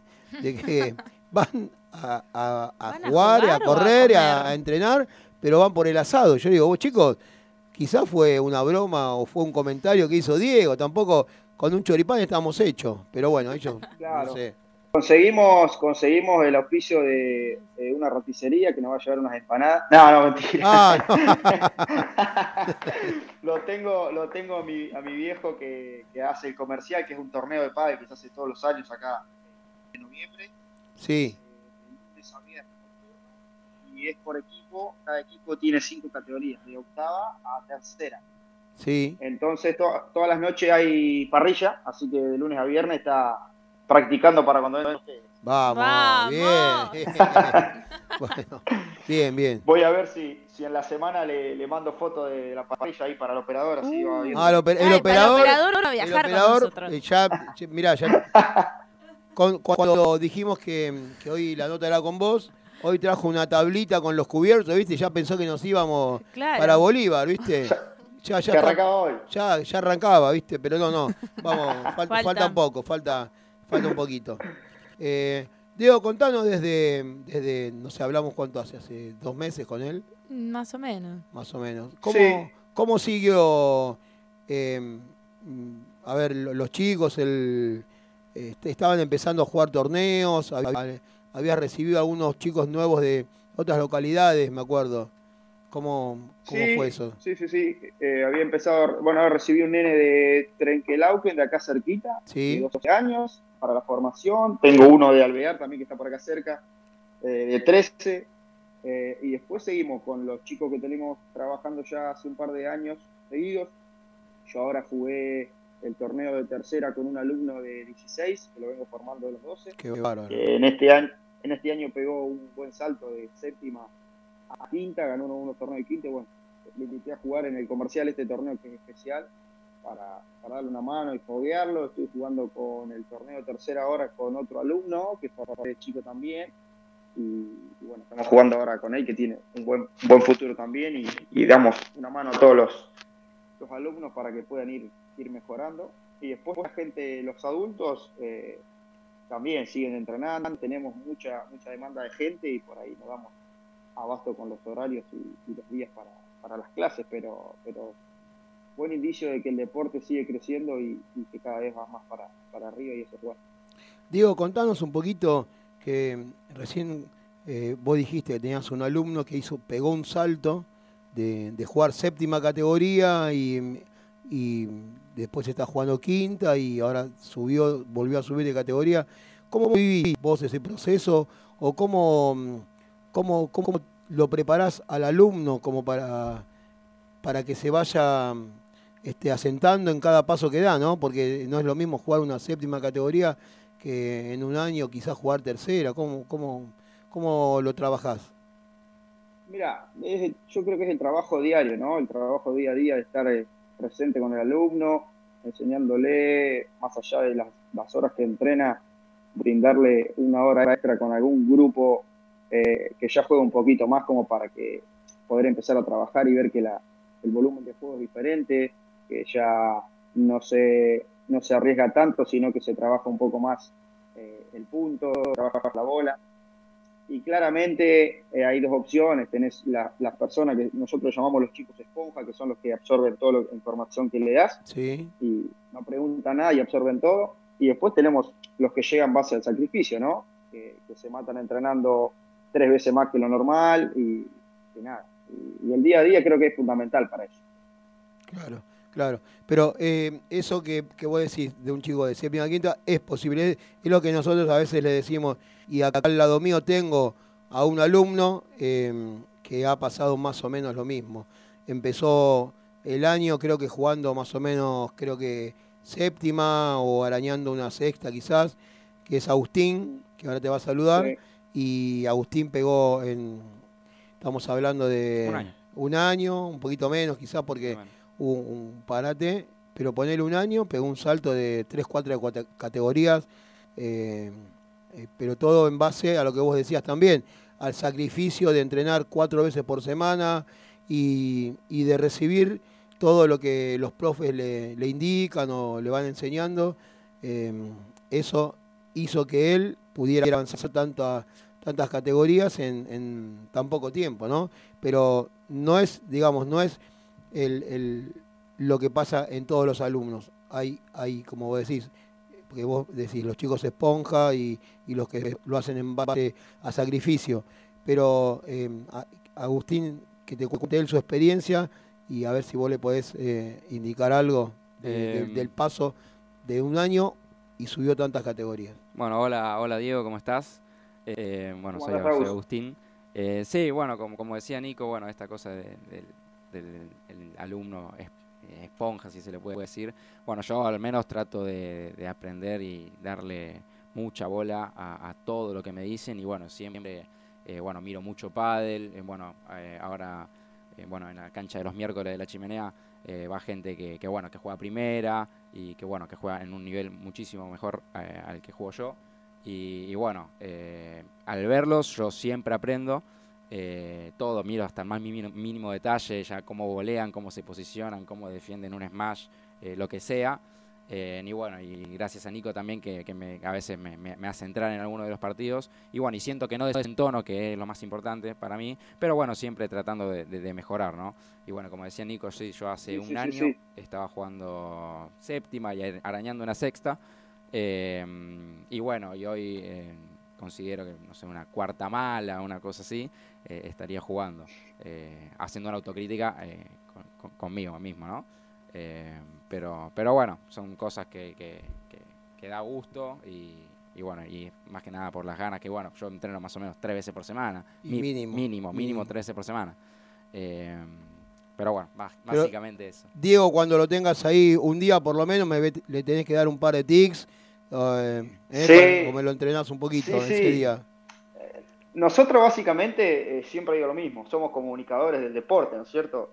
que van a, jugar, a, correr, a, a, entrenar, pero van por el asado. Yo digo, vos chicos, quizás fue una broma o fue un comentario que hizo Diego, tampoco con un choripán estamos hechos, pero bueno, ellos no sé. Conseguimos, conseguimos el auspicio de, una roticería que nos va a llevar unas empanadas. No, no, mentira. Ah, lo tengo, lo tengo a mi, a mi viejo que, hace el comercial, que es un torneo de padre que se hace todos los años acá en noviembre. Sí. Y es por equipo, cada equipo tiene cinco categorías, de octava a tercera. Sí. Entonces, todas las noches hay parrilla, así que de lunes a viernes está practicando para cuando vengan Vamos, bien. bueno, bien, bien. Voy a ver si, si en la semana le, le mando foto de la parrilla ahí para el operador, así va bien. Ah, el, operador. el operador no viajar el operador, eh, ya, mirá, ya. cuando dijimos que, que, hoy la nota era con vos, hoy trajo una tablita con los cubiertos, ¿viste? Ya pensó que nos íbamos para Bolívar, ¿viste? Ya, ya, arrancaba hoy. Ya, ya arrancaba, ¿viste? Pero no, no. Vamos, falta. un poco, falta, falta un poquito. Eh, Diego, contanos desde, desde, no sé, hablamos cuánto hace, hace dos meses con él. Más o menos. Más o menos. ¿Cómo, cómo siguió, em, a ver, los chicos, el, este, estaban empezando a jugar torneos, había, había recibido algunos chicos nuevos de otras localidades, me acuerdo. ¿Cómo, cómo fue eso? Sí, sí, sí. Eh, había empezado, bueno, recibí un nene de Trenquelauquen, de acá cerquita, de 12 años, para la formación. Tengo uno de Alvear también, que está por acá cerca, eh, de 13. Eh, y después seguimos con los chicos que tenemos trabajando ya hace un par de años seguidos. Yo ahora jugué el torneo de tercera con un alumno de 16, que lo vengo formando de los 12. Qué bárbaro. en, este año, en este año pegó un buen salto de séptima a quinta, ganó unos, torneos de quinta, bueno, le invité a jugar en el comercial este torneo que es especial para, darle una mano y foguearlo. Estoy jugando con el torneo tercera hora con otro alumno, que es chico también. Y, bueno, estamos jugando ahora con él, que tiene un buen, buen futuro también, y, damos una mano a todos los, los alumnos para que puedan ir, ir mejorando. Y después la gente, los adultos, eh, también siguen entrenando, tenemos mucha, mucha demanda de gente y por ahí nos damos abasto con los horarios y, los días para, para, las clases, pero, pero buen indicio de que el deporte sigue creciendo y, que cada vez va más para, para arriba y eso es bueno. Diego, contanos un poquito que recién eh, vos dijiste que tenías un alumno que hizo, pegó un salto de, jugar séptima categoría y, y después está jugando quinta y ahora subió, volvió a subir de categoría. ¿Cómo vivís vos ese proceso o cómo, cómo, cómo lo preparás al alumno como para, para que se vaya este, asentando en cada paso que da, ¿no? Porque no es lo mismo jugar una séptima categoría que en un año quizás jugar tercera. ¿Cómo, cómo, cómo lo trabajás? Mira, yo creo que es el trabajo diario, ¿no? El trabajo día a día de estar eh, presente con el alumno, enseñándole, más allá de las, horas que entrena, brindarle una hora extra con algún grupo eh, que ya juega un poquito más como para que poder empezar a trabajar y ver que la, el volumen de juego es diferente, que ya no se, no se arriesga tanto, sino que se trabaja un poco más eh, el punto, trabaja la bola. Y claramente eh, hay dos opciones. Tenés las personas que nosotros llamamos los chicos esponja, que son los que absorben toda la información que le das. Sí. Y no preguntan nada y absorben todo. Y después tenemos los que llegan base al sacrificio, ¿no? Que, se matan entrenando tres veces más que lo normal y, nada. Y, el día a día creo que es fundamental para eso. Claro. Claro, pero eh, eso que, que, vos decís de un chico de séptima quinta es posible, es, lo que nosotros a veces le decimos, y acá al lado mío tengo a un alumno em, que ha pasado más o menos lo mismo. Empezó el año creo que jugando más o menos, creo que séptima o arañando una sexta quizás, que es Agustín, que ahora te va a saludar, y Agustín pegó en, estamos hablando de un año, un, poquito menos quizás porque hubo un parate, pero ponerle un año, pegó un salto de 3, 4 categorías, eh, eh, pero todo en base a lo que vos decías también, al sacrificio de entrenar cuatro veces por semana y, de recibir todo lo que los profes le, indican o le van enseñando. Eh, eso hizo que él pudiera avanzar tanto tantas categorías en, en, tan poco tiempo, ¿no? Pero no es, digamos, no es el, lo que pasa en todos los alumnos. Hay, hay, como vos decís, porque vos decís, los chicos esponja y, los que lo hacen en base a sacrificio. Pero em, Agustín, que te cuente él su experiencia y a ver si vos le podés eh, indicar algo em. del paso de un año y subió tantas categorías. Bueno, hola, hola Diego, ¿cómo estás? Eh, bueno, soy, Agustín. Eh, sí, bueno, como, como decía Nico, bueno, esta cosa de, del alumno esponja, si se le puede decir. Bueno, yo al menos trato de, aprender y darle mucha bola a, todo lo que me dicen y bueno, siempre, eh, bueno, miro mucho pádel, eh, bueno, eh, ahora, bueno, en la cancha de los miércoles de la chimenea va gente que, bueno, que juega primera y que bueno, que juega en un nivel muchísimo mejor al que juego yo. Y bueno, al verlos yo siempre aprendo. Eh, todo, miro hasta el más mínimo, detalle, ya cómo volean, cómo se posicionan, cómo defienden un smash, eh, lo que sea. Eh, y bueno, y gracias a Nico también que, me, a veces me, hace entrar en alguno de los partidos. Y bueno, y siento que no desentono, que es lo más importante para mí, pero bueno, siempre tratando de, mejorar, ¿no? Y bueno, como decía Nico, sí, yo hace un año estaba jugando séptima y arañando una sexta. Y bueno, y hoy considero que, no sé, una cuarta mala, una cosa así, eh, estaría jugando, eh, haciendo una autocrítica eh, conmigo mismo, ¿no? pero, pero bueno, son cosas que, que, da gusto y, bueno, y más que nada por las ganas que, bueno, yo entreno más o menos tres veces por semana. mínimo, mínimo. Mínimo, tres veces por semana. pero bueno, básicamente eso. Diego, cuando lo tengas ahí un día por lo menos, me le tenés que dar un par de tics eh, eh, o me lo entrenás un poquito ese día. Eh, nosotros básicamente siempre digo lo mismo, somos comunicadores del deporte, ¿no es cierto?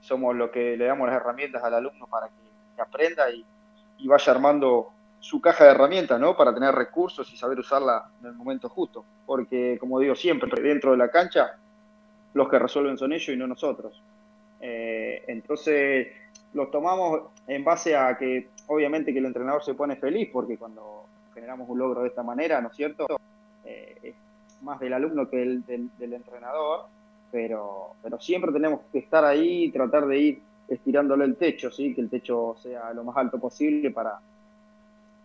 somos los que le damos las herramientas al alumno para que, aprenda y, vaya armando su caja de herramientas, ¿no? Para tener recursos y saber usarla en el momento justo. Porque, como digo siempre, dentro de la cancha, los que resuelven son ellos y no nosotros. entonces, los tomamos en base a que obviamente que el entrenador se pone feliz porque cuando generamos un logro de esta manera, ¿no es cierto? Eh, es más del alumno que del, entrenador, pero, pero siempre tenemos que estar ahí y tratar de ir estirándole el techo, ¿sí? que el techo sea lo más alto posible para,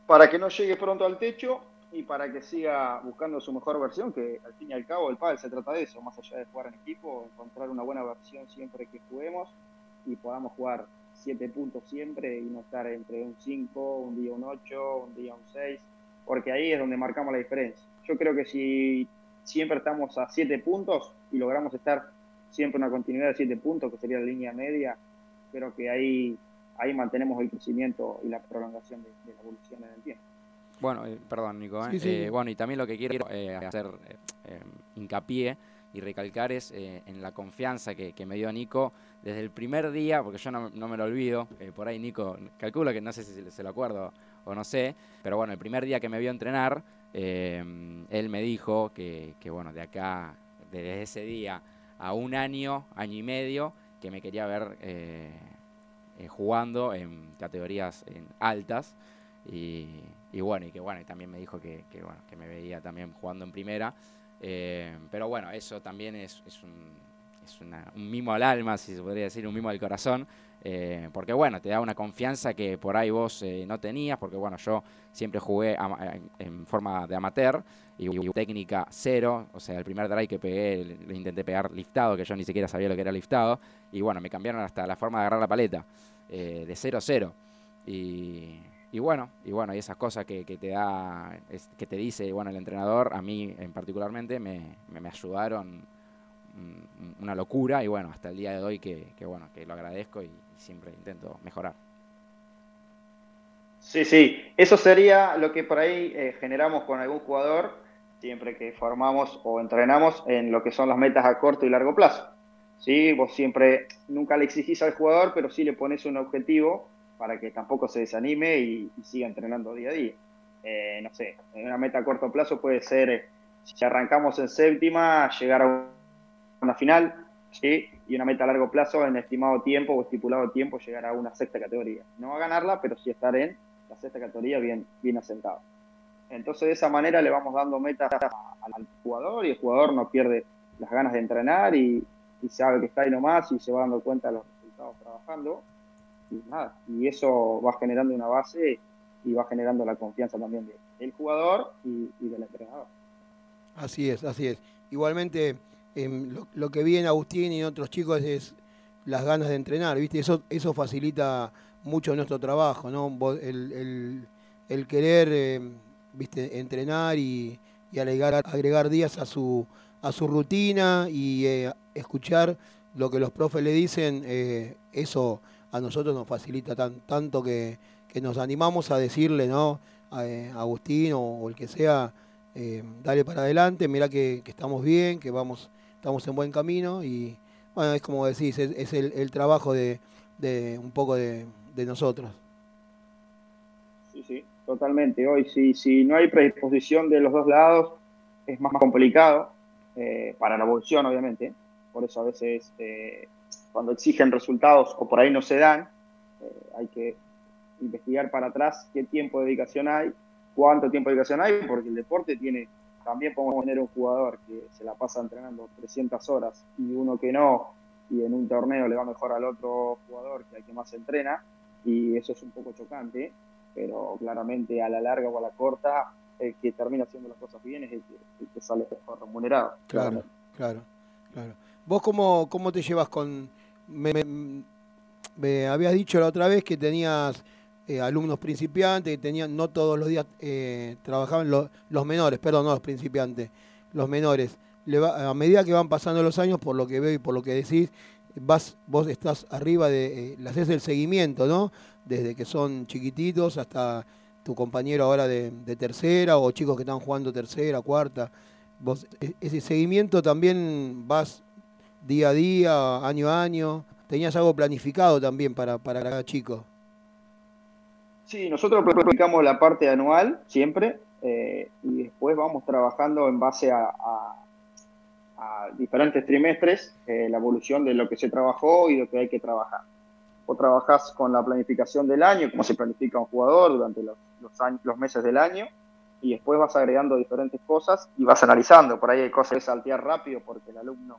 para que no llegue pronto al techo y para que siga buscando su mejor versión, que al fin y al cabo el pádel se trata de eso, más allá de jugar en equipo, encontrar una buena versión siempre que juguemos y podamos jugar siete puntos siempre y no estar entre un 5, un día un 8, un día un 6, porque ahí es donde marcamos la diferencia. Yo creo que si siempre estamos a siete puntos y logramos estar siempre una continuidad de siete puntos, que sería la línea media, creo que ahí, ahí mantenemos el crecimiento y la prolongación de, la evolución en el tiempo. Bueno, eh, perdón, Nico. Eh, bueno, y también lo que quiero hacer hincapié y recalcar es en la confianza que, me dio Nico desde el primer día, porque yo no, me lo olvido, eh, por ahí Nico, calculo que no sé si se lo acuerdo o no sé, pero bueno, el primer día que me vio entrenar, eh, él me dijo que, bueno, de acá, desde ese día a un año, año y medio, que me quería ver eh, jugando en categorías altas. Y, bueno, y que bueno, y también me dijo que, bueno, que me veía también jugando en primera. Pero bueno, eso también es un, mimo al alma, si se podría decir, un mimo al corazón, eh, porque bueno, te da una confianza que por ahí vos eh, no tenías, porque bueno, yo siempre jugué en forma de amateur y, técnica cero, o sea, el primer drive que pegué, le intenté pegar liftado, que yo ni siquiera sabía lo que era liftado, y bueno, me cambiaron hasta la forma de agarrar la paleta, eh, de cero a cero. Y, bueno, y bueno, y esas cosas que, te da, que te dice bueno el entrenador, a mí en particularmente me, me ayudaron una locura y bueno, hasta el día de hoy que, bueno, que lo agradezco y, siempre intento mejorar. Sí, sí, eso sería lo que por ahí eh, generamos con algún jugador siempre que formamos o entrenamos en lo que son las metas a corto y largo plazo. ¿Sí? Vos siempre, nunca le exigís al jugador, pero sí le pones un objetivo para que tampoco se desanime y, siga entrenando día a día. Eh, no sé, una meta a corto plazo puede ser, eh, si arrancamos en séptima, llegar a un una final, ¿sí? y una meta a largo plazo en estimado tiempo o estipulado tiempo llegar a una sexta categoría. No a ganarla, pero sí estar en la sexta categoría bien, bien asentado. Entonces de esa manera le vamos dando metas al jugador y el jugador no pierde las ganas de entrenar y, sabe que está ahí nomás y se va dando cuenta de los resultados trabajando. Y y eso va generando una base y va generando la confianza también del jugador y, y del entrenador. Así es, así es. Igualmente, Em, lo, que vi en Agustín y en otros chicos es las ganas de entrenar, ¿viste? Eso, eso facilita mucho nuestro trabajo, ¿no? El, querer, em, ¿viste? Entrenar y, agregar, agregar días a su, a su rutina y eh, escuchar lo que los profes le dicen, eh, eso a nosotros nos facilita tanto que, nos animamos a decirle, ¿no? A, eh, Agustín o, el que sea, dale para adelante, mira que, que estamos bien, que vamos estamos en buen camino y bueno, es como decís, es, el, trabajo de, un poco de, nosotros. Sí, sí, totalmente. Hoy si, si no hay predisposición de los dos lados es más complicado, eh, para la evolución obviamente, por eso a veces eh, cuando exigen resultados o por ahí no se dan, eh, hay que investigar para atrás qué tiempo de dedicación hay, cuánto tiempo de dedicación hay, porque el deporte tiene también podemos tener un jugador que se la pasa entrenando 300 horas y uno que no, y en un torneo le va mejor al otro jugador que al que más entrena, y eso es un poco chocante, pero claramente a la larga o a la corta, el que termina haciendo las cosas bien es el que, sale mejor remunerado. Claro, claro, claro. ¿Vos cómo, cómo te llevas con... me habías dicho la otra vez que tenías eh, alumnos principiantes que tenían, no todos los días eh, trabajaban los menores, perdón, no los principiantes, los menores. a medida que van pasando los años, por lo que veo y por lo que decís, vas, vos estás arriba de, eh, le haces el seguimiento, ¿no? Desde que son chiquititos hasta tu compañero ahora de, tercera o chicos que están jugando tercera, cuarta. Vos, e, ese seguimiento también vas día a día, año a año. Tenías algo planificado también para, para cada chico. Sí, nosotros aplicamos la parte anual siempre eh, y después vamos trabajando en base a, diferentes trimestres eh, la evolución de lo que se trabajó y lo que hay que trabajar. O trabajás con la planificación del año, como se planifica un jugador durante los, años, los meses del año, y después vas agregando diferentes cosas y vas analizando. Por ahí hay cosas que saltear rápido porque el alumno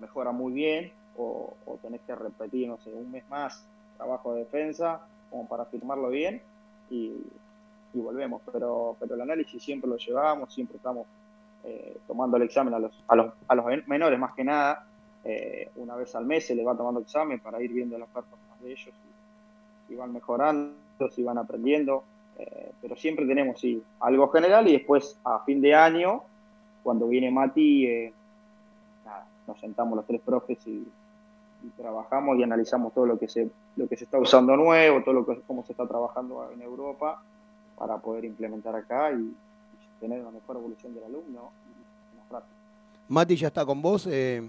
mejora muy bien, o, tenés que repetir, no sé, un mes más trabajo de defensa, como para firmarlo bien y, volvemos. Pero, pero el análisis siempre lo llevamos, siempre estamos eh, tomando el examen a los, a los, a los menores más que nada. Eh, una vez al mes se les va tomando examen para ir viendo las performances de ellos si van mejorando, si van aprendiendo, eh, pero siempre tenemos algo general y después a fin de año, cuando viene Mati, eh, nos sentamos los tres profes y, trabajamos y analizamos todo lo que se lo que se está usando nuevo, todo lo que cómo se está trabajando en Europa para poder implementar acá y, tener una mejor evolución del alumno. Mati ya está con vos. Eh,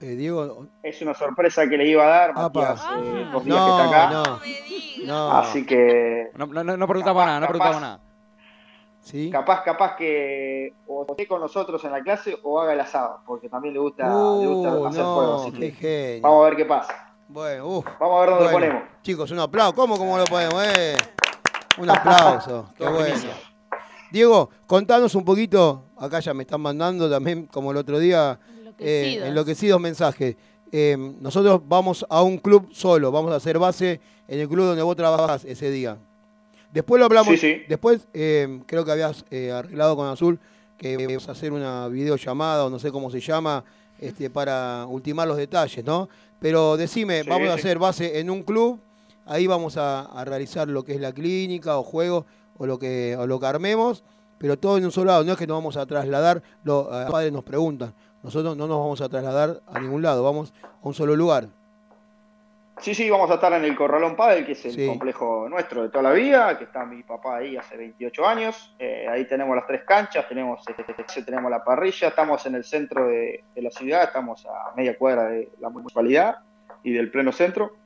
eh, Diego. Es una sorpresa que le iba a dar, Matías, eh, dos días no, que está acá. No, Así que. No, no, no preguntamos nada, no preguntamos nada. ¿Sí? Capaz, capaz que o esté con nosotros en la clase o haga el asado, porque también le gusta, le gusta uh, hacer juegos. vamos a ver qué pasa. Bueno, uf, vamos a ver dónde lo ponemos. Chicos, un aplauso. ¿Cómo, cómo lo ponemos? Eh? Un aplauso. Qué bueno. Diego, contanos un poquito. Acá ya me están mandando también, como el otro día, eh, enloquecidos mensajes. Eh, nosotros vamos a un club solo, vamos a hacer base en el club donde vos trabajás ese día. Después lo hablamos. Después eh, creo que habías arreglado con Azul que vamos a hacer una videollamada o no sé cómo se llama este, para ultimar los detalles, ¿no? Pero decime, vamos a hacer base en un club, ahí vamos a, realizar lo que es la clínica o juego o lo que, o lo que armemos, pero todo en un solo lado, no es que nos vamos a trasladar, los padres nos preguntan, nosotros no nos vamos a trasladar a ningún lado, vamos a un solo lugar. Sí, sí, vamos a estar en el Corralón Padel, que es el complejo nuestro de toda la vida, que está mi papá ahí hace 28 años. Eh, ahí tenemos las tres canchas, tenemos, este, tenemos la parrilla, estamos en el centro de, la ciudad, estamos a media cuadra de la municipalidad y del pleno centro.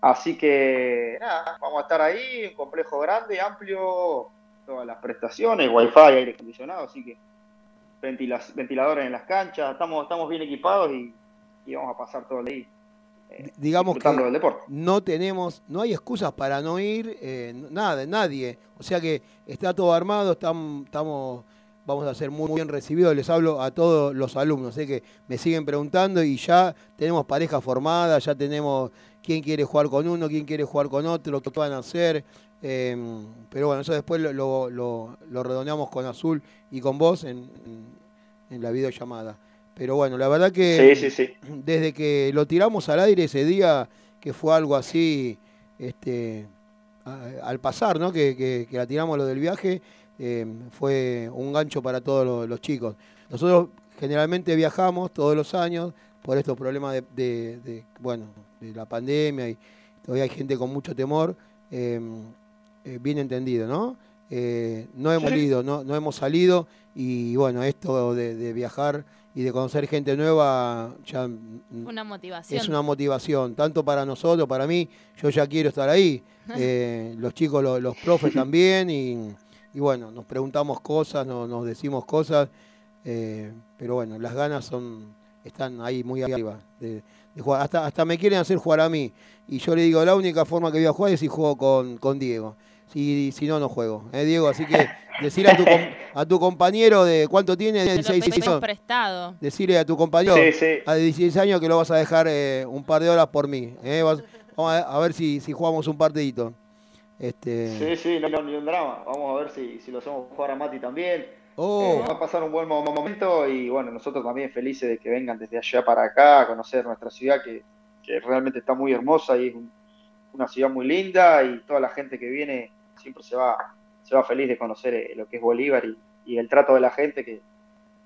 Así que nada, vamos a estar ahí, un complejo grande, amplio, todas las prestaciones, wifi, aire acondicionado, así que ventiladores en las canchas, estamos, estamos bien equipados y, vamos a pasar todo el día. Eh, digamos que no tenemos, no hay excusas para no ir, eh, nada, nadie. O sea que está todo armado, estamos, estamos vamos a ser muy, bien recibidos. Les hablo a todos los alumnos, sé que me siguen preguntando y ya tenemos pareja formada, ya tenemos quién quiere jugar con uno, quién quiere jugar con otro, qué van a hacer. Em, pero bueno, eso después lo, lo, redondeamos con Azul y con vos en, en, la videollamada. Pero bueno, la verdad que desde que lo tiramos al aire ese día, que fue algo así, este, al pasar, ¿no? Que, que, la tiramos lo del viaje, em, fue un gancho para todos los, chicos. Nosotros generalmente viajamos todos los años por estos problemas de, de, bueno, de la pandemia y todavía hay gente con mucho temor. Em, eh, bien entendido, ¿no? Eh, no hemos ido, no, no hemos salido y bueno, esto de, viajar y de conocer gente nueva ya una motivación. es una motivación, tanto para nosotros, para mí, yo ya quiero estar ahí, eh, los chicos, los, profes también y, bueno, nos preguntamos cosas, nos decimos cosas, pero bueno, las ganas son están ahí muy arriba de, jugar. Hasta, hasta me quieren hacer jugar a mí y yo le digo, la única forma que voy a jugar es si juego con, con Diego si, si no, no juego. ¿eh, Diego? Así que decirle a tu, a tu compañero de cuánto tiene, de 16 años. prestado. Decirle a tu compañero a 16 años que lo vas a dejar eh, un par de horas por mí. ¿eh? vamos a, ver si, si jugamos un partidito. Este... Sí, sí, no, ni un drama. Vamos a ver si, si lo hacemos jugar a Mati también. Oh. Eh, va a pasar un buen momento y bueno, nosotros también felices de que vengan desde allá para acá a conocer nuestra ciudad que, que realmente está muy hermosa y es una ciudad muy linda y toda la gente que viene siempre se va, se va feliz de conocer eh, lo que es Bolívar y, el trato de la gente que,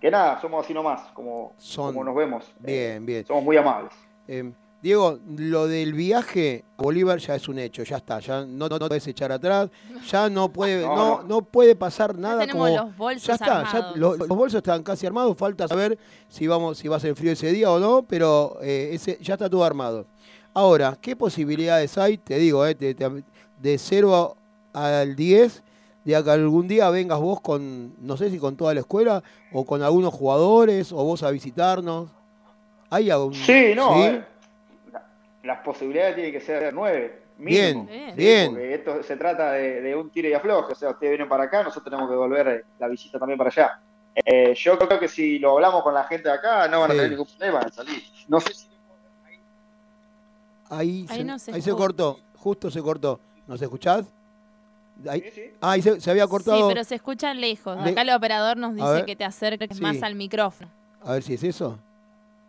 que nada, somos así nomás, como, como nos vemos. Bien, bien. Somos muy amables. Em, Diego, lo del viaje a Bolívar ya es un hecho, ya está, ya no, no, puedes echar atrás, ya no puede, no, no, puede pasar nada ya tenemos los bolsos ya está, Ya, los, bolsos están casi armados, falta saber si vamos, si va a ser frío ese día o no, pero eh, ese, ya está todo armado. Ahora, ¿qué posibilidades hay? Te digo, eh, de 0 al 10 de que algún día vengas vos con, no sé si con toda la escuela o con algunos jugadores o vos a visitarnos. ¿Hay algún, sí, no. Eh, las posibilidades tienen que ser nueve. bien, bien. Porque esto se trata de, un tiro y afloje. O sea, ustedes vienen para acá, nosotros tenemos que devolver eh, la visita también para allá. Eh, yo creo que si lo hablamos con la gente de acá, no van a tener ningún problema en salir. No sé si. Ahí, ahí, se, ahí se cortó, justo se cortó. ¿Nos escuchás? Ahí, se, había cortado. Sí, pero se escucha lejos. Acá el operador nos dice que te acerques más al micrófono. A ver si es eso.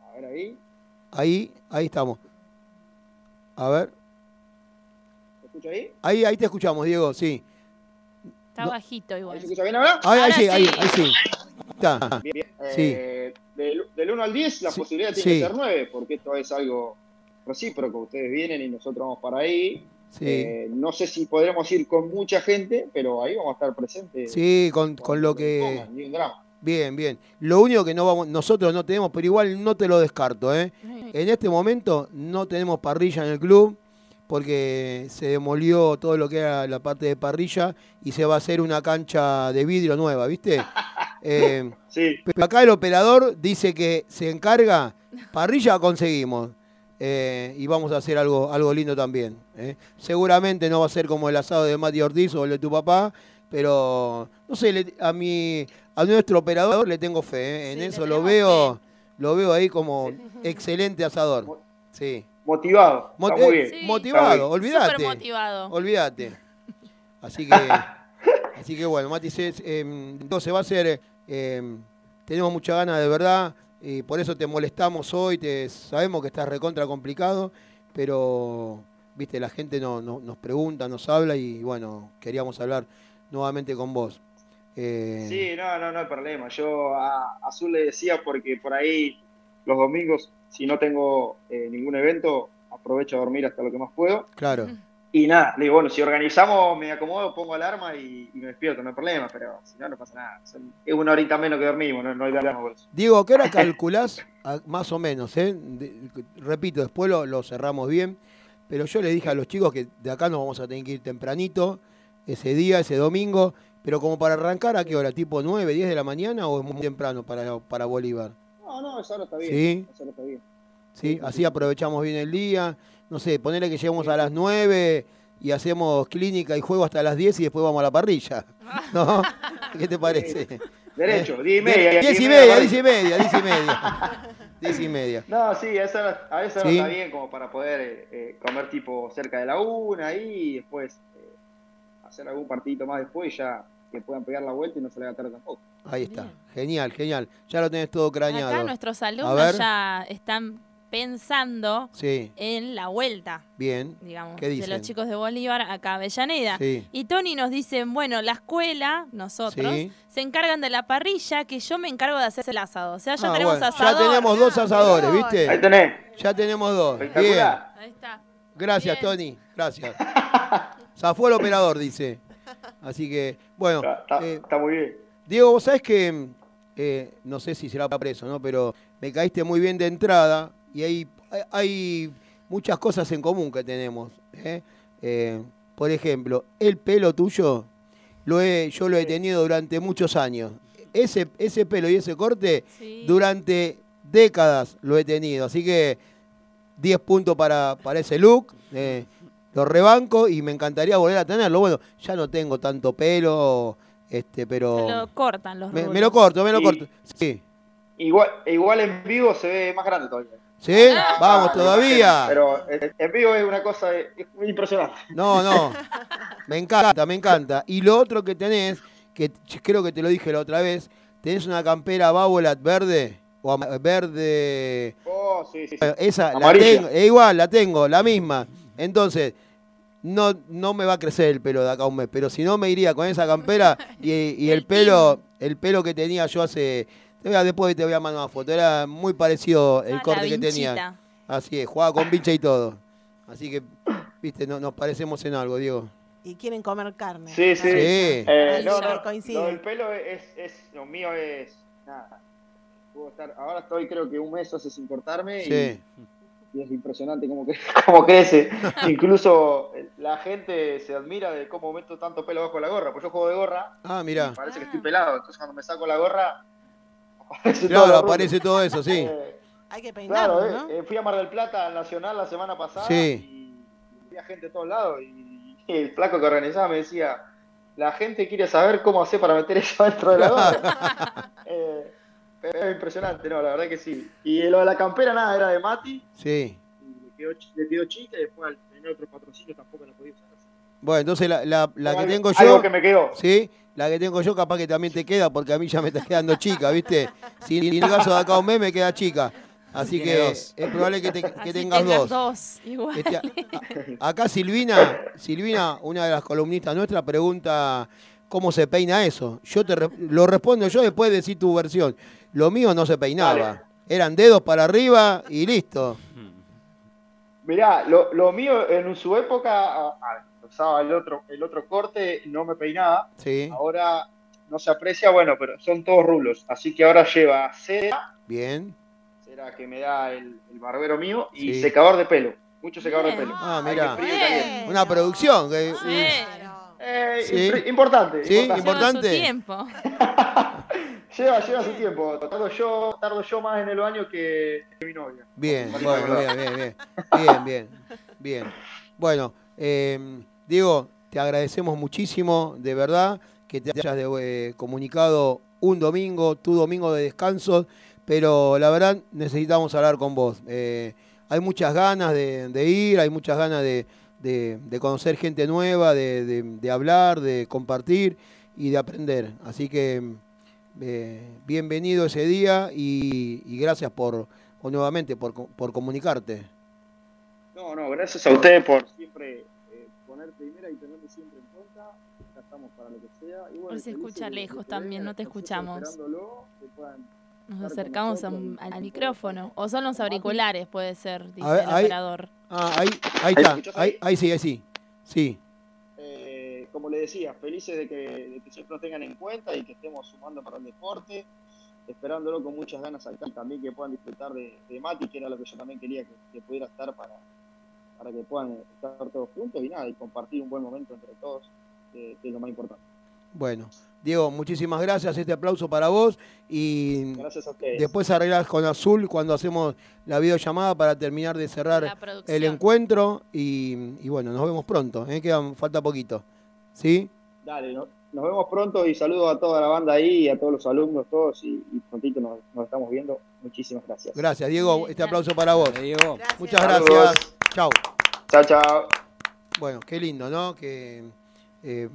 A ver ahí. Ahí, ahí estamos. A ver. escucha ahí? Ahí, ahí te escuchamos, Diego, sí. Está bajito igual. ¿Se escucha bien ahora? Ahí, ahí Ahora sí, ahí, sí. ahí sí. Está. Bien, bien. Sí. Eh, del, del 1 al 10 la Sí, posibilidad tiene sí. que ser 9, porque esto es algo recíproco. Ustedes vienen y nosotros vamos para ahí. Sí. Eh, no sé si podremos ir con mucha gente, pero ahí vamos a estar presentes. Sí, con, con lo que. Pongan, Ni un drama. Bien, bien. Lo único que no vamos, nosotros no tenemos, pero igual no te lo descarto, ¿eh? En este momento no tenemos parrilla en el club porque se demolió todo lo que era la parte de parrilla y se va a hacer una cancha de vidrio nueva, ¿viste? Eh, Sí. pero acá el operador dice que se encarga, parrilla conseguimos. eh, y vamos a hacer algo, algo lindo también. ¿Eh? Seguramente no va a ser como el asado de Mati Ortiz o el de tu papá, pero no sé, le- a mi, a nuestro operador le tengo fe, ¿eh? en Sí, eso lo veo, lo veo ahí como excelente asador. Sí. Motivado. Mo- Está muy bien. Sí. Motivado, olvídate. Motivado. Olvídate. Así que, así que bueno, Mati, se, eh, entonces va a ser, eh, tenemos mucha ganas de verdad, y por eso te molestamos hoy, te, sabemos que estás recontra complicado, pero, viste, la gente no, no- nos pregunta, nos habla y bueno, queríamos hablar nuevamente con vos. Eh, Sí, no, no, no hay problema. Yo a Azul le decía porque por ahí los domingos, si no tengo eh, ningún evento, aprovecho a dormir hasta lo que más puedo. Claro. Y nada, le digo, bueno, si organizamos, me acomodo, pongo alarma y, y me despierto, no hay problema, pero si no, no pasa nada. Son- es una horita menos que dormimos, no, no hay problema por eso. Diego, ¿qué hora calculás? Más o menos, ¿eh? De- repito, después lo, lo cerramos bien. Pero yo le dije a los chicos que de acá nos vamos a tener que ir tempranito, ese día, ese domingo. Pero como para arrancar, ¿a qué hora? ¿Tipo 9, 10 de la mañana o es muy temprano para, para Bolívar? No, no, esa hora está bien. Sí. Esa hora está bien. ¿Sí? Así aprovechamos bien el día. No sé, ponerle que lleguemos a las 9 y hacemos clínica y juego hasta las 10 y después vamos a la parrilla. ¿No? ¿Qué te parece? Derecho, Eh, 10 y media. 10 y media, media, parrilla. 10 y media, 10 y media. 10 y media. No, sí, a esa a esa Sí. está bien como para poder eh, eh, comer tipo cerca de la una y después eh, hacer algún partidito más después y ya que puedan pegar la vuelta y no se le haga tarde tampoco. Ahí está. Genial, genial. Ya lo tenés todo craneado. Acá nuestros alumnos ya están pensando Sí, en la vuelta, bien. digamos, ¿Qué de dicen? los chicos de Bolívar acá a Avellaneda. Sí. Y Tony nos dice, bueno, la escuela, nosotros, Sí. se encargan de la parrilla, que yo me encargo de hacer el asado. O sea, ya Ah, tenemos bueno, asador. Ya tenemos dos asadores, ¿viste? Ahí tenés. Ya tenemos dos. Bien. Ahí está. Gracias, Bien. Tony. Gracias. Zafó el operador, dice. Así que, bueno. Está, está- eh, está muy bien. Diego, vos sabés que, eh, no sé si será preso, ¿no? Pero me caíste muy bien de entrada y hay, hay- hay muchas cosas en común que tenemos. ¿eh? Eh, por ejemplo, el pelo tuyo, lo he, yo lo he tenido durante muchos años. Ese, ese pelo y ese corte, Sí. durante décadas lo he tenido. Así que 10 puntos para, para ese look. eh, lo rebanco y me encantaría volver a tenerlo. Bueno, ya no tengo tanto pelo, este, pero... Se lo cortan los Me, me lo corto, me lo Y- corto. Sí. Igual, igual en vivo se ve más grande todavía. ¿Sí? Ah. Vamos todavía. Pero en vivo es una cosa eh, impresionante. No, no. Me encanta, me encanta. Y lo otro que tenés, que creo que te lo dije la otra vez, tenés una campera Babolat verde o verde. Oh, sí, sí, Esa la tengo, es igual, la tengo, la misma. Entonces, no, no me va a crecer el pelo de acá a un mes, pero si no me iría con esa campera y, y el El pelo, el pelo que tenía yo hace. Te voy a- después te voy a mandar una foto. Era muy parecido el Ah, la corte que tenía. Así es, jugaba con pincha y todo. Así que, viste, no, nos parecemos en algo, Diego. Y quieren comer carne. Sí, sí. Sí. Eh, no, no, coincide. lo del pelo es, es, lo mío es nada. Puedo estar, ahora estoy creo que un mes hace sin cortarme y- Sí. y, es impresionante cómo, cre- cómo crece. Incluso eh, la gente se admira de cómo meto tanto pelo bajo la gorra, pues yo juego de gorra, Ah, mirá. parece que estoy pelado, entonces cuando me saco la gorra aparece todo Claro, rulo. aparece todo eso, sí. Eh, Hay que peinarlo, Claro, ¿no? eh, eh, fui a Mar del Plata al Nacional la semana pasada Sí. y había gente de todos lados y, y el flaco que organizaba me decía, la gente quiere saber cómo hacer para meter eso dentro de la. Eh, pero es impresionante, no, la verdad que sí. Y lo de la campera nada, era de Mati, Sí. y le quedó, le quedó chica y después al tener otro patrocinio tampoco la podía usar. Bueno, entonces la, la- la que Algo- tengo Algo yo, que me quedó. sí, la que tengo yo capaz que también te queda porque a mí ya me está quedando chica, ¿viste? Si en el caso de acá a un mes me queda chica. Así que es probable que, tengas dos. dos este, acá Silvina, Silvina, una de las columnistas nuestras, pregunta cómo se peina eso. Yo te lo respondo yo después de decir tu versión. Lo mío no se peinaba. Eran dedos para arriba y listo. Mirá, lo, mío en su época, el otro, el otro corte, no me peinaba. Sí. Ahora no se aprecia, bueno, pero son todos rulos. Así que ahora lleva cera. Bien. Cera que me da el, barbero mío y secador de pelo. Mucho secador de pelo. Ah, mira. Una producción. Que, eh, Importante. Sí, importante. tiempo. lleva, lleva su tiempo. Tardo yo, tardo yo más en el baño que, mi novia. Bien, bueno, bien, bien, bien. Bien, bien. Bien. Bueno, eh, Diego, te agradecemos muchísimo, de verdad, que te hayas eh, comunicado un domingo, tu domingo de descanso, pero la verdad necesitamos hablar con vos. Eh, hay muchas ganas de ir, hay muchas ganas de conocer gente nueva, de, hablar, de compartir y de aprender. Así que eh, bienvenido ese día y, gracias por, nuevamente por, comunicarte. No, no, gracias a ustedes por siempre eh, poner primera y tenerme siempre en cuenta. Ya estamos para lo que sea. Y bueno, se escucha lejos también, no te escuchamos. Nos acercamos al micrófono. O son los auriculares, puede ser, dice el operador. Ah, ahí, ahí está. Ahí, ahí, sí, ahí sí. Sí. Eh, como le decía, felices de que, siempre nos tengan en cuenta y que estemos sumando para el deporte. Esperándolo con muchas ganas acá y también que puedan disfrutar de, Mati, que era lo que yo también quería que, pudiera estar para, para que puedan estar todos juntos y nada, y compartir un buen momento entre todos, que es lo más importante. Bueno, Diego, muchísimas gracias. Este aplauso para vos. Y después arreglás con Azul cuando hacemos la videollamada para terminar de cerrar el encuentro. Y, bueno, nos vemos pronto. ¿eh? Quedan, falta poquito. ¿Sí? Dale, nos vemos pronto y saludo a toda la banda ahí y a todos los alumnos, todos. Y, prontito nos, estamos viendo. Muchísimas gracias. Gracias, Diego. Este aplauso para vos. Diego. Muchas gracias. Chao. Chao, chao. Bueno, qué lindo, ¿no? Que. Eh,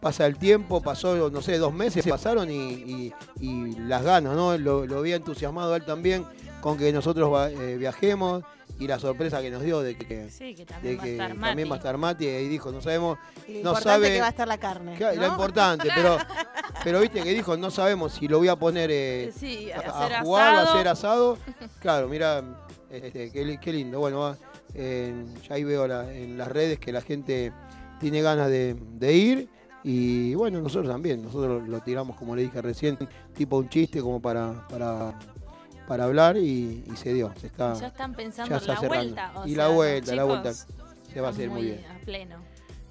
pasa el tiempo, pasó, no sé, dos meses pasaron y, las ganas, ¿no? Lo, lo, había entusiasmado él también con que nosotros eh, viajemos y la sorpresa que nos dio de que, también, va, a estar Mati y dijo, no sabemos, y no sabe que va a estar la carne. Lo importante, pero pero viste que dijo, no sabemos si lo voy a poner eh, a, jugar a hacer asado. Claro, mira, este, qué, lindo. Bueno, ya ahí veo en las redes que la gente tiene ganas de ir y bueno, nosotros también, nosotros lo tiramos, como le dije recién, tipo un chiste como para, para, para hablar y, se dio. Se está, ya están pensando en la vuelta. y la vuelta, la vuelta se va a hacer muy, bien. A pleno.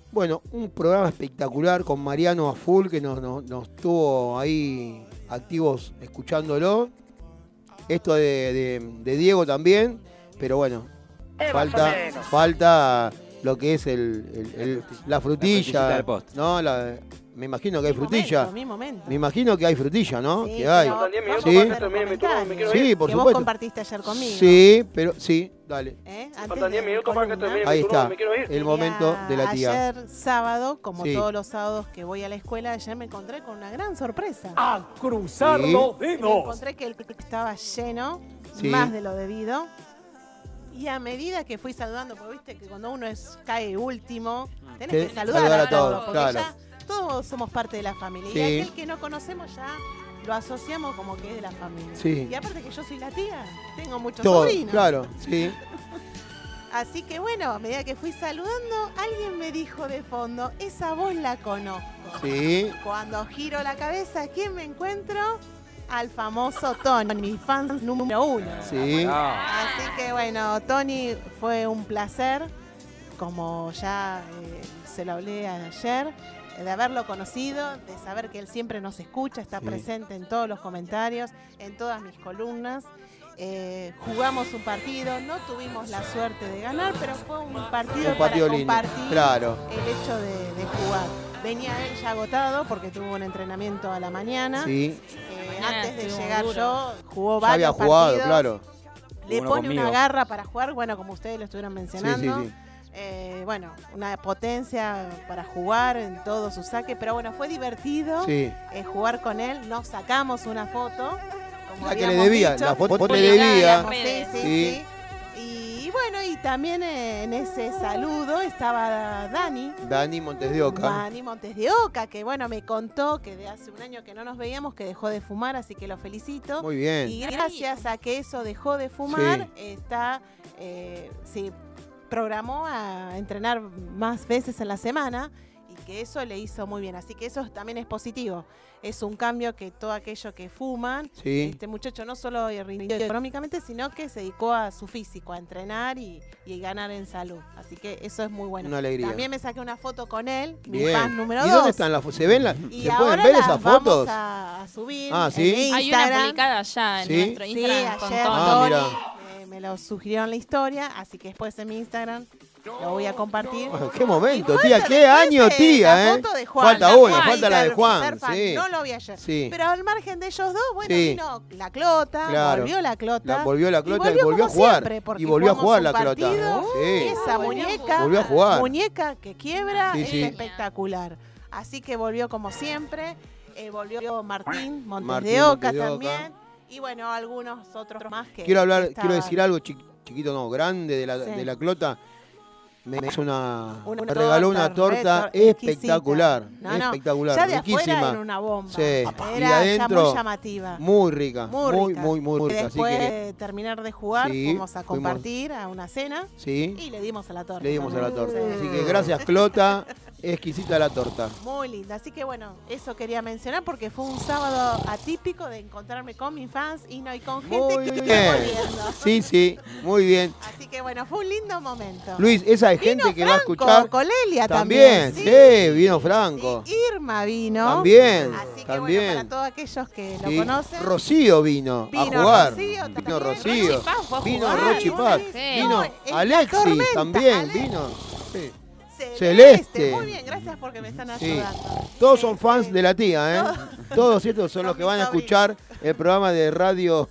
Bueno, un programa espectacular con Mariano a full que nos, nos, tuvo ahí activos escuchándolo. Esto de, Diego también, pero bueno, falta, falta lo que es el, la frutilla. ¿no? La, me imagino que hay frutilla. Me imagino que hay frutilla, ¿no? Sí, que hay. Sí, sí por que supuesto. vos compartiste ayer conmigo. Sí, pero sí, dale. ¿Eh? Ahí está, el momento de la tía. Ayer sábado, como todos los sábados que voy a la escuela, ayer me encontré con una gran sorpresa. ¡A cruzar los dedos! Me encontré que el estaba lleno, más de lo debido. Y a medida que fui saludando, porque viste que cuando uno es cae último, tenés que saludar, a, todos, claro. todos somos parte de la familia. Y aquel que no conocemos ya lo asociamos como que es de la familia. Y aparte que yo soy la tía, tengo muchos sobrinos. Claro, sí. Así que bueno, a medida que fui saludando, alguien me dijo de fondo, esa voz la conozco. Sí. Cuando giro la cabeza, ¿quién me encuentro? Al famoso Tony, mi fan número uno. Sí. Así que bueno, Tony fue un placer, como ya eh, se lo hablé ayer, de haberlo conocido, de saber que él siempre nos escucha, está presente en todos los comentarios, en todas mis columnas. Eh, jugamos un partido, no tuvimos la suerte de ganar, pero fue un partido, para compartir claro. el hecho de, jugar. Venía él ya agotado porque tuvo un entrenamiento a la mañana. Sí. Eh, antes de llegar yo, jugó varios había jugado, claro. Le pone una garra para jugar, bueno, como ustedes lo estuvieron mencionando. Eh, bueno, una potencia para jugar en todo su saque, pero bueno, fue divertido jugar con él. Nos sacamos una foto la que le debía, la foto le debía. sí, sí. sí bueno, y también en ese saludo estaba Dani. Dani Montes de Oca. Dani Montes de Oca, que bueno, me contó que de hace un año que no nos veíamos, que dejó de fumar, así que lo felicito. Muy bien. Y gracias a que eso dejó de fumar, está, eh, sí, programó a entrenar más veces en la semana y que eso le hizo muy bien. Así que eso también es positivo es un cambio que todo aquello que fuman, este muchacho no solo rindió económicamente, sino que se dedicó a su físico, a entrenar y, ganar en salud. Así que eso es muy bueno. Una alegría. También me saqué una foto con él, mi fan número 2. ¿Y dónde están las fotos? ¿Se ven las, ¿Se pueden ver esas fotos? Vamos a, subir. Ah, sí. Hay una publicada ya en nuestro Instagram. Sí, ayer ah, eh, me lo sugirieron la historia, así que después en mi Instagram lo voy a compartir. qué momento, tía, qué año, tía, ¿eh? falta uno, falta la de Juan. Sí. No lo vi ayer. Pero al margen de ellos dos, bueno, vino la clota, volvió la clota. volvió la clota y volvió, a jugar. y volvió a jugar la clota. Esa muñeca, volvió a jugar. muñeca que quiebra es espectacular. Así que volvió como siempre. Eh, volvió Martín Montes de Oca también. Y bueno, algunos otros más que. Quiero hablar, quiero decir algo chiquito, no, grande de la, de la clota me hizo una, me regaló una torta espectacular, espectacular, ya de riquísima. Era una bomba. Sí. Era y adentro, muy llamativa. Muy rica, muy, muy, muy, rica. Después de terminar de jugar, fuimos a compartir a una cena sí. y le dimos a la torta. Le dimos a la torta. Así que gracias, Clota. Exquisita la torta. Muy linda. Así que bueno, eso quería mencionar porque fue un sábado atípico de encontrarme con mis fans y no y con gente que estuvo volviendo. Sí, sí, muy bien. Así que bueno, fue un lindo momento. Luis, esa es gente que va a escuchar. Colelia también. También, sí, vino Franco. Irma vino. También. Así que bueno, para todos aquellos que lo conocen. Rocío vino, a jugar. Rocío, vino Rocío. Vino Rochi Paz. Vino Alexis también. Vino. Sí. Celeste. Muy bien, gracias porque me están ayudando. Todos son fans de la tía, ¿eh? Todos estos son los que van a escuchar el programa de radio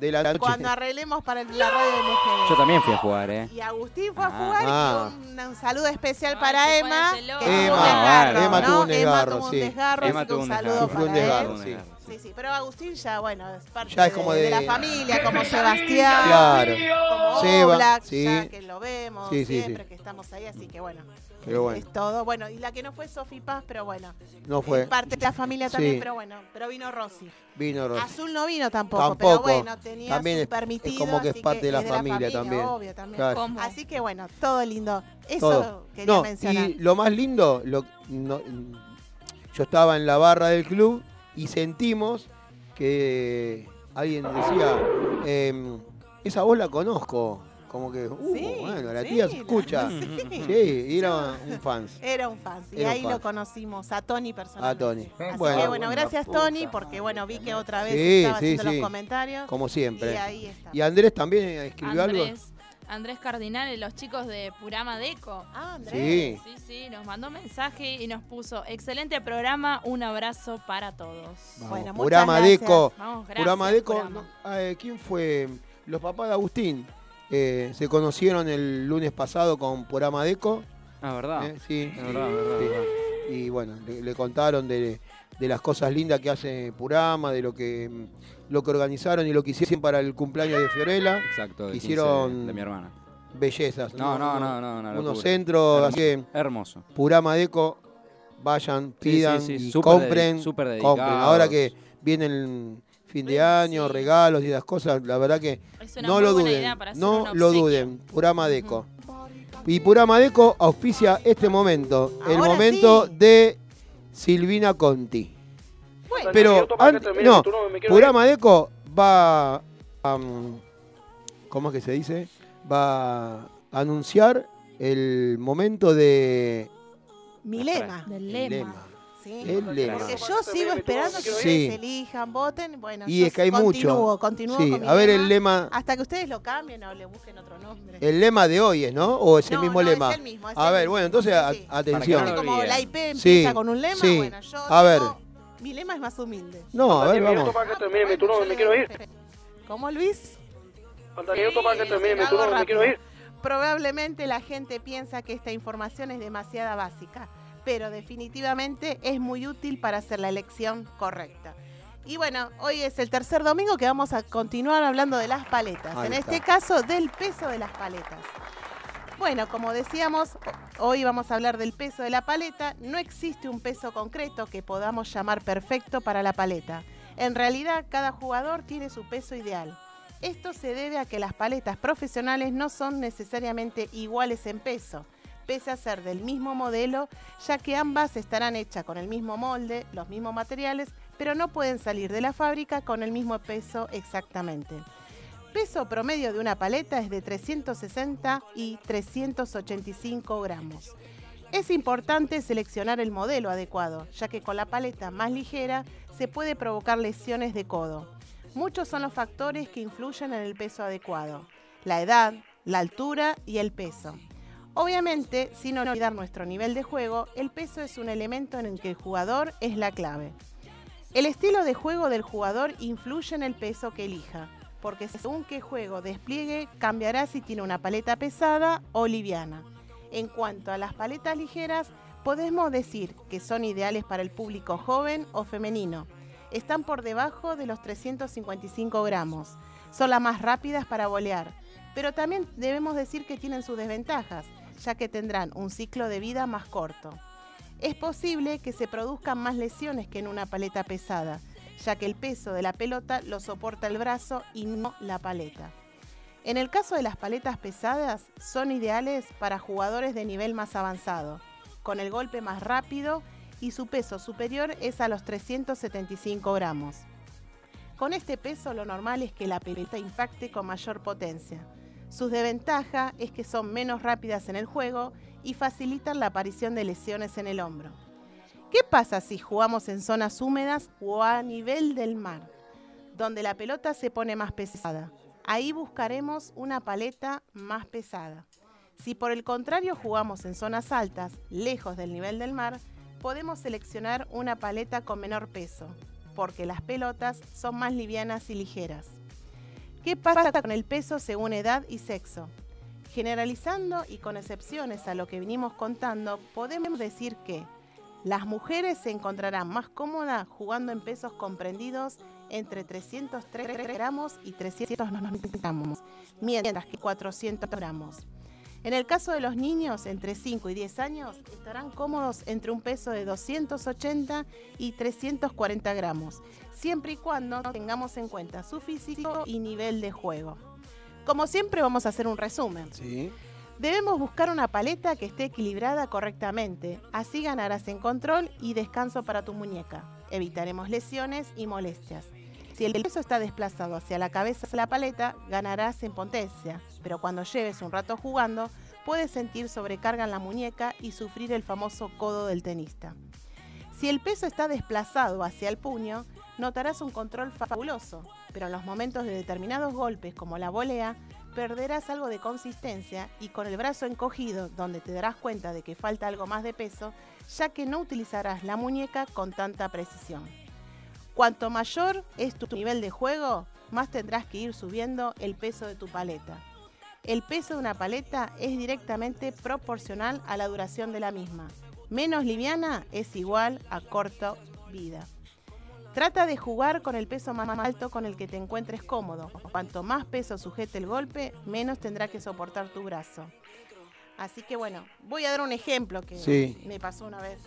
de la noche. Cuando arreglemos para la radio de mujeres. Yo también fui a jugar, ¿eh? Y Agustín fue a ah. jugar y ah. un, saludo especial para Emma. Que Emma, Emma tuvo un desgarro, Emma tuvo un desgarro, Emma tuvo un saludo para él. Sí, sí, pero Agustín ya, bueno, es parte ya es como de, de, la familia, como Sebastián, claro. como Seba, Black, sí. ya que lo vemos siempre que estamos ahí, así que bueno. Pero bueno. Es todo. Bueno, y la que no fue Sofi Paz, pero bueno. No fue. parte de la familia también, pero bueno. Pero vino Rosy. Vino Rosy. Azul no vino tampoco, pero bueno, tenía también su permitido. Es como que es parte de, la, familia también. Obvio, también. Así que bueno, todo lindo. Eso quería no, mencionar. Y lo más lindo, lo, yo estaba en la barra del club y sentimos que alguien decía, eh, esa voz la conozco. Como que, uh, bueno, la tía se escucha. Sí. era un fan. Era un fan. Y ahí lo conocimos, a Tony personalmente. A Tony. Así bueno, que bueno, gracias Tony, porque bueno, vi que otra vez estaba haciendo los comentarios. Como siempre. Y ahí está. ¿Y Andrés también escribió algo? Andrés Cardinal, los chicos de Purama Deco. Ah, Andrés. Sí. sí, sí, nos mandó mensaje y nos puso, excelente programa, un abrazo para todos. bueno, Purama Deco. Vamos, gracias, Purama Deco. Eh, ¿Quién fue? Los papás de Agustín. Eh, se conocieron el lunes pasado con Purama Deco. Ah, ¿verdad? Eh, sí, verdad, verdad, Y bueno, le, contaron de, las cosas lindas que hace Purama, de lo que lo que organizaron y lo que hicieron para el cumpleaños de Fiorella. Exacto, hicieron de mi hermana. Bellezas. No, no, no, no, no unos centros, así que hermoso. Purama Deco, vayan, pidan y compren, compren. Ahora que vienen fin de año, regalos y esas cosas, la verdad que no lo duden, no lo duden, Purama Deco. Y Purama Deco auspicia este momento, el momento de Silvina Conti. Pero no, Purama Deco va a, ¿cómo es que se dice? Va a anunciar el momento de mi lema. Del lema. Sí, porque yo sigo esperando que ustedes elijan, voten. Bueno, y es que hay mucho. Continúo sí. con mi a ver el lema. Hasta que ustedes lo cambien o le busquen otro nombre. El lema de hoy es, ¿no? ¿O es el mismo no, lema? Es el mismo, es a ver, mismo. bueno, entonces sí, atención. como la IP empieza con un lema, bueno, yo a ver. mi lema es más humilde. No, a ver, vamos. mi turno, me quiero ir. ¿Cómo, Luis? Que termine mi turno, me quiero ir. Probablemente la gente piensa que esta información es demasiada básica pero definitivamente es muy útil para hacer la elección correcta. Y bueno, hoy es el tercer domingo que vamos a continuar hablando de las paletas. en este caso, del peso de las paletas. Bueno, como decíamos, hoy vamos a hablar del peso de la paleta. No existe un peso concreto que podamos llamar perfecto para la paleta. En realidad, cada jugador tiene su peso ideal. Esto se debe a que las paletas profesionales no son necesariamente iguales en peso, pese a ser del mismo modelo, ya que ambas estarán hechas con el mismo molde, los mismos materiales, pero no pueden salir de la fábrica con el mismo peso exactamente peso promedio de una paleta es de 360 y 385 gramos. Es importante seleccionar el modelo adecuado, ya que con la paleta más ligera se puede provocar lesiones de codo. Muchos son los factores que influyen en el peso adecuado, la edad, la altura y el peso. Obviamente, sin olvidar nuestro nivel de juego, el peso es un elemento en el que el jugador es la clave. El estilo de juego del jugador influye en el peso que elija porque según qué juego despliegue cambiará si tiene una paleta pesada o liviana. En cuanto a las paletas ligeras, podemos decir que son ideales para el público joven o femenino. Están por debajo de los 355 gramos. Son las más rápidas para bolear, pero también debemos decir que tienen sus desventajas, ya que tendrán un ciclo de vida más corto. Es posible que se produzcan más lesiones que en una paleta pesada, ya que el peso de la pelota lo soporta el brazo y no la paleta. En el caso de las paletas pesadas, son ideales para jugadores de nivel más avanzado, con el golpe más rápido y su peso superior es a los 375 gramos. Con este peso lo normal es que la pelota impacte con mayor potencia. Su desventaja es que son menos rápidas en el juego y facilitan la aparición de lesiones en el hombro. ¿Qué pasa si jugamos en zonas húmedas o a nivel del mar, donde la pelota se pone más pesada? Ahí buscaremos una paleta más pesada. Si por el contrario jugamos en zonas altas, lejos del nivel del mar, podemos seleccionar una paleta con menor peso, porque las pelotas son más livianas y ligeras. ¿Qué pasa con el peso según edad y sexo? Generalizando y con excepciones a lo que venimos contando, podemos decir que las mujeres se encontrarán más cómodas jugando en pesos comprendidos entre 303 gramos y 390 gramos, mientras que 400 gramos. En el caso de los niños entre 5 y 10 años, estarán cómodos entre un peso de 280 y 340 gramos, siempre y cuando tengamos en cuenta su físico y nivel de juego. Como siempre vamos a hacer un resumen. Sí. Debemos buscar una paleta que esté equilibrada correctamente, así ganarás en control y descanso para tu muñeca. Evitaremos lesiones y molestias. Si el peso está desplazado hacia la cabeza de la paleta, ganarás en potencia, pero cuando lleves un rato jugando, puedes sentir sobrecarga en la muñeca y sufrir el famoso codo del tenista. Si el peso está desplazado hacia el puño, notarás un control fabuloso, pero en los momentos de determinados golpes como la volea, perderás algo de consistencia y con el brazo encogido, donde te darás cuenta de que falta algo más de peso, ya que no utilizarás la muñeca con tanta precisión. Cuanto mayor es tu nivel de juego, más tendrás que ir subiendo el peso de tu paleta. El peso de una paleta es directamente proporcional a la duración de la misma. Menos liviana es igual a corta vida. Trata de jugar con el peso más alto con el que te encuentres cómodo. Cuanto más peso sujete el golpe, menos tendrá que soportar tu brazo. Así que bueno, voy a dar un ejemplo que me pasó una vez.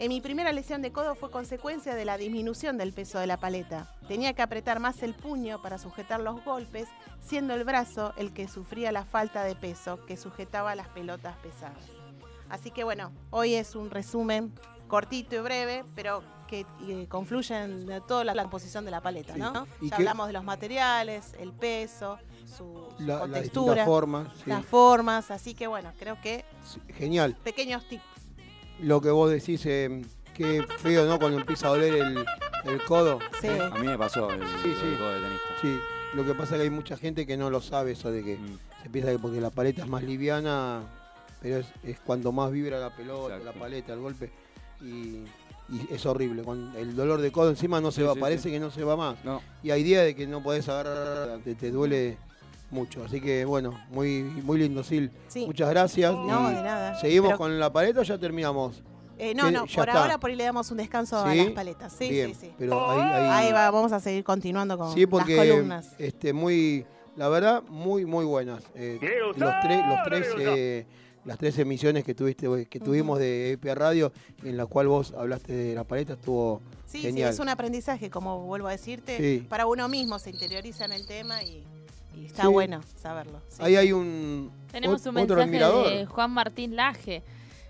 En mi primera lesión de codo fue consecuencia de la disminución del peso de la paleta. Tenía que apretar más el puño para sujetar los golpes, siendo el brazo el que sufría la falta de peso que sujetaba las pelotas pesadas. Así que bueno, hoy es un resumen cortito y breve, pero que confluyen de toda la, composición de la paleta, ¿no? Ya hablamos de los materiales, el peso, su, textura, las formas, las formas, así que bueno, creo que genial. Pequeños tips. Lo que vos decís, eh, qué feo, ¿no? Cuando empieza a doler el, codo. Sí. A mí me pasó el, codo de tenista. Sí. Lo que pasa es que hay mucha gente que no lo sabe eso de que mm. se piensa que porque la paleta es más liviana, pero es, es cuando más vibra la pelota, la paleta, el golpe. Y y es horrible. Con el dolor de codo encima no se va, parece que no se va más. Y hay días de que no podés agarrar, te, duele mucho. Así que bueno, muy, muy lindo, Sil. Muchas gracias. No, de nada. ¿Seguimos con la pared o ya terminamos? Eh, no, no, por ahora por ahí le damos un descanso a las paletas. Sí, sí, sí. Pero ahí, va, vamos a seguir continuando con sí, porque, las columnas. Este, muy, la verdad, muy, muy buenas. Eh, los, tres, los tres, eh, las tres emisiones que tuviste, que tuvimos de EP Radio, en la cual vos hablaste de la paleta, estuvo sí, genial. Sí, es un aprendizaje, como vuelvo a decirte, para uno mismo se interioriza en el tema y, está bueno saberlo. Ahí hay un Tenemos un mensaje de Juan Martín Laje.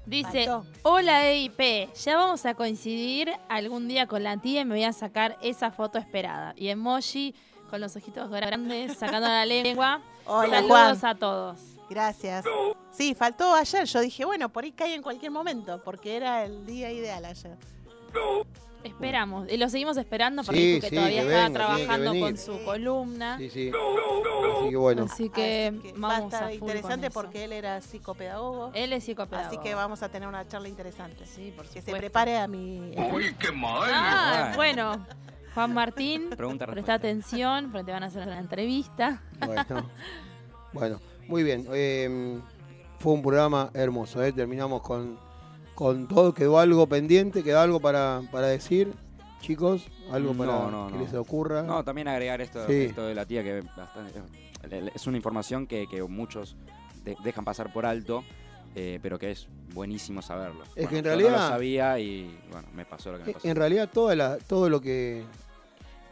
Dice, hola EIP, ya vamos a coincidir algún día con la tía y me voy a sacar esa foto esperada. Y emoji con los ojitos grandes, sacando la lengua. Hola, Saludos a todos. Gracias. Sí, faltó ayer. Yo dije, bueno, por ahí cae en cualquier momento, porque era el día ideal ayer. Esperamos, y lo seguimos esperando porque todavía está trabajando con su columna. Sí, sí. Así que bueno. Así que, va a estar interesante porque él era psicopedagogo. Él es psicopedagogo. Así que vamos a tener una charla interesante. Sí, porque se prepare a mi. Uy, qué mal. Ah, bueno. Juan Martín, presta atención, porque te van a hacer una entrevista. Bueno, bueno muy bien. Em, fue un programa hermoso. ¿eh? Terminamos con con todo, quedó algo pendiente, quedó algo para, decir, chicos, algo para que les ocurra. No, también agregar esto, de la tía, que es una información que, muchos dejan pasar por alto. Eh, pero que es buenísimo saberlo. Es que en realidad. no lo sabía y bueno, me pasó lo que me pasó. En realidad, toda la, todo lo que,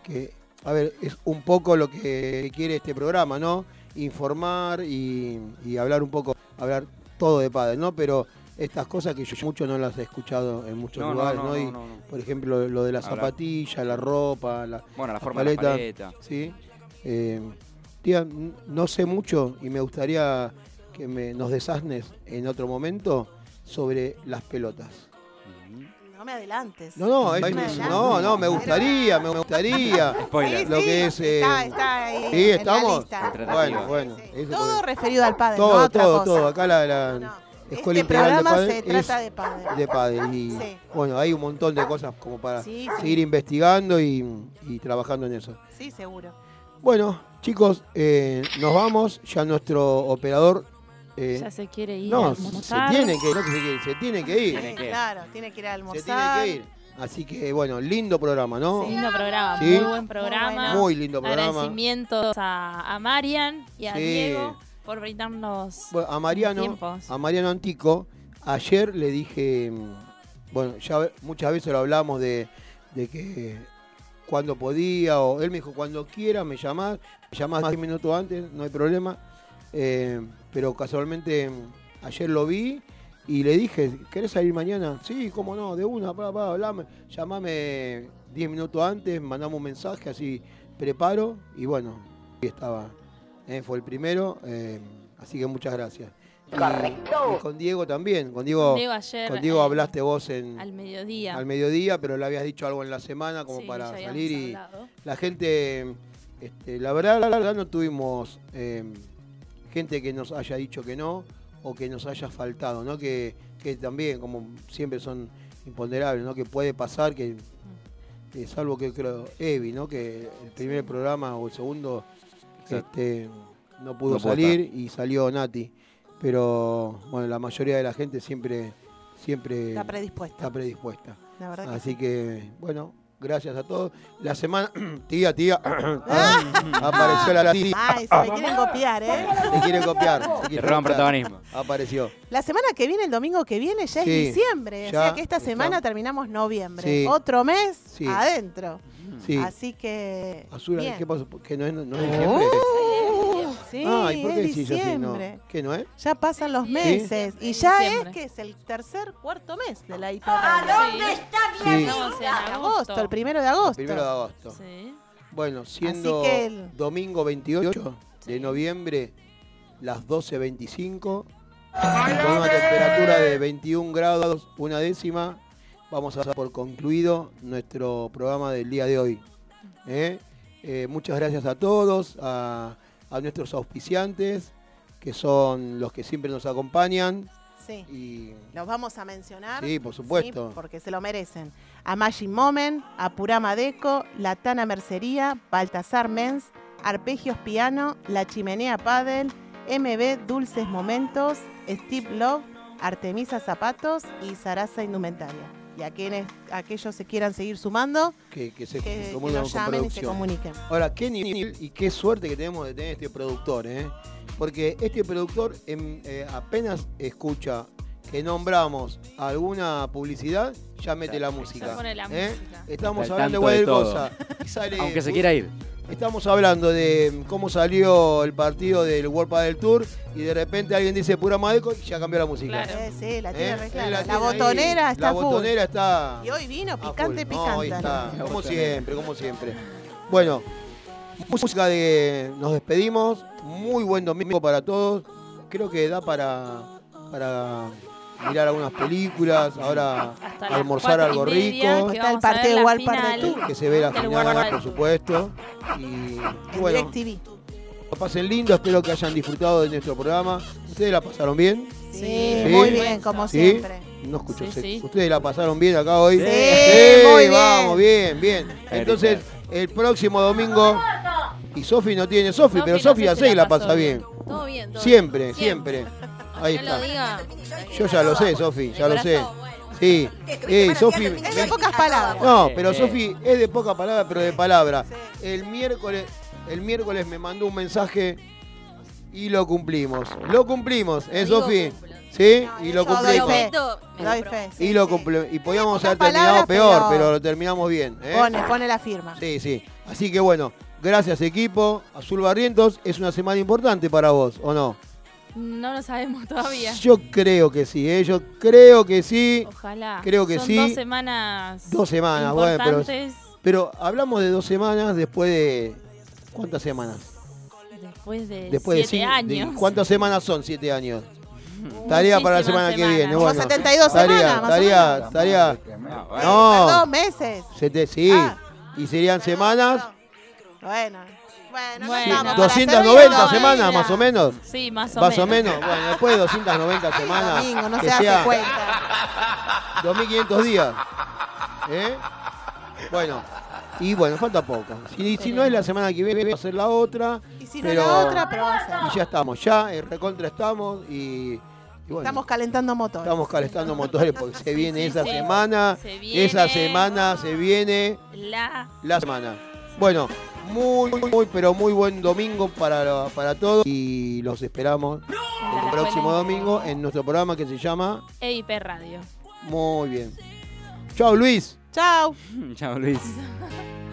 que. A ver, es un poco lo que quiere este programa, ¿no? Informar y, y hablar un poco, hablar todo de padres, ¿no? Pero estas cosas que yo mucho no las he escuchado en muchos lugares, no, por ejemplo, lo de la zapatilla, la ropa, la, bueno, la, forma paleta, de la paleta. ¿sí? Eh, tía, no sé mucho y me gustaría que me, nos desasnes en otro momento sobre las pelotas. No me adelantes. No, no, no, no, me gustaría, me gustaría. Spoiler. lo que es. Eh, está, ahí. Sí, estamos. Bueno, bueno. Todo referido al padre. Todo, todo, todo. Acá la Escuela este programa se trata de padre. De padre. Y bueno, hay un montón de cosas como para seguir investigando y, trabajando en eso. Sí, seguro. Bueno, chicos, eh, nos vamos. Ya nuestro operador. Eh, ya se quiere ir. No, se tiene que, no que se, quiere, se tiene que ir. claro, tiene que ir a almorzar. Se tiene que ir. Así que bueno, lindo programa, ¿no? Lindo programa, muy buen programa. Muy, lindo programa. Agradecimientos a, a Marian y a Diego por brindarnos a Mariano, a Mariano Antico, ayer le dije, mm, bueno, ya muchas veces lo hablamos de, que cuando podía, o él me dijo, cuando quiera me llamás, me llamás 10 minutos antes, no hay problema. Eh, pero casualmente mm, ayer lo vi y le dije, ¿querés salir mañana? Sí, cómo no, de una, para, para, hablame, llamame 10 minutos antes, mandame un mensaje, así preparo y bueno, ahí estaba eh, fue el primero, eh, así que muchas gracias. Y, con Diego también, con Diego, con Diego, hablaste vos en, al mediodía. Al mediodía, pero le habías dicho algo en la semana como para salir y la gente, este, la verdad, la verdad no tuvimos eh, gente que nos haya dicho que no o que nos haya faltado, ¿no? Que, que también, como siempre son imponderables, ¿no? Que puede pasar que, mm. salvo que creo, Evi, ¿no? Que el primer programa o el segundo este, no pudo salir y salió Nati. Pero bueno, la mayoría de la gente siempre, siempre está predispuesta. Está predispuesta. Así que, bueno, gracias a todos. La semana, tía, tía, ah, apareció la tía. Ay, se me quieren copiar, ¿eh? Se quieren copiar. Se protagonismo. Apareció. La semana que viene, el domingo que viene, ya es diciembre. o sea que esta semana terminamos noviembre. Otro mes adentro. Así que. Azul, ¿qué pasó? ¿Que no es, no es diciembre? Oh, sí, Ay, ¿por qué es diciembre. No? ¿Qué no es? Ya pasan los meses. Y ya es que es el tercer, cuarto mes de la IPR. ¿A dónde está mi sí. agosto, el primero de agosto. El primero de agosto. Sí. Bueno, siendo el... domingo 28 de noviembre, las 12.25, con una temperatura de 21 grados, una décima vamos a dar por concluido nuestro programa del día de hoy. ¿eh? Eh, muchas gracias a todos, a, nuestros auspiciantes, que son los que siempre nos acompañan. Sí. Y... Los vamos a mencionar. Sí, por supuesto. porque se lo merecen. A Magic Moment, a Purama Deco, Latana Mercería, Baltasar Mens, Arpegios Piano, La Chimenea Padel, MB Dulces Momentos, Steve Love, Artemisa Zapatos y Sarasa Indumentaria. Y a quienes aquellos se quieran seguir sumando, que, se nos llamen y se comuniquen. Ahora, qué nivel y qué suerte que tenemos de tener este productor, ¿eh? porque este productor em, eh, apenas escucha que nombramos alguna publicidad, ya mete la música. ¿eh? Estamos hablando de cualquier cosa. Aunque se quiera ir. Estamos hablando de cómo salió el partido del World del Tour y de repente alguien dice pura Madeco y ya cambió la música. Claro. sí, la tiene ¿Eh? La, botonera está La botonera está. Y hoy vino picante, picante. como siempre, como siempre. Bueno, música de. Nos despedimos. Muy buen domingo para todos. Creo que da para. para mirar algunas películas, ahora almorzar algo rico. Está el partido igual para Que se ve la final, por supuesto. Y, bueno, lo pasen lindo, espero que hayan disfrutado de nuestro programa. ¿Ustedes la pasaron bien? Sí, muy bien, como siempre. No escucho. ¿Ustedes la pasaron bien acá hoy? Sí, muy bien. Vamos, bien, bien. Entonces, el próximo domingo. Y Sofi no tiene Sofi, pero Sofi ya sé la pasa bien. Todo bien, siempre, siempre. Ahí está. Yo ya lo sé, Sofi, ya lo sé. Sí, eh, Sofi. Es de pocas palabras. No, pero Sofi es de pocas palabras, pero de palabra. El miércoles, el miércoles me mandó un mensaje y lo cumplimos. Lo cumplimos, ¿eh, Sofi? ¿Sí? Y lo cumplimos. Y lo cumplimos. Y podíamos haber terminado peor, pero lo terminamos bien. ¿eh? Pone, pone la firma. Sí, sí. Así que bueno, gracias equipo. Azul Barrientos, es una semana importante para vos, ¿o no? No lo sabemos todavía. Yo creo que sí, ¿eh? yo creo que sí. Ojalá. Creo que sí. Dos semanas. Dos semanas, bueno, pero, pero hablamos de dos semanas después de. ¿Cuántas semanas? Después de después siete años. ¿Cuántas semanas son siete años? Tarea para la semana que viene. Bueno, 72 semanas. Tarea, tarea. No. Dos meses. sí. Ah. Y serían semanas. Bueno. Bueno, 290 semanas más o menos. Sí, más o menos. Más o menos. Bueno, después de 290 semanas. Domingo, no se hace cuenta. 2500 días. ¿Eh? Bueno, y bueno, falta poco. Si, si no es la semana que viene, va a ser la otra. Y si no es la otra, pero va a ser. Y ya estamos, ya, en recontra estamos y. estamos calentando motores. Estamos calentando motores porque se viene esa semana. esa semana se viene la, la semana. Bueno, muy, muy, pero muy buen domingo para, para todos y los esperamos el próximo domingo en nuestro programa que se llama EIP Radio. Muy bien. Chao Luis. Chao. Chao Luis.